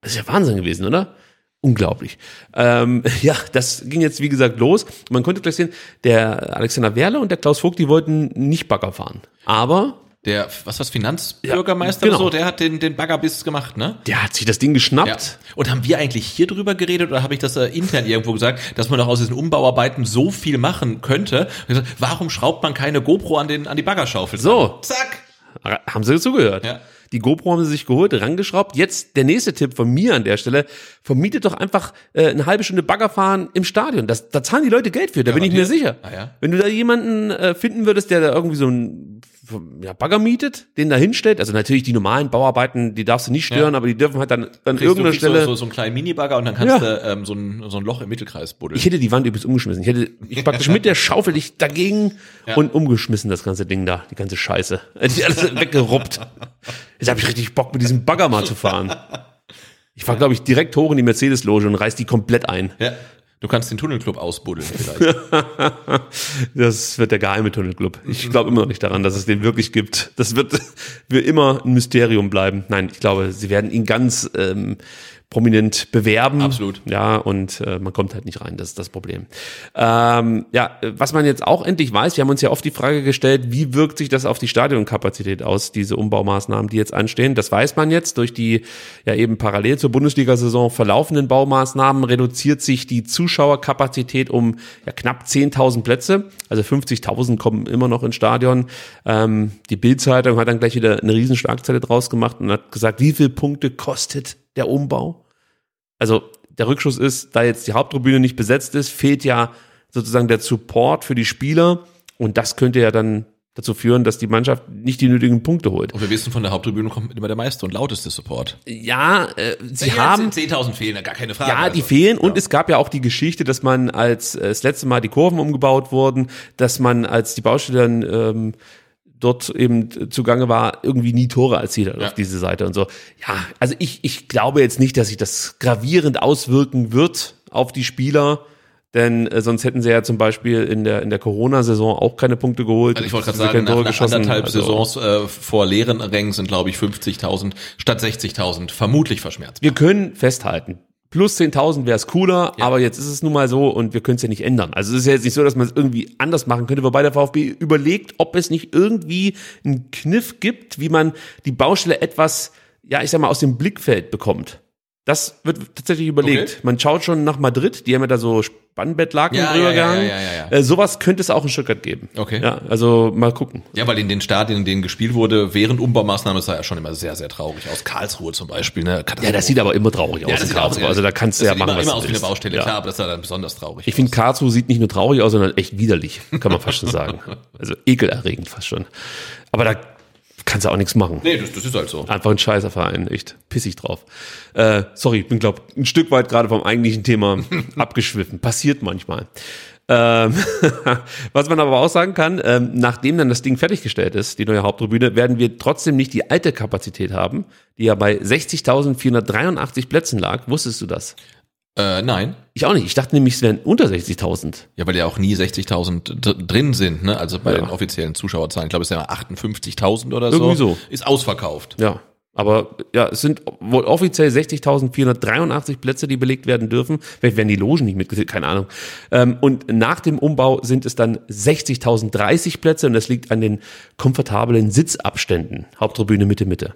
Das ist ja Wahnsinn gewesen, oder? Unglaublich. Ähm, ja, das ging jetzt wie gesagt los. Man konnte gleich sehen, der Alexander Werle und der Klaus Vogt, die wollten nicht Bagger fahren. Aber Der, was was, Finanzbürgermeister Ja, oder so, genau. der hat den, den Baggerbiss gemacht, ne? der hat sich das Ding geschnappt. Ja. Und haben wir eigentlich hier drüber geredet oder habe ich das äh, intern irgendwo gesagt, dass man doch aus diesen Umbauarbeiten so viel machen könnte? Gesagt, warum schraubt man keine GoPro an, den, an die Baggerschaufel? So. Zack. Haben sie zugehört. Ja. Die GoPro haben sie sich geholt, rangeschraubt. Jetzt der nächste Tipp von mir an der Stelle. Vermietet doch einfach äh, eine halbe Stunde Bagger fahren im Stadion. Das, da zahlen die Leute Geld für, da bin ich mir sicher. Ah, ja. Wenn du da jemanden äh, finden würdest, der da irgendwie so ein ja, Bagger mietet, den da hinstellt, also natürlich die normalen Bauarbeiten, die darfst du nicht stören, Ja. aber die dürfen halt dann an irgendeiner Stelle... so, so, so einen kleinen Minibagger und dann kannst Ja. du ähm, so, ein, so ein Loch im Mittelkreis buddeln. Ich hätte die Wand übrigens umgeschmissen. Ich hätte ich praktisch mit der Schaufel dich dagegen Ja. und umgeschmissen, das ganze Ding da, die ganze Scheiße. Ich alles weggeruppt. Jetzt habe ich richtig Bock, mit diesem Bagger mal zu fahren. Ich fahr, glaube ich, direkt hoch in die Mercedes-Loge und reiß die komplett ein. ja. Du kannst den Tunnelclub ausbuddeln vielleicht. Das wird der geheime Tunnelclub. Ich glaube immer noch nicht daran, dass es den wirklich gibt. Das wird für immer ein Mysterium bleiben. Nein, ich glaube, sie werden ihn ganz ähm, prominent bewerben. Absolut. Ja, und äh, man kommt halt nicht rein, das ist das Problem. Ähm, ja, was man jetzt auch endlich weiß, wir haben uns ja oft die Frage gestellt, wie wirkt sich das auf die Stadionkapazität aus, diese Umbaumaßnahmen, die jetzt anstehen. Das weiß man jetzt durch die ja eben parallel zur Bundesliga-Saison verlaufenden Baumaßnahmen reduziert sich die Zuschauerkapazität um ja, knapp 10.000 Plätze. Also 50.000 kommen immer noch ins Stadion. Ähm, die Bild-Zeitung hat dann gleich wieder eine Riesenschlagzeile draus gemacht und hat gesagt, wie viel Punkte kostet der Umbau? Also der Rückschuss ist, da jetzt die Haupttribüne nicht besetzt ist, fehlt ja sozusagen der Support für die Spieler und das könnte ja dann dazu führen, dass die Mannschaft nicht die nötigen Punkte holt. Und wir wissen, von der Haupttribüne kommt immer der meiste und lauteste Support. Ja, äh, sie Ja, haben 10.000 fehlen, gar keine Frage. ja, die Also, fehlen und es gab ja auch die Geschichte, dass man als äh, das letzte Mal die Kurven umgebaut wurden, dass man als die Baustelle dann ähm, dort eben zugange war, irgendwie nie Tore erzielt hat Ja. auf diese Seite und so. Ja, also ich, ich glaube jetzt nicht, dass sich das gravierend auswirken wird auf die Spieler. Denn äh, sonst hätten sie ja zum Beispiel in der, in der Corona-Saison auch keine Punkte geholt. Also ich wollte gerade sagen, keine nach, Tore nach geschossen. anderthalb Also- Saisons äh, vor leeren Rängen sind, glaube ich, 50.000 statt 60.000 vermutlich verschmerzt. Wir können festhalten. Plus 10.000 wäre es cooler, Ja. aber jetzt ist es nun mal so und wir können es ja nicht ändern. Also es ist ja jetzt nicht so, dass man es irgendwie anders machen könnte, wobei der VfB überlegt, ob es nicht irgendwie einen Kniff gibt, wie man die Baustelle etwas, ja, ich sag mal, aus dem Blickfeld bekommt. Das wird tatsächlich überlegt. Okay. Man schaut schon nach Madrid, die haben ja da so Spannbettlaken Ja, drüber ja, ja, gehangen. ja, ja, ja. Äh, sowas könnte es auch in Stuttgart geben. Okay. Ja, also mal gucken. Ja, weil in den Stadien, in denen gespielt wurde, während Umbaumaßnahmen, sah ja schon immer sehr, sehr traurig aus. Karlsruhe zum Beispiel. Ne? Ja, das sieht aber immer traurig aus in Karlsruhe. Also da kannst du ja machen, immer, was immer du aus wie eine. Baustelle, Ja. klar, aber das sah dann besonders traurig Ich finde, Karlsruhe sieht nicht nur traurig aus, sondern echt widerlich, kann man fast schon sagen. Also ekelerregend fast schon. Aber da kannst du auch nichts machen. Nee, das, das ist halt so. Einfach ein scheißer Verein, echt pissig drauf. Äh, sorry, ich bin, glaube ein Stück weit gerade vom eigentlichen Thema abgeschwiffen. Passiert manchmal. Ähm, was man aber auch sagen kann, ähm, nachdem dann das Ding fertiggestellt ist, die neue Haupttribüne, werden wir trotzdem nicht die alte Kapazität haben, die ja bei 60.483 Plätzen lag. Wusstest du das? Äh, nein. Ich auch nicht. Ich dachte nämlich, es wären unter 60.000. Ja, weil ja auch nie 60.000 dr- drin sind, ne? Also bei Ja. den offiziellen Zuschauerzahlen, ich glaube, es sind ja 58.000 oder so. Irgendwie so. Ist ausverkauft. Ja, aber ja, es sind wohl offiziell 60.483 Plätze, die belegt werden dürfen. Vielleicht werden die Logen nicht mitgezählt, keine Ahnung. Ähm, und nach dem Umbau sind es dann 60.030 Plätze und das liegt an den komfortablen Sitzabständen. Haupttribüne Mitte, Mitte.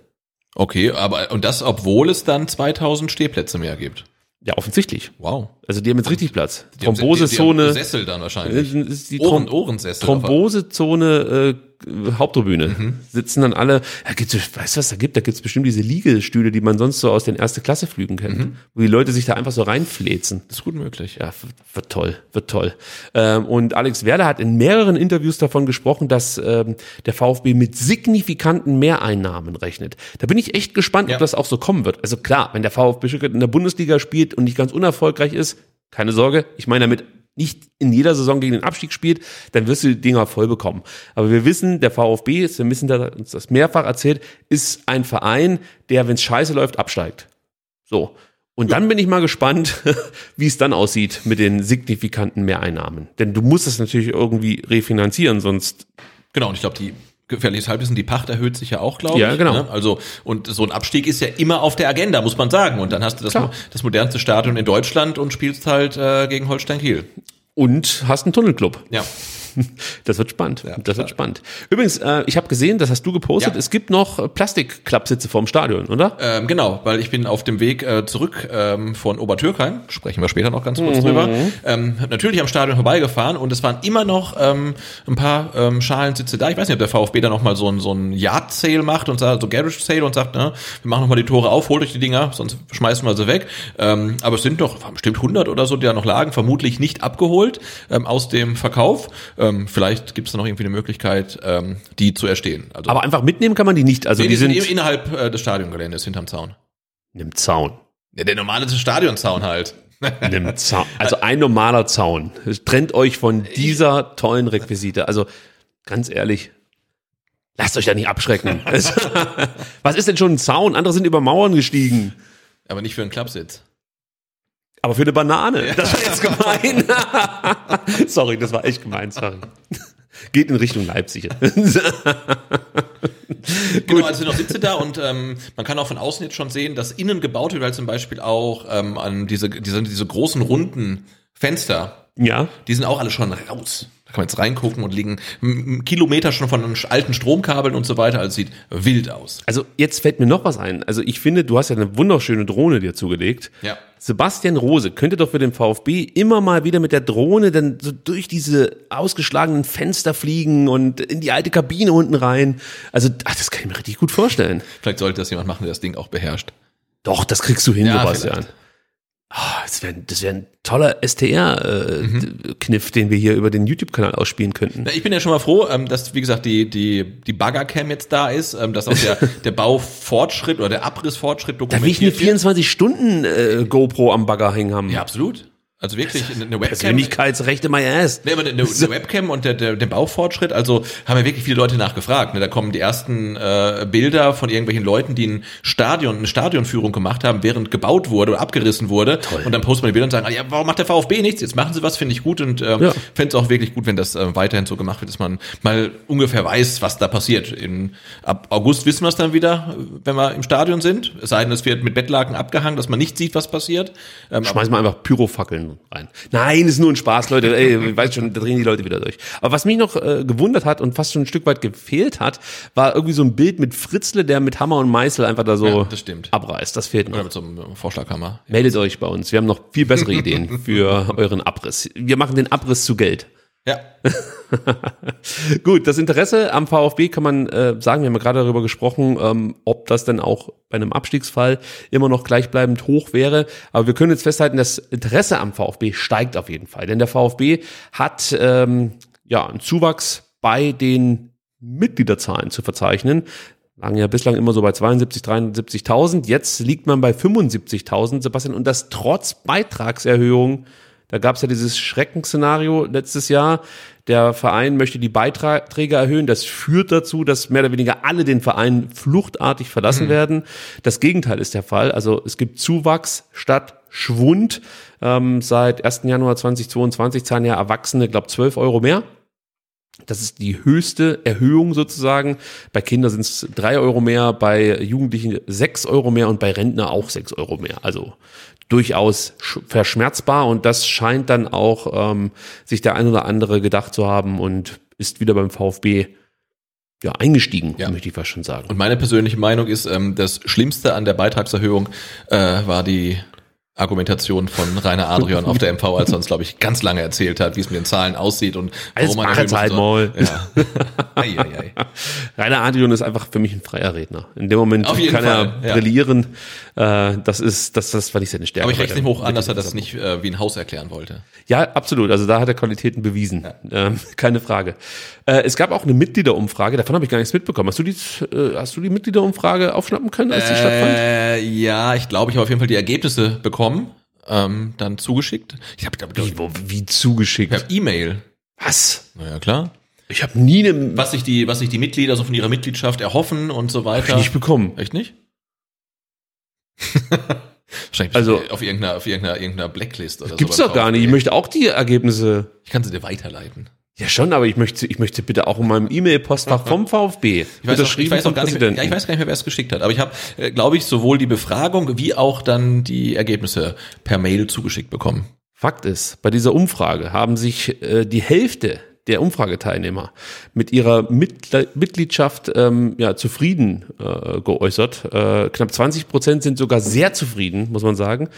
Okay, aber und das, obwohl es dann 2000 Stehplätze mehr gibt. Ja, offensichtlich. Wow. Also die haben jetzt richtig Platz. Die haben- die- die Thrombosezone. haben Sessel dann wahrscheinlich. Ist die Ohren, Ohrensessel. Thrombosezone äh, Haupttribüne. Mhm. Sitzen dann alle, da gibt's, weißt du, was da gibt? Da gibt's bestimmt diese Liegestühle, die man sonst so aus den erste Klasse Flügen kennt, Mhm. wo die Leute sich da einfach so reinfläzen. Das ist gut möglich. Ja, wird, toll, wird toll. Ähm, und Alex Werder hat in mehreren Interviews davon gesprochen, dass ähm, der VfB mit signifikanten Mehreinnahmen rechnet. Da bin ich echt gespannt, Ja. ob das auch so kommen wird. Also klar, wenn der VfB in der Bundesliga spielt und nicht ganz unerfolgreich ist, keine Sorge, ich meine damit nicht in jeder Saison gegen den Abstieg spielt, dann wirst du die Dinger voll bekommen. Aber wir wissen, der VfB, wir müssen da uns das mehrfach erzählt, ist ein Verein, der, wenn es scheiße läuft, absteigt. So. Und dann bin ich mal gespannt, wie es dann aussieht mit den signifikanten Mehreinnahmen. Denn du musst es natürlich irgendwie refinanzieren, sonst Genau, und ich glaube, die gefährliches Halbwissen, die Pacht erhöht sich ja auch, glaube Ja, ich. genau. Ne? Also, und so ein Abstieg ist ja immer auf der Agenda, muss man sagen. Und dann hast du das, Klar. das modernste Stadion in Deutschland und spielst halt äh, gegen Holstein Kiel. und hast einen Tunnelclub. Ja. Das wird spannend. Ja, das wird spannend. Übrigens, äh, ich habe gesehen, das hast du gepostet, Ja. es gibt noch äh, Plastikklappsitze vorm Stadion, oder? Ähm, genau, weil ich bin auf dem Weg äh, zurück ähm, von Obertürkheim, sprechen wir später noch ganz kurz Mhm. drüber, ähm, natürlich am Stadion vorbeigefahren und es waren immer noch ähm, ein paar ähm, Schalensitze da. Ich weiß nicht, ob der VfB da nochmal so ein, so ein Yard-Sale macht und sagt, so Garage Sale und sagt, ne, wir machen nochmal die Tore auf, holt euch die Dinger, sonst schmeißen wir sie weg. Ähm, aber es sind doch bestimmt 100 oder so, die da noch lagen, vermutlich nicht abgeholt ähm, aus dem Verkauf. Ähm, vielleicht gibt es da noch irgendwie eine Möglichkeit, ähm, die zu erstehen. Also Aber einfach mitnehmen kann man die nicht. Also Nee, die sind in- innerhalb äh, des Stadiongeländes hinterm Zaun. im Zaun. Ja, der normale Stadionzaun halt. Einem Zaun. Also ein normaler Zaun. Trennt euch von dieser tollen Requisite. Also ganz ehrlich, lasst euch da nicht abschrecken. Es- Was ist denn schon ein Zaun? Andere sind über Mauern gestiegen. Aber nicht für einen Klappsitz. Aber für eine Banane. Das war jetzt gemein. sorry, das war echt gemein, sorry. Geht in Richtung Leipzig. Genau, also noch Sitze da und ähm, man kann auch von außen jetzt schon sehen, dass innen gebaut wird, weil zum Beispiel auch ähm, an diese, diese, diese großen runden Fenster, ja. die sind auch alle schon raus. Da kann man jetzt reingucken und liegen Kilometer schon von alten Stromkabeln und so weiter. Also sieht wild aus. Also jetzt fällt mir noch was ein. Also ich finde, du hast ja eine wunderschöne Drohne dir zugelegt. Ja. Sebastian Rose könnte doch für den VfB immer mal wieder mit der Drohne dann so durch diese ausgeschlagenen Fenster fliegen und in die alte Kabine unten rein. Also ach, das kann ich mir richtig gut vorstellen. Vielleicht sollte das jemand machen, der das Ding auch beherrscht. Doch, das kriegst du hin, Ja, Sebastian. vielleicht. Ah, das wäre das wär ein toller STR-Kniff, den wir hier über den YouTube-Kanal ausspielen könnten. Ich bin ja schon mal froh, ähm, dass, wie gesagt, die, die, die Baggercam jetzt da ist, ähm, dass auch der, der Baufortschritt oder der Abrissfortschritt Da will ich eine dokumentiert wird. 24-Stunden-GoPro am Bagger hängen haben. Ja, absolut. Also wirklich eine Webcam. Persönlichkeitsrechte my ass. Nee, aber eine, eine Webcam und der, der, der Baufortschritt, also haben ja wirklich viele Leute nachgefragt. Ne? Da kommen die ersten äh, Bilder von irgendwelchen Leuten, die ein Stadion, eine Stadionführung gemacht haben, während gebaut wurde oder abgerissen wurde. Toll. Und dann postet man die Bilder und sagen, ah, ja, warum macht der VfB nichts? Jetzt machen sie was, finde ich gut und äh, ja. fände es auch wirklich gut, wenn das äh, weiterhin so gemacht wird, dass man mal ungefähr weiß, was da passiert. In, ab August wissen wir es dann wieder, wenn wir im Stadion sind. Es sei denn, es wird mit Bettlaken abgehangen, dass man nicht sieht, was passiert. Ähm, Schmeiß mal einfach Pyrofackeln rein. Nein, ist nur ein Spaß, Leute. Ey, ich weiß schon, da drehen die Leute wieder durch. Aber was mich noch äh, gewundert hat und fast schon ein Stück weit gefehlt hat, war irgendwie so ein Bild mit Fritzle, der mit Hammer und Meißel einfach da so ja, das stimmt. abreißt. Das fehlt noch. Oder mit so einem Vorschlaghammer. Meldet euch bei uns. Wir haben noch viel bessere Ideen für euren Abriss. Wir machen den Abriss zu Geld. Ja. Gut, das Interesse am VfB kann man äh, sagen, wir haben ja gerade darüber gesprochen, ähm, ob das denn auch bei einem Abstiegsfall immer noch gleichbleibend hoch wäre. Aber wir können jetzt festhalten, das Interesse am VfB steigt auf jeden Fall. Denn der VfB hat ähm, ja einen Zuwachs bei den Mitgliederzahlen zu verzeichnen. Lagen ja bislang immer so bei 72, 73.000. Jetzt liegt man bei 75.000, Sebastian, und das trotz Beitragserhöhung da gab es ja dieses Schreckensszenario letztes Jahr. Der Verein möchte die Beiträge erhöhen. Das führt dazu, dass mehr oder weniger alle den Verein fluchtartig verlassen mhm. werden. Das Gegenteil ist der Fall. Also es gibt Zuwachs statt Schwund. Ähm, seit 1. Januar 2022 zahlen ja Erwachsene, glaube 12 Euro mehr. Das ist die höchste Erhöhung sozusagen. Bei Kindern sind es drei Euro mehr, bei Jugendlichen sechs Euro mehr und bei Rentner auch sechs Euro mehr. Also durchaus verschmerzbar und das scheint dann auch ähm, sich der ein oder andere gedacht zu haben und ist wieder beim VfB ja, eingestiegen, ja. möchte ich fast schon sagen. Und meine persönliche Meinung ist, ähm, das Schlimmste an der Beitragserhöhung äh, war die Argumentation von Rainer Adrian auf der MV, als er uns, glaube ich, ganz lange erzählt hat, wie es mit den Zahlen aussieht und warum man jetzt halt mal. Ja. ei, ei, ei. Rainer Adrian ist einfach für mich ein freier Redner. In dem Moment kann Fall, er brillieren. Ja. Äh, das ist, das, das war nicht seine Stärke. Aber ich rechne ihm hoch an, dass er das nicht äh, wie ein Haus erklären wollte. Ja, absolut. Also da hat er Qualitäten bewiesen. Ja. Ähm, keine Frage. Äh, es gab auch eine Mitgliederumfrage, davon habe ich gar nichts mitbekommen. Hast du die, äh, hast du die Mitgliederumfrage aufschnappen können, als die stattfand? Äh, ja, ich glaube, ich habe auf jeden Fall die Ergebnisse bekommen bekommen, ähm, dann zugeschickt. Ich habe wie, wo, wie zugeschickt? Per E-Mail. Was? Naja, klar. Ich habe nie eine was sich die was sich die Mitglieder so von ihrer Mitgliedschaft erhoffen und so weiter. Hab ich nicht bekommen. Echt nicht? Wahrscheinlich also auf irgendeiner auf irgendeiner irgendeiner Blacklist oder so. Gibt's doch gar nicht. Ich möchte auch die Ergebnisse. Ich kann sie dir weiterleiten. Ja schon, aber ich möchte, ich möchte bitte auch in meinem E-Mail-Postfach vom VfB. Ich weiß, auch, ich weiß auch gar nicht, mehr, ja, ich weiß gar nicht mehr, wer es geschickt hat. Aber ich habe, äh, glaube ich, sowohl die Befragung wie auch dann die Ergebnisse per Mail zugeschickt bekommen. Fakt ist, bei dieser Umfrage haben sich äh, die Hälfte der Umfrageteilnehmer mit ihrer Mitgliedschaft ähm, ja, zufrieden äh, geäußert. Äh, knapp 20 Prozent sind sogar sehr zufrieden, muss man sagen.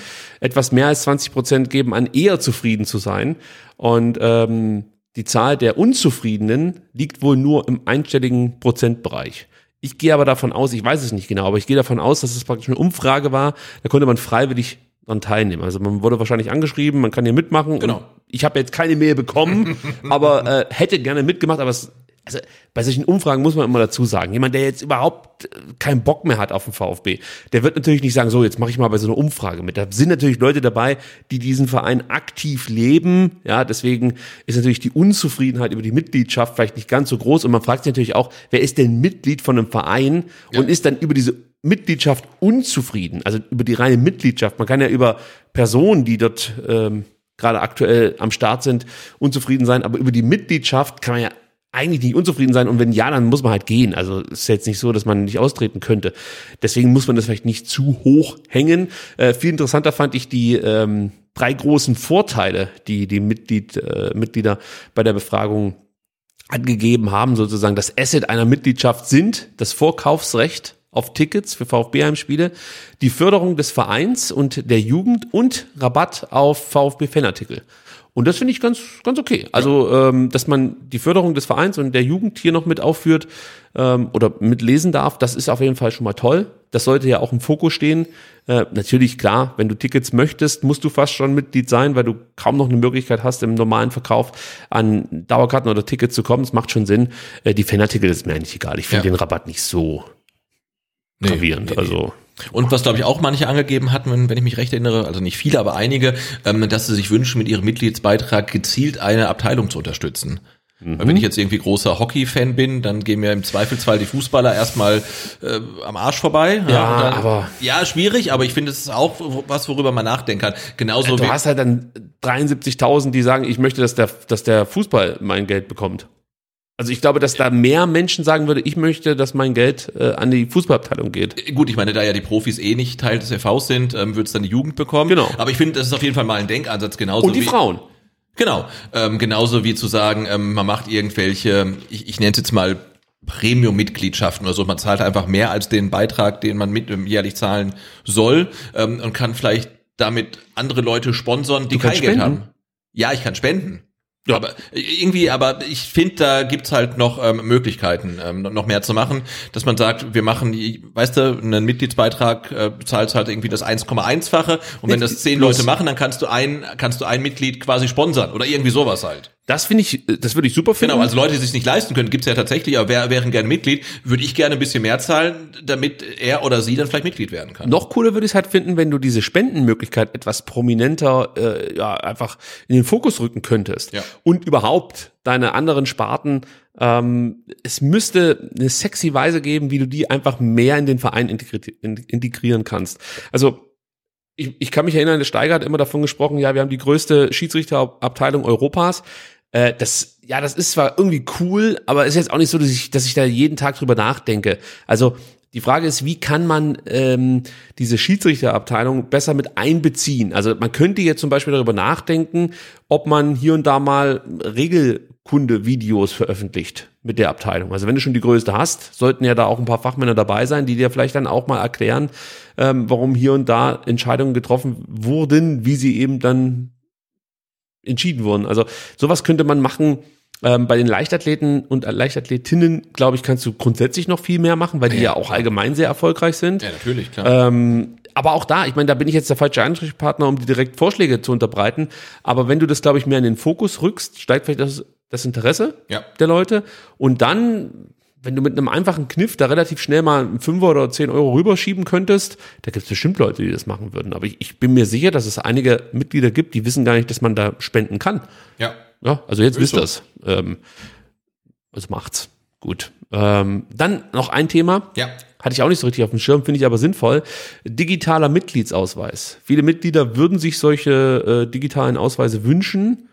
Etwas mehr als 20 Prozent geben an, eher zufrieden zu sein. Und ähm, die Zahl der Unzufriedenen liegt wohl nur im einstelligen Prozentbereich. Ich gehe aber davon aus, ich weiß es nicht genau, aber ich gehe davon aus, dass es praktisch eine Umfrage war, da konnte man freiwillig dran teilnehmen. Also man wurde wahrscheinlich angeschrieben, man kann hier mitmachen. Genau. Ich habe jetzt keine Mail bekommen, aber äh, hätte gerne mitgemacht, aber es also bei solchen Umfragen muss man immer dazu sagen, jemand, der jetzt überhaupt äh, keinen Bock mehr hat auf den VfB, der wird natürlich nicht sagen, so, jetzt mache ich mal bei so einer Umfrage mit. Da sind natürlich Leute dabei, die diesen Verein aktiv leben. Ja, deswegen ist natürlich die Unzufriedenheit über die Mitgliedschaft vielleicht nicht ganz so groß. Und man fragt sich natürlich auch, wer ist denn Mitglied von einem Verein ja. und ist dann über diese Mitgliedschaft unzufrieden, also über die reine Mitgliedschaft. Man kann ja über Personen, die dort ähm, gerade aktuell am Start sind, unzufrieden sein, aber über die Mitgliedschaft kann man ja eigentlich nicht unzufrieden sein und wenn ja, dann muss man halt gehen. Also ist jetzt nicht so, dass man nicht austreten könnte. Deswegen muss man das vielleicht nicht zu hoch hängen. Äh, viel interessanter fand ich die ähm, drei großen Vorteile, die die Mitglied, äh, Mitglieder bei der Befragung angegeben haben, sozusagen das Asset einer Mitgliedschaft sind das Vorkaufsrecht auf Tickets für VfB-Heimspiele, die Förderung des Vereins und der Jugend und Rabatt auf VfB-Fanartikel. Und das finde ich ganz, ganz okay. Also, ja. ähm, dass man die Förderung des Vereins und der Jugend hier noch mit aufführt ähm, oder mitlesen darf, das ist auf jeden Fall schon mal toll. Das sollte ja auch im Fokus stehen. Äh, natürlich, klar, wenn du Tickets möchtest, musst du fast schon Mitglied sein, weil du kaum noch eine Möglichkeit hast, im normalen Verkauf an Dauerkarten oder Tickets zu kommen. Das macht schon Sinn. Äh, die Fanartikel ist mir eigentlich egal. Ich finde ja. den Rabatt nicht so gravierend. Nee, nee, also Und was, glaube ich, auch manche angegeben hatten, wenn, wenn ich mich recht erinnere, also nicht viele, aber einige, ähm, dass sie sich wünschen, mit ihrem Mitgliedsbeitrag gezielt eine Abteilung zu unterstützen. Weil wenn ich jetzt irgendwie großer Hockey-Fan bin, dann gehen mir im Zweifelsfall die Fußballer erstmal äh, am Arsch vorbei. Ja, dann, aber- Ja, schwierig, aber ich finde, es ist auch was, worüber man nachdenken kann. Genauso du wie... hast halt dann 73.000, die sagen, ich möchte, dass der, dass der Fußball mein Geld bekommt. Also ich glaube, dass da mehr Menschen sagen würde, ich möchte, dass mein Geld äh, an die Fußballabteilung geht. Gut, ich meine, da ja die Profis eh nicht Teil des FVs sind, ähm, wird es dann die Jugend bekommen. Genau. Aber ich finde, das ist auf jeden Fall mal ein Denkansatz, genauso Und die wie, Frauen. Genau, ähm, genauso wie zu sagen, ähm, man macht irgendwelche, ich, ich nenne es jetzt mal Premium-Mitgliedschaften oder so, man zahlt einfach mehr als den Beitrag, den man mit ähm, jährlich zahlen soll ähm, und kann vielleicht damit andere Leute sponsern, die kein Geld spenden. haben. Ja, ich kann spenden. Aber äh, irgendwie, aber ich finde, da gibt's halt noch ähm, Möglichkeiten, ähm, noch- mehr zu machen, dass man sagt, wir machen, weißt du, einen Mitgliedsbeitrag äh, zahlst halt irgendwie das 1,1-fache und wenn das zehn. Leute machen, dann kannst du ein, kannst du ein Mitglied quasi sponsern oder irgendwie sowas halt. Das finde ich, das würde ich super finden. Genau, also Leute, die sich nicht leisten können, gibt's ja tatsächlich, aber wer wären gerne Mitglied, würde ich gerne ein bisschen mehr zahlen, damit er oder sie dann vielleicht Mitglied werden kann. Noch cooler würde ich es halt finden, wenn du diese Spendenmöglichkeit etwas prominenter, äh, ja, einfach in den Fokus rücken könntest. Ja. Und überhaupt deine anderen Sparten, ähm, es müsste eine sexy Weise geben, wie du die einfach mehr in den Verein integri in- integrieren kannst. Also, ich, ich kann mich erinnern, der Steiger hat immer davon gesprochen, ja, wir haben die größte Schiedsrichterabteilung Europas. Äh, das, ja, das ist zwar irgendwie cool, aber ist jetzt auch nicht so, dass ich, dass ich da jeden Tag drüber nachdenke. Also die Frage ist, wie kann man ähm, diese Schiedsrichterabteilung besser mit einbeziehen? Also man könnte jetzt zum Beispiel darüber nachdenken, ob man hier und da mal Regelkunde-Videos veröffentlicht mit der Abteilung. Also wenn du schon die größte hast, sollten ja da auch ein paar Fachmänner dabei sein, die dir vielleicht dann auch mal erklären, ähm, warum hier und da Entscheidungen getroffen wurden, wie sie eben dann entschieden wurden. Also sowas könnte man machen. Ähm, bei den Leichtathleten und Leichtathletinnen, glaube ich, kannst du grundsätzlich noch viel mehr machen, weil die ja, auch allgemein sehr erfolgreich sind. Ja, natürlich, klar. Ähm, aber auch da, ich meine, da bin ich jetzt der falsche Ansprechpartner, um dir direkt Vorschläge zu unterbreiten. Aber wenn du das, glaube ich, mehr in den Fokus rückst, steigt vielleicht das, das Interesse Ja. der Leute. Und dann, wenn du mit einem einfachen Kniff da relativ schnell mal einen Fünfer oder zehn Euro rüberschieben könntest, da gibt es bestimmt Leute, die das machen würden. Aber ich, ich bin mir sicher, dass es einige Mitglieder gibt, die wissen gar nicht, dass man da spenden kann. ja. Ja, also jetzt wisst so. das. Ähm, also macht's. Gut. Ähm, dann noch ein Thema. Ja. Hatte ich auch nicht so richtig auf dem Schirm, finde ich aber sinnvoll. Digitaler Mitgliedsausweis. Viele Mitglieder würden sich solche äh, digitalen Ausweise wünschen.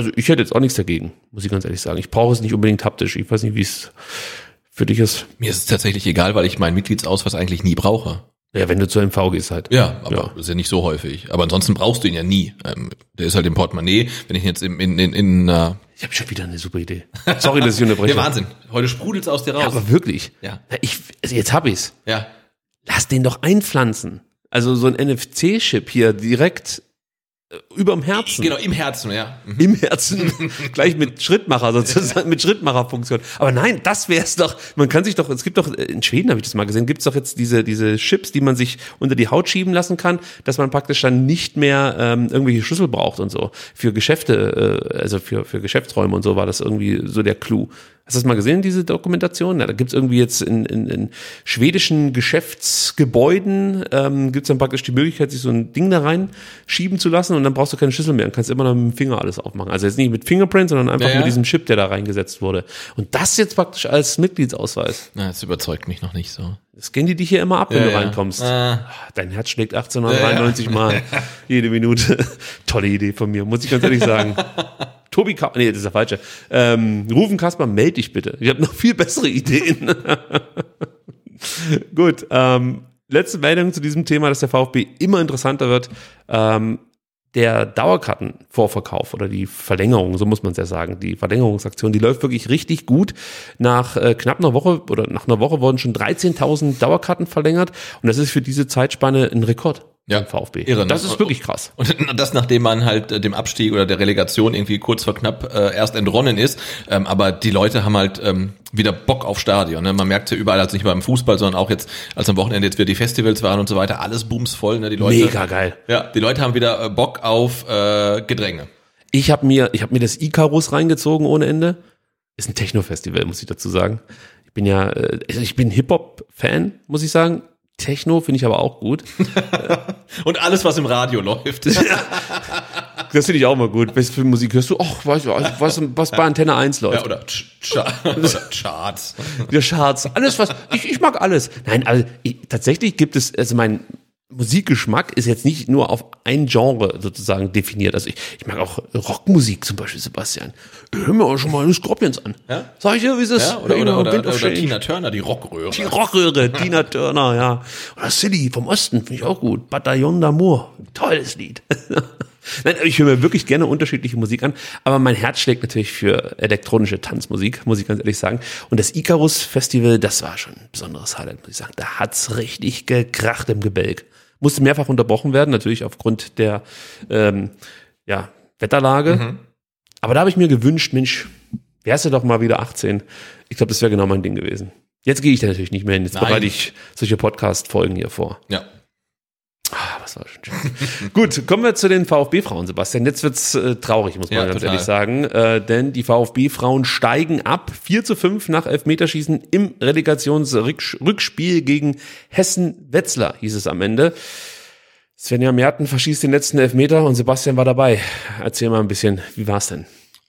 Also ich hätte jetzt auch nichts dagegen, muss ich ganz ehrlich sagen. Ich brauche es nicht unbedingt haptisch. Ich weiß nicht, wie es für dich ist. Mir ist es tatsächlich egal, weil ich meinen Mitgliedsausweis eigentlich nie brauche. Ja, wenn du zu MV gehst halt. Ja, aber Ja. das ist ja nicht so häufig. Aber ansonsten brauchst du ihn ja nie. Ähm, der ist halt im Portemonnaie. Wenn ich jetzt in, in, in, in äh, Ich habe schon wieder eine super Idee. Sorry, dass ich unterbreche. ja, Wahnsinn. Heute sprudelt's aus dir raus. Ja, aber wirklich. Ja. Ich, also jetzt hab ich's. ja. Lass den doch einpflanzen. Also so ein NFC-Chip hier direkt überm Herzen. Genau, im Herzen, ja. Mhm. Im Herzen. Gleich mit Schrittmacher sozusagen, mit Schrittmacherfunktion. Aber nein, das wär's doch. Man kann sich doch, es gibt doch, in Schweden habe ich das mal gesehen, gibt's doch jetzt diese, diese Chips, die man sich unter die Haut schieben lassen kann, dass man praktisch dann nicht mehr ähm, irgendwelche Schlüssel braucht und so. Für Geschäfte, äh, also für, für Geschäftsräume und so war das irgendwie so der Clou. Hast du das mal gesehen, diese Dokumentation? Ja, da gibt's irgendwie jetzt in, in, in schwedischen Geschäftsgebäuden, ähm, gibt's dann praktisch die Möglichkeit, sich so ein Ding da rein schieben zu lassen und dann brauchst du keine Schlüssel mehr und kannst immer noch mit dem Finger alles aufmachen. Also jetzt nicht mit Fingerprint, sondern einfach Ja, mit diesem Chip, der da reingesetzt wurde. Und das jetzt praktisch als Mitgliedsausweis. Na, das überzeugt mich noch nicht so. Das scannen die dich hier immer ab, wenn du reinkommst. Ah. Dein Herz schlägt 1893 Mal jede Minute. Tolle Idee von mir, muss ich ganz ehrlich sagen. Tobi Ka nee, das ist der falsche. Ähm, Rufen Kasper, meld dich bitte. Ich habe noch viel bessere Ideen. Gut, ähm, letzte Meldung zu diesem Thema, dass der VfB immer interessanter wird. Ähm, der Dauerkartenvorverkauf oder die Verlängerung, so muss man es ja sagen, die Verlängerungsaktion, die läuft wirklich richtig gut. Nach äh, knapp einer Woche oder nach einer Woche wurden schon 13.000 Dauerkarten verlängert und das ist für diese Zeitspanne ein Rekord Ja, VfB. irre, ne? das ist wirklich krass. Und das, nachdem man halt äh, dem Abstieg oder der Relegation irgendwie kurz vor knapp äh, erst entronnen ist. Ähm, aber die Leute haben halt ähm, wieder Bock auf Stadion. Ne? Man merkt ja überall, also nicht nur beim Fußball, sondern auch jetzt, als am Wochenende jetzt wieder die Festivals waren und so weiter, alles boomsvoll. Ne? Die Leute, Mega geil. Ja, die Leute haben wieder äh, Bock auf äh, Gedränge. Ich habe mir, ich habe mir das Icarus reingezogen ohne Ende. Ist ein Techno-Festival, muss ich dazu sagen. Ich bin ja, äh, ich bin Hip-Hop-Fan, muss ich sagen. Techno finde ich aber auch gut. Und alles, was im Radio läuft. Das finde ich auch mal gut. Was für Musik hörst du? Ach, weiß ich, was, was bei Antenne 1 läuft. ja, oder, Ch Cha oder Charts. Der Charts, alles was, ich, ich mag alles. Nein, also ich, tatsächlich gibt es, also mein Musikgeschmack ist jetzt nicht nur auf ein Genre sozusagen definiert. Also ich, ich mag auch Rockmusik zum Beispiel, Sebastian. Hör mir auch schon mal die Scorpions an. Ja? Sag ich dir, wie ist es? Ja, oder, oder, oder, Wind of oder Change. Tina Turner, die Rockröhre. Die Rockröhre, Tina Turner, ja. Oder Silly vom Osten, finde ich auch gut. Bataillon d'Amour, tolles Lied. Nein, ich höre mir wirklich gerne unterschiedliche Musik an, aber mein Herz schlägt natürlich für elektronische Tanzmusik, muss ich ganz ehrlich sagen. Und das Icarus Festival, das war schon ein besonderes Highlight, muss ich sagen. Da hat's richtig gekracht im Gebälk. Musste mehrfach unterbrochen werden, natürlich aufgrund der ähm, ja, Wetterlage. Aber da habe ich mir gewünscht, Mensch, wärst du doch mal wieder 18. Ich glaube, das wäre genau mein Ding gewesen. Jetzt gehe ich da natürlich nicht mehr hin. Jetzt Nein. bereite ich solche Podcast-Folgen hier vor. Ja. Was war schon schön. Gut, kommen wir zu den VfB-Frauen, Sebastian. Jetzt wird's äh, traurig, muss man Ja, ganz total. ehrlich sagen. Äh, denn die VfB-Frauen steigen ab. 4 zu 5 nach Elfmeterschießen im Relegationsrückspiel gegen Hessen-Wetzlar, hieß es am Ende. Svenja Merten verschießt den letzten Elfmeter und Sebastian war dabei. Erzähl mal ein bisschen, wie war's denn?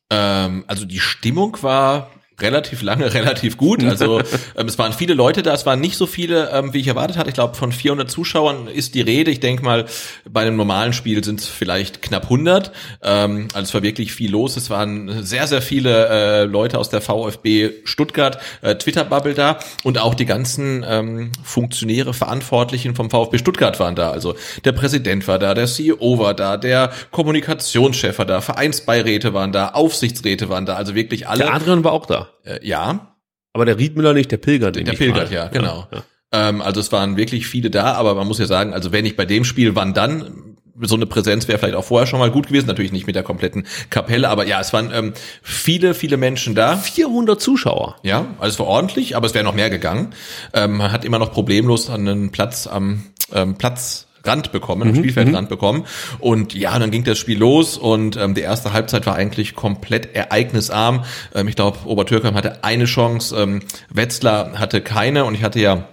Ähm, also die Stimmung war relativ lange, relativ gut. Also ähm, es waren viele Leute da, es waren nicht so viele, ähm, wie ich erwartet hatte. Ich glaube, von 400 Zuschauern ist die Rede. Ich denke mal, bei einem normalen Spiel sind es vielleicht knapp 100. Ähm, also es war wirklich viel los. Es waren sehr, sehr viele äh, Leute aus der VfB Stuttgart äh, Twitter-Bubble da und auch die ganzen ähm, Funktionäre, Verantwortlichen vom VfB Stuttgart waren da. Also der Präsident war da, der CEO war da, der Kommunikationschef war da, Vereinsbeiräte waren da, Aufsichtsräte waren da, also wirklich alle. Der Adrian war auch da. Äh, ja, Aber der Riedmüller nicht, der Pilgert. der pilgert, ja, genau. Ähm, also es waren wirklich viele da, aber man muss ja sagen, also wenn nicht bei dem Spiel, wann dann? So eine Präsenz wäre vielleicht auch vorher schon mal gut gewesen, natürlich nicht mit der kompletten Kapelle, aber ja, es waren ähm, viele, viele Menschen da. 400 Zuschauer. Ja, also es war ordentlich, aber es wäre noch mehr gegangen. Ähm, man hat immer noch problemlos einen Platz am ähm, Platz Rand bekommen, am Spielfeldrand bekommen. Und ja, dann ging das Spiel los und ähm, die erste Halbzeit war eigentlich komplett ereignisarm. Ähm, ich glaube, Obertürkheim hatte eine Chance, ähm, Wetzlar hatte keine und ich hatte ja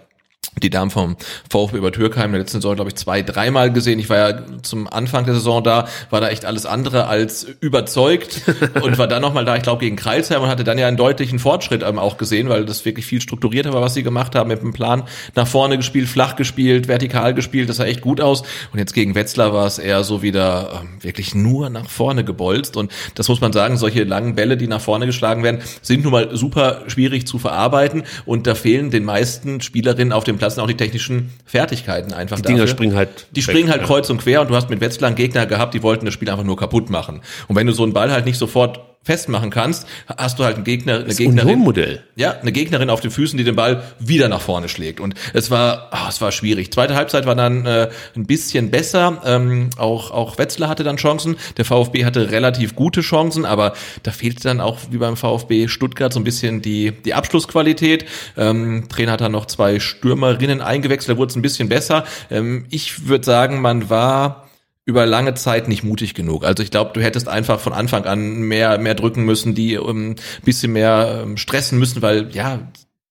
die Damen vom VfB über Türkheim in der letzten Saison, glaube ich, zwei, dreimal gesehen. Ich war ja zum Anfang der Saison da, war da echt alles andere als überzeugt und war dann nochmal da, ich glaube, gegen Kreilsheim und hatte dann ja einen deutlichen Fortschritt ähm, auch gesehen, weil das wirklich viel strukturierter war, was sie gemacht haben, mit dem Plan nach vorne gespielt, flach gespielt, vertikal gespielt, das sah echt gut aus. Und jetzt gegen Wetzlar war es eher so wieder ähm, wirklich nur nach vorne gebolzt und das muss man sagen, solche langen Bälle, die nach vorne geschlagen werden, sind nun mal super schwierig zu verarbeiten und da fehlen den meisten Spielerinnen auf dem Platz auch die technischen Fertigkeiten einfach Die Dinger dafür. springen halt. Die weg, springen halt ja. kreuz und quer und du hast mit Wetzlar Gegner gehabt, die wollten das Spiel einfach nur kaputt machen. Und wenn du so einen Ball halt nicht sofort festmachen kannst, hast du halt einen Gegner, eine Gegnerin. Union-Modell. Ja, eine Gegnerin auf den Füßen, die den Ball wieder nach vorne schlägt. Und es war, ah, es war schwierig. Zweite Halbzeit war dann äh, ein bisschen besser. Ähm, auch, auch Wetzlar hatte dann Chancen. Der VfB hatte relativ gute Chancen, aber da fehlte dann auch wie beim VfB Stuttgart so ein bisschen die, die Abschlussqualität. Ähm, Trainer hat dann noch zwei Stürmerinnen eingewechselt, da wurde es ein bisschen besser. Ähm, ich würde sagen, man war über lange Zeit nicht mutig genug. Also ich glaube, du hättest einfach von Anfang an mehr mehr drücken müssen, die ähm, bisschen mehr ähm, stressen müssen, weil ja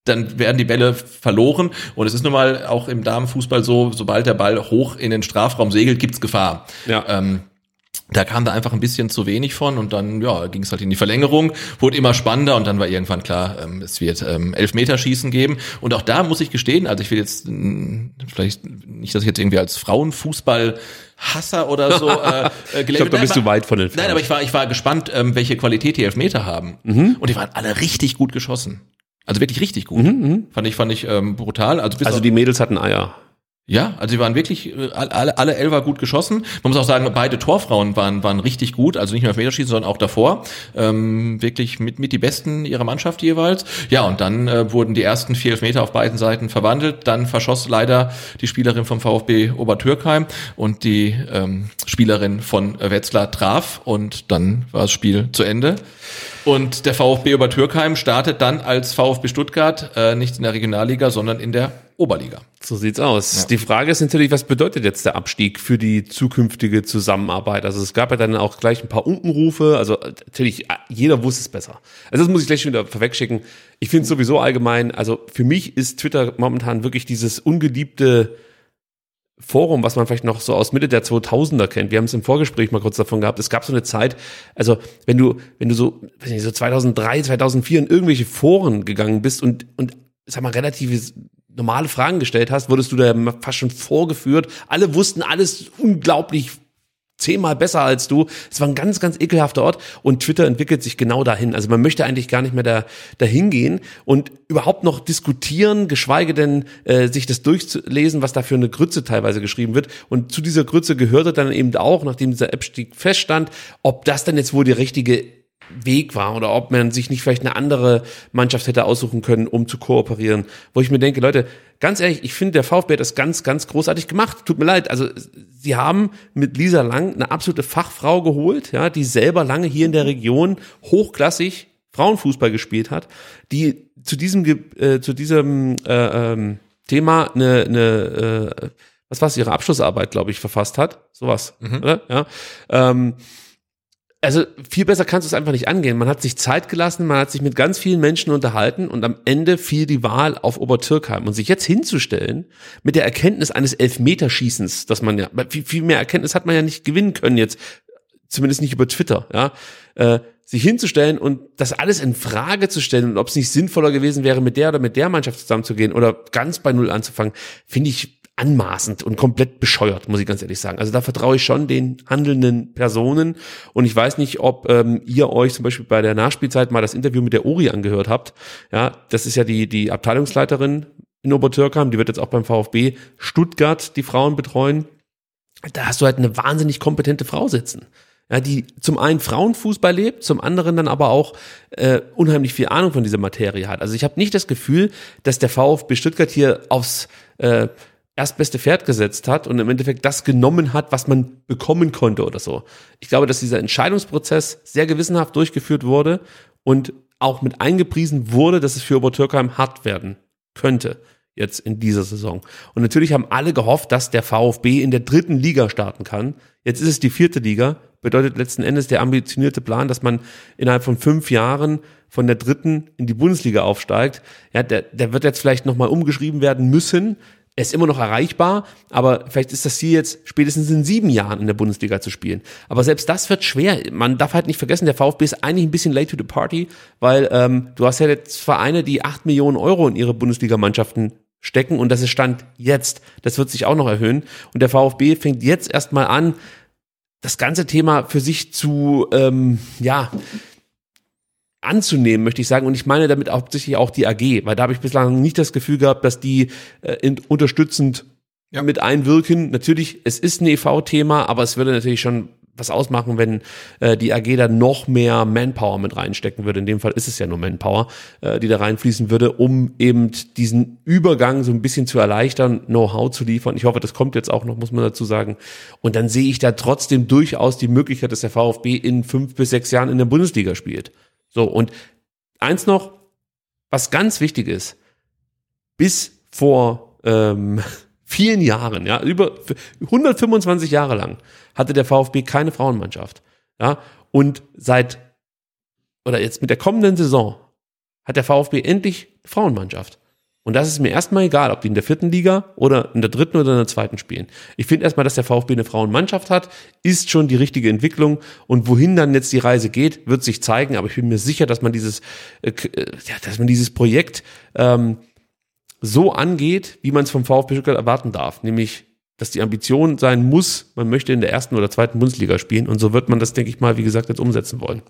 dann werden die Bälle verloren und es ist nun mal auch im Damenfußball so, sobald der Ball hoch in den Strafraum segelt, gibt's Gefahr. Ja. Ähm, da kam da einfach ein bisschen zu wenig von und dann ja ging es halt in die Verlängerung, wurde immer spannender und dann war irgendwann klar, ähm, es wird ähm, Elfmeterschießen geben und auch da muss ich gestehen, also ich will jetzt mh, vielleicht nicht, dass ich jetzt irgendwie als Frauenfußball Hasser oder so äh, äh, Ich glaube, da bist du weit von entfernt. Nein, aber ich war ich war gespannt, ähm, welche Qualität die Elfmeter haben und die waren alle richtig gut geschossen. Also wirklich richtig gut. Fand ich fand ich ähm, brutal. Also, also die Mädels hatten Eier. Ja, also sie waren wirklich äh, alle, alle Elfer gut geschossen. Man muss auch sagen, beide Torfrauen waren, waren richtig gut, also nicht nur auf Meterschießen, sondern auch davor. Ähm, wirklich mit, mit die besten ihrer Mannschaft jeweils. Ja, und dann äh, wurden die ersten vier Elfmeter auf beiden Seiten verwandelt. Dann verschoss leider die Spielerin vom VfB Obertürkheim und die ähm, Spielerin von Wetzlar traf und dann war das Spiel zu Ende. Und der VfB Obertürkheim startet dann als VfB Stuttgart äh, nicht in der Regionalliga, sondern in der Oberliga. So sieht's aus. Ja. Die Frage ist natürlich, was bedeutet jetzt der Abstieg für die zukünftige Zusammenarbeit? Also es gab ja dann auch gleich ein paar Unkenrufe. Also natürlich, jeder wusste es besser. Also das muss ich gleich schon wieder vorwegschicken. Ich finde es sowieso allgemein, also für mich ist Twitter momentan wirklich dieses ungeliebte Forum, was man vielleicht noch so aus Mitte der 2000er kennt. Wir haben es im Vorgespräch mal kurz davon gehabt. Es gab so eine Zeit, also wenn du, wenn du so, weiß nicht, so 2003, 2004 in irgendwelche Foren gegangen bist und, und, sag mal, relativ normale Fragen gestellt hast, wurdest du da fast schon vorgeführt. Alle wussten alles unglaublich zehnmal besser als du. Es war ein ganz, ganz ekelhafter Ort und Twitter entwickelt sich genau dahin. Also man möchte eigentlich gar nicht mehr da dahin gehen und überhaupt noch diskutieren, geschweige denn äh, sich das durchzulesen, was da für eine Grütze teilweise geschrieben wird. Und zu dieser Grütze gehörte dann eben auch, nachdem dieser Abstieg feststand, ob das dann jetzt wohl die richtige Weg war oder ob man sich nicht vielleicht eine andere Mannschaft hätte aussuchen können, um zu kooperieren. Wo ich mir denke, Leute, ganz ehrlich, ich finde, der VfB hat das ganz, ganz großartig gemacht. Tut mir leid. Also, sie haben mit Lisa Lang eine absolute Fachfrau geholt, ja, die selber lange hier in der Region hochklassig Frauenfußball gespielt hat, die zu diesem, äh, zu diesem äh, ähm, Thema eine, eine äh, was war es, ihre Abschlussarbeit, glaube ich, verfasst hat. Sowas, mhm. oder? Ja. Ähm, also viel besser kannst du es einfach nicht angehen. Man hat sich Zeit gelassen, man hat sich mit ganz vielen Menschen unterhalten und am Ende fiel die Wahl auf Obertürkheim. Und sich jetzt hinzustellen mit der Erkenntnis eines Elfmeterschießens, dass man ja, viel, viel mehr Erkenntnis hat man ja nicht gewinnen können jetzt, zumindest nicht über Twitter, ja, äh, sich hinzustellen und das alles in Frage zu stellen und ob es nicht sinnvoller gewesen wäre, mit der oder mit der Mannschaft zusammenzugehen oder ganz bei Null anzufangen, finde ich anmaßend und komplett bescheuert, muss ich ganz ehrlich sagen. Also da vertraue ich schon den handelnden Personen und ich weiß nicht, ob ähm, ihr euch zum Beispiel bei der Nachspielzeit mal das Interview mit der Uri angehört habt. Ja, das ist ja die die Abteilungsleiterin in Obertürkheim, die wird jetzt auch beim VfB Stuttgart die Frauen betreuen. Da hast du halt eine wahnsinnig kompetente Frau sitzen ja, die zum einen Frauenfußball lebt, zum anderen dann aber auch äh, unheimlich viel Ahnung von dieser Materie hat. Also ich habe nicht das Gefühl, dass der VfB Stuttgart hier aufs äh, erstbeste Pferd gesetzt hat und im Endeffekt das genommen hat, was man bekommen konnte oder so. Ich glaube, dass dieser Entscheidungsprozess sehr gewissenhaft durchgeführt wurde und auch mit eingepriesen wurde, dass es für Obertürkheim hart werden könnte jetzt in dieser Saison. Und natürlich haben alle gehofft, dass der VfB in der dritten Liga starten kann. Jetzt ist es die vierte Liga. Bedeutet letzten Endes der ambitionierte Plan, dass man innerhalb von fünf Jahren von der dritten in die Bundesliga aufsteigt. Ja, der, der wird jetzt vielleicht nochmal umgeschrieben werden müssen. Er ist immer noch erreichbar, aber vielleicht ist das Ziel jetzt spätestens in sieben Jahren in der Bundesliga zu spielen. Aber selbst das wird schwer. Man darf halt nicht vergessen, der VfB ist eigentlich ein bisschen late to the party, weil ähm, du hast ja jetzt Vereine, die acht Millionen Euro in ihre Bundesligamannschaften stecken und das ist Stand jetzt. Das wird sich auch noch erhöhen. Und der VfB fängt jetzt erstmal an, das ganze Thema für sich zu, ähm, ja, anzunehmen, möchte ich sagen. Und ich meine damit hauptsächlich auch die AG, weil da habe ich bislang nicht das Gefühl gehabt, dass die äh, in, unterstützend ja. mit einwirken. Natürlich, es ist ein EV-Thema, aber es würde natürlich schon was ausmachen, wenn äh, die AG da noch mehr Manpower mit reinstecken würde. In dem Fall ist es ja nur Manpower, äh, die da reinfließen würde, um eben diesen Übergang so ein bisschen zu erleichtern, Know-how zu liefern. Ich hoffe, das kommt jetzt auch noch, muss man dazu sagen. Und dann sehe ich da trotzdem durchaus die Möglichkeit, dass der VfB in fünf bis sechs Jahren in der Bundesliga spielt. So, und eins noch, was ganz wichtig ist, bis vor ähm, vielen Jahren, ja, über 125 Jahre lang hatte der VfB keine Frauenmannschaft. Ja, und seit oder jetzt mit der kommenden Saison hat der VfB endlich Frauenmannschaft. Und das ist mir erstmal egal, ob die in der vierten Liga oder in der dritten oder in der zweiten spielen. Ich finde erstmal, dass der VfB eine Frauenmannschaft hat, ist schon die richtige Entwicklung. Und wohin dann jetzt die Reise geht, wird sich zeigen. Aber ich bin mir sicher, dass man dieses, äh, äh ja, dass man dieses Projekt ähm, so angeht, wie man es vom VfB Stuttgart erwarten darf. Nämlich, dass die Ambition sein muss, man möchte in der ersten oder zweiten Bundesliga spielen. Und so wird man das, denke ich mal, wie gesagt, jetzt umsetzen wollen.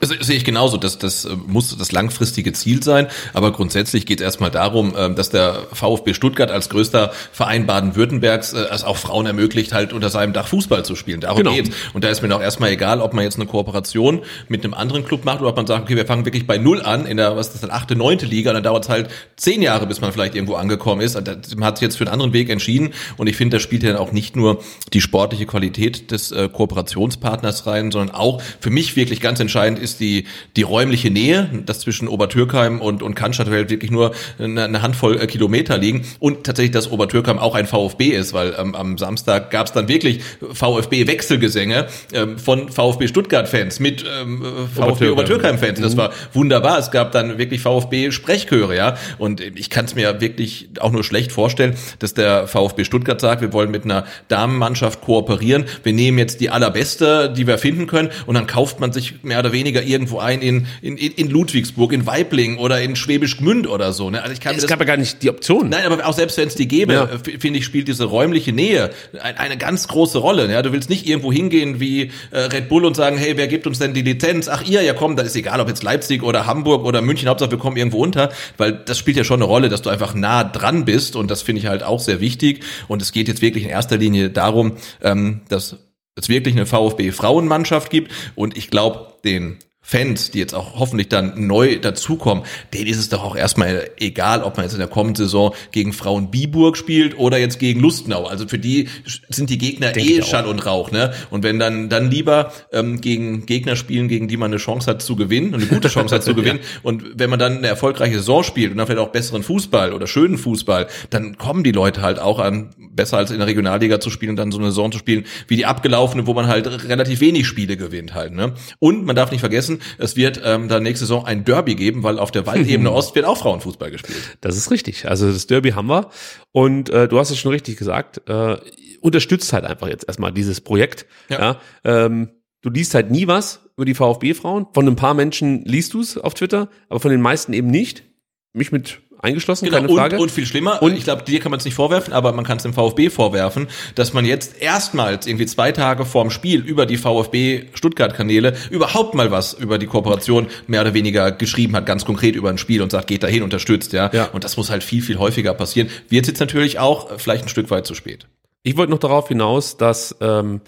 Also, sehe ich genauso. Das, das äh, muss das langfristige Ziel sein. Aber grundsätzlich geht es erstmal darum, ähm, dass der VfB Stuttgart als größter Verein Baden-Württembergs äh, es auch Frauen ermöglicht, halt unter seinem Dach Fußball zu spielen. Darum genau. geht's. Und da ist mir noch erstmal egal, ob man jetzt eine Kooperation mit einem anderen Club macht oder ob man sagt, okay, wir fangen wirklich bei Null an in der, was ist das, dann, achte, neunte Liga. Und dann dauert es halt zehn Jahre, bis man vielleicht irgendwo angekommen ist. Man hat sich jetzt für einen anderen Weg entschieden. Und ich finde, da spielt ja dann auch nicht nur die sportliche Qualität des äh, Kooperationspartners rein, sondern auch für mich wirklich ganz entscheidend ist, die, die räumliche Nähe, das zwischen Obertürkheim und, und Cannstatt wirklich nur eine, eine Handvoll äh, Kilometer liegen und tatsächlich, dass Obertürkheim auch ein VfB ist, weil ähm, am Samstag gab es dann wirklich VfB-Wechselgesänge ähm, von VfB Stuttgart-Fans mit ähm, VfB Obertürkheim-Fans. Das war wunderbar. Es gab dann wirklich VfB-Sprechchöre, ja. Und ich kann es mir wirklich auch nur schlecht vorstellen, dass der VfB Stuttgart sagt, wir wollen mit einer Damenmannschaft kooperieren. Wir nehmen jetzt die allerbeste, die wir finden können, und dann kauft man sich mehr oder weniger irgendwo ein in, in, in Ludwigsburg, in Weibling oder in Schwäbisch Gmünd oder so. Ne? Also ich kann es gab ja gar nicht die Option. Nein, aber auch selbst wenn es die gäbe, Ja. äh, finde ich, spielt diese räumliche Nähe ein, eine ganz große Rolle. Ja? Du willst nicht irgendwo hingehen wie äh, Red Bull und sagen, hey, wer gibt uns denn die Lizenz? Ach ihr, ja komm, da ist egal, ob jetzt Leipzig oder Hamburg oder München, Hauptsache wir kommen irgendwo unter, weil das spielt ja schon eine Rolle, dass du einfach nah dran bist und das finde ich halt auch sehr wichtig. Und es geht jetzt wirklich in erster Linie darum, ähm, dass es wirklich eine VfB-Frauenmannschaft gibt. Und ich glaube, den Fans, die jetzt auch hoffentlich dann neu dazukommen, denen ist es doch auch erstmal egal, ob man jetzt in der kommenden Saison gegen Frauen Biburg spielt oder jetzt gegen Lustenau. Also für die sind die Gegner Denke eh. Schall und Rauch, ne? Und wenn dann dann lieber ähm, gegen Gegner spielen, gegen die man eine Chance hat zu gewinnen, und eine gute Chance hat zu gewinnen. Und wenn man dann eine erfolgreiche Saison spielt und dann vielleicht auch besseren Fußball oder schönen Fußball, dann kommen die Leute halt auch an, besser als in der Regionalliga zu spielen und dann so eine Saison zu spielen wie die abgelaufene, wo man halt relativ wenig Spiele gewinnt halt. Ne? Und man darf nicht vergessen, es wird ähm, dann nächste Saison ein Derby geben, weil auf der Waldebene Ost wird auch Frauenfußball gespielt. Das ist richtig. Also das Derby haben wir. Und äh, du hast es schon richtig gesagt. Äh, unterstützt halt einfach jetzt erstmal dieses Projekt. Ja. Ja. ähm, du liest halt nie was über die VfB-Frauen. Von ein paar Menschen liest du es auf Twitter, aber von den meisten eben nicht. Mich mit eingeschlossen, keine Frage. Genau, Und, und viel schlimmer, Und- ich glaube, dir kann man es nicht vorwerfen, aber man kann es dem VfB vorwerfen, dass man jetzt erstmals irgendwie zwei Tage vorm Spiel über die VfB Stuttgart-Kanäle überhaupt mal was über die Kooperation mehr oder weniger geschrieben hat, ganz konkret über ein Spiel und sagt, geht dahin, unterstützt, ja. Ja. Und das muss halt viel, viel häufiger passieren. Wird jetzt natürlich auch vielleicht ein Stück weit zu spät. Ich wollte noch darauf hinaus, dass ähm,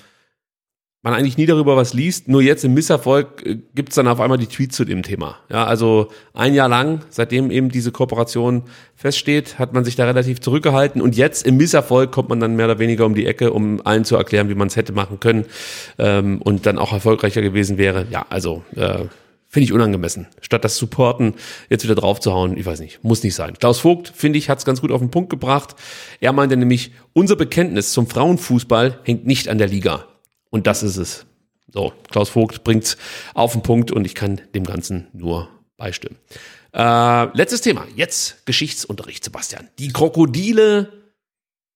man eigentlich nie darüber was liest. Nur jetzt im Misserfolg äh, gibt's dann auf einmal die Tweets zu dem Thema. Ja, also ein Jahr lang, seitdem eben diese Kooperation feststeht, hat man sich da relativ zurückgehalten. Und jetzt im Misserfolg kommt man dann mehr oder weniger um die Ecke, um allen zu erklären, wie man es hätte machen können ähm, und dann auch erfolgreicher gewesen wäre. Ja, also äh, Finde ich unangemessen. Statt das Supporten jetzt wieder draufzuhauen, ich weiß nicht, muss nicht sein. Klaus Vogt, finde ich, hat es ganz gut auf den Punkt gebracht. Er meinte nämlich, unser Bekenntnis zum Frauenfußball hängt nicht an der Liga. Und das ist es. So, Klaus Vogt bringt's auf den Punkt und ich kann dem Ganzen nur beistimmen. Äh, letztes Thema. Jetzt Geschichtsunterricht, Sebastian. Die Krokodile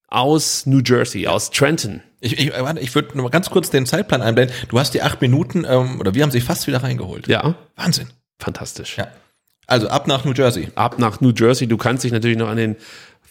aus New Jersey, aus Trenton. Ich, ich, warte, ich würde nur mal ganz kurz den Zeitplan einblenden. Du hast die acht Minuten, ähm, oder wir haben sie fast wieder reingeholt. Ja, Wahnsinn. fantastisch. Ja. Also ab nach New Jersey. ab nach New Jersey. Du kannst dich natürlich noch an den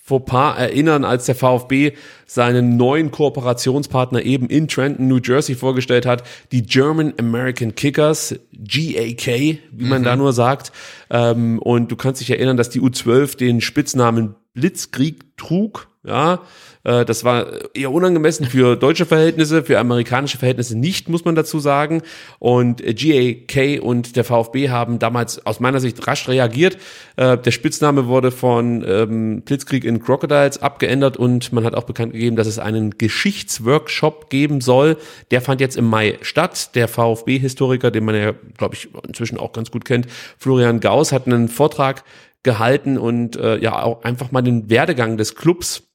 Fauxpas erinnern, als der VfB seinen neuen Kooperationspartner eben in Trenton, New Jersey vorgestellt hat, die German American Kickers, GAK, wie man da nur sagt. Ähm, und du kannst dich erinnern, dass die U12 den Spitznamen Blitzkrieg trug. Ja, äh, das war eher unangemessen für deutsche Verhältnisse, für amerikanische Verhältnisse nicht, muss man dazu sagen. Und äh, GAK und der VfB haben damals aus meiner Sicht rasch reagiert. Äh, Der Spitzname wurde von ähm, Blitzkrieg in Crocodiles abgeändert und man hat auch bekannt gegeben, dass es einen Geschichtsworkshop geben soll. Der fand jetzt im Mai statt. Der VfB-Historiker, den man ja, glaube ich, inzwischen auch ganz gut kennt, Florian Gauss, hat einen Vortrag gehalten und äh, ja auch einfach mal den Werdegang des Clubs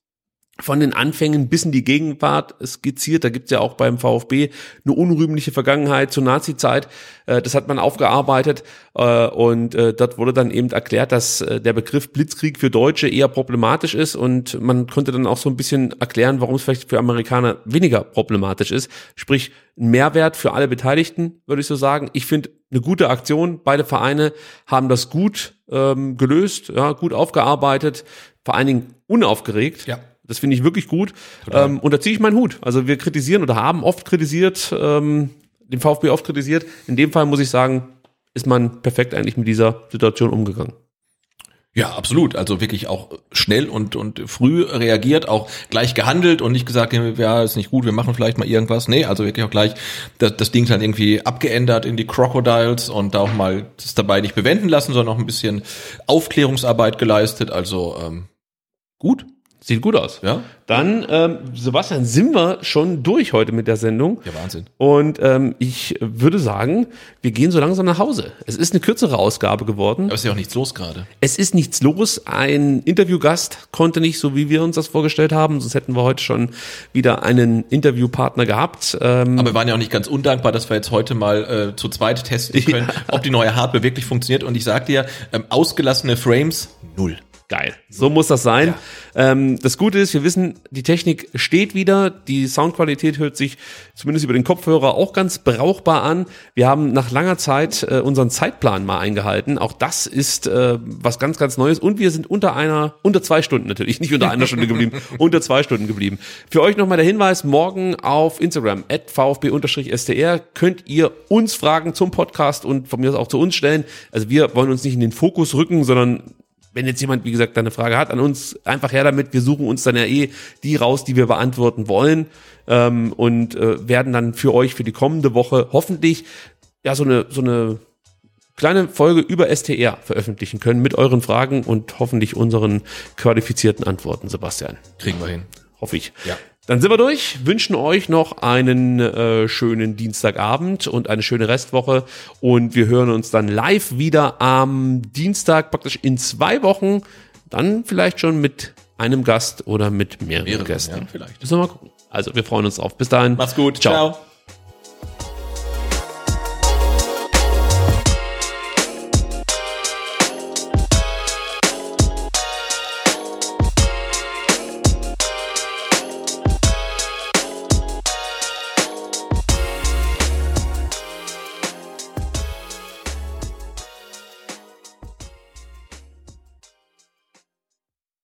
von den Anfängen bis in die Gegenwart skizziert. Da gibt's ja auch beim VfB eine unrühmliche Vergangenheit zur Nazi-Zeit. Äh, Das hat man aufgearbeitet äh, und äh, dort wurde dann eben erklärt, dass der Begriff Blitzkrieg für Deutsche eher problematisch ist und man konnte dann auch so ein bisschen erklären, warum es vielleicht für Amerikaner weniger problematisch ist. Sprich, ein Mehrwert für alle Beteiligten, würde ich so sagen. Ich finde eine gute Aktion. Beide Vereine haben das gut ähm, gelöst, ja, gut aufgearbeitet, vor allen Dingen unaufgeregt. Ja. Das finde ich wirklich gut. Ähm, und da ziehe ich meinen Hut. Also wir kritisieren oder haben oft kritisiert, ähm, den VfB oft kritisiert. In dem Fall muss ich sagen, ist man perfekt eigentlich mit dieser Situation umgegangen. Ja, absolut. Also wirklich auch schnell und, und früh reagiert, auch gleich gehandelt und nicht gesagt, ja, ist nicht gut, wir machen vielleicht mal irgendwas. Nee, also wirklich auch gleich das, das Ding dann irgendwie abgeändert in die Crocodiles und da auch mal das dabei nicht bewenden lassen, sondern auch ein bisschen Aufklärungsarbeit geleistet. Also ähm, gut. Sieht gut aus. Ja. Dann, ähm, Sebastian, sind wir schon durch heute mit der Sendung. Ja, Wahnsinn. Und ähm, ich würde sagen, wir gehen so langsam nach Hause. Es ist eine kürzere Ausgabe geworden. Aber ist ja auch nichts los gerade. Es ist nichts los. Ein Interviewgast konnte nicht, so wie wir uns das vorgestellt haben. Sonst hätten wir heute schon wieder einen Interviewpartner gehabt. Ähm, Aber wir waren ja auch nicht ganz undankbar, dass wir jetzt heute mal äh, zu zweit testen können, ob die neue Hardware wirklich funktioniert. Und ich sag dir, ähm, ausgelassene Frames, null. Geil. So muss das sein. Ähm, das Gute ist, wir wissen, die Technik steht wieder. Die Soundqualität hört sich zumindest über den Kopfhörer auch ganz brauchbar an. Wir haben nach langer Zeit äh, unseren Zeitplan mal eingehalten. Auch das ist äh, was ganz, ganz Neues. Und wir sind unter einer, unter zwei Stunden natürlich, nicht unter einer Stunde geblieben, unter zwei Stunden geblieben. Für euch nochmal der Hinweis, morgen auf Instagram, at vfb-str, könnt ihr uns Fragen zum Podcast und von mir aus auch zu uns stellen. Also wir wollen uns nicht in den Fokus rücken, sondern wenn jetzt jemand, wie gesagt, eine Frage hat an uns, einfach her damit. Wir suchen uns dann ja eh die raus, die wir beantworten wollen ähm, und äh, werden dann für euch für die kommende Woche hoffentlich ja so eine so eine kleine Folge über STR veröffentlichen können mit euren Fragen und hoffentlich unseren qualifizierten Antworten, Sebastian. Kriegen wir hin. Hoffe ich. Ja. Dann sind wir durch, wünschen euch noch einen äh, schönen Dienstagabend und eine schöne Restwoche und wir hören uns dann live wieder am Dienstag, praktisch in zwei Wochen, dann vielleicht schon mit einem Gast oder mit mehreren Mehrere, Gästen. ja, vielleicht. Müssen wir mal gucken. Also wir freuen uns drauf. Bis dahin. Macht's gut. Ciao. Ciao.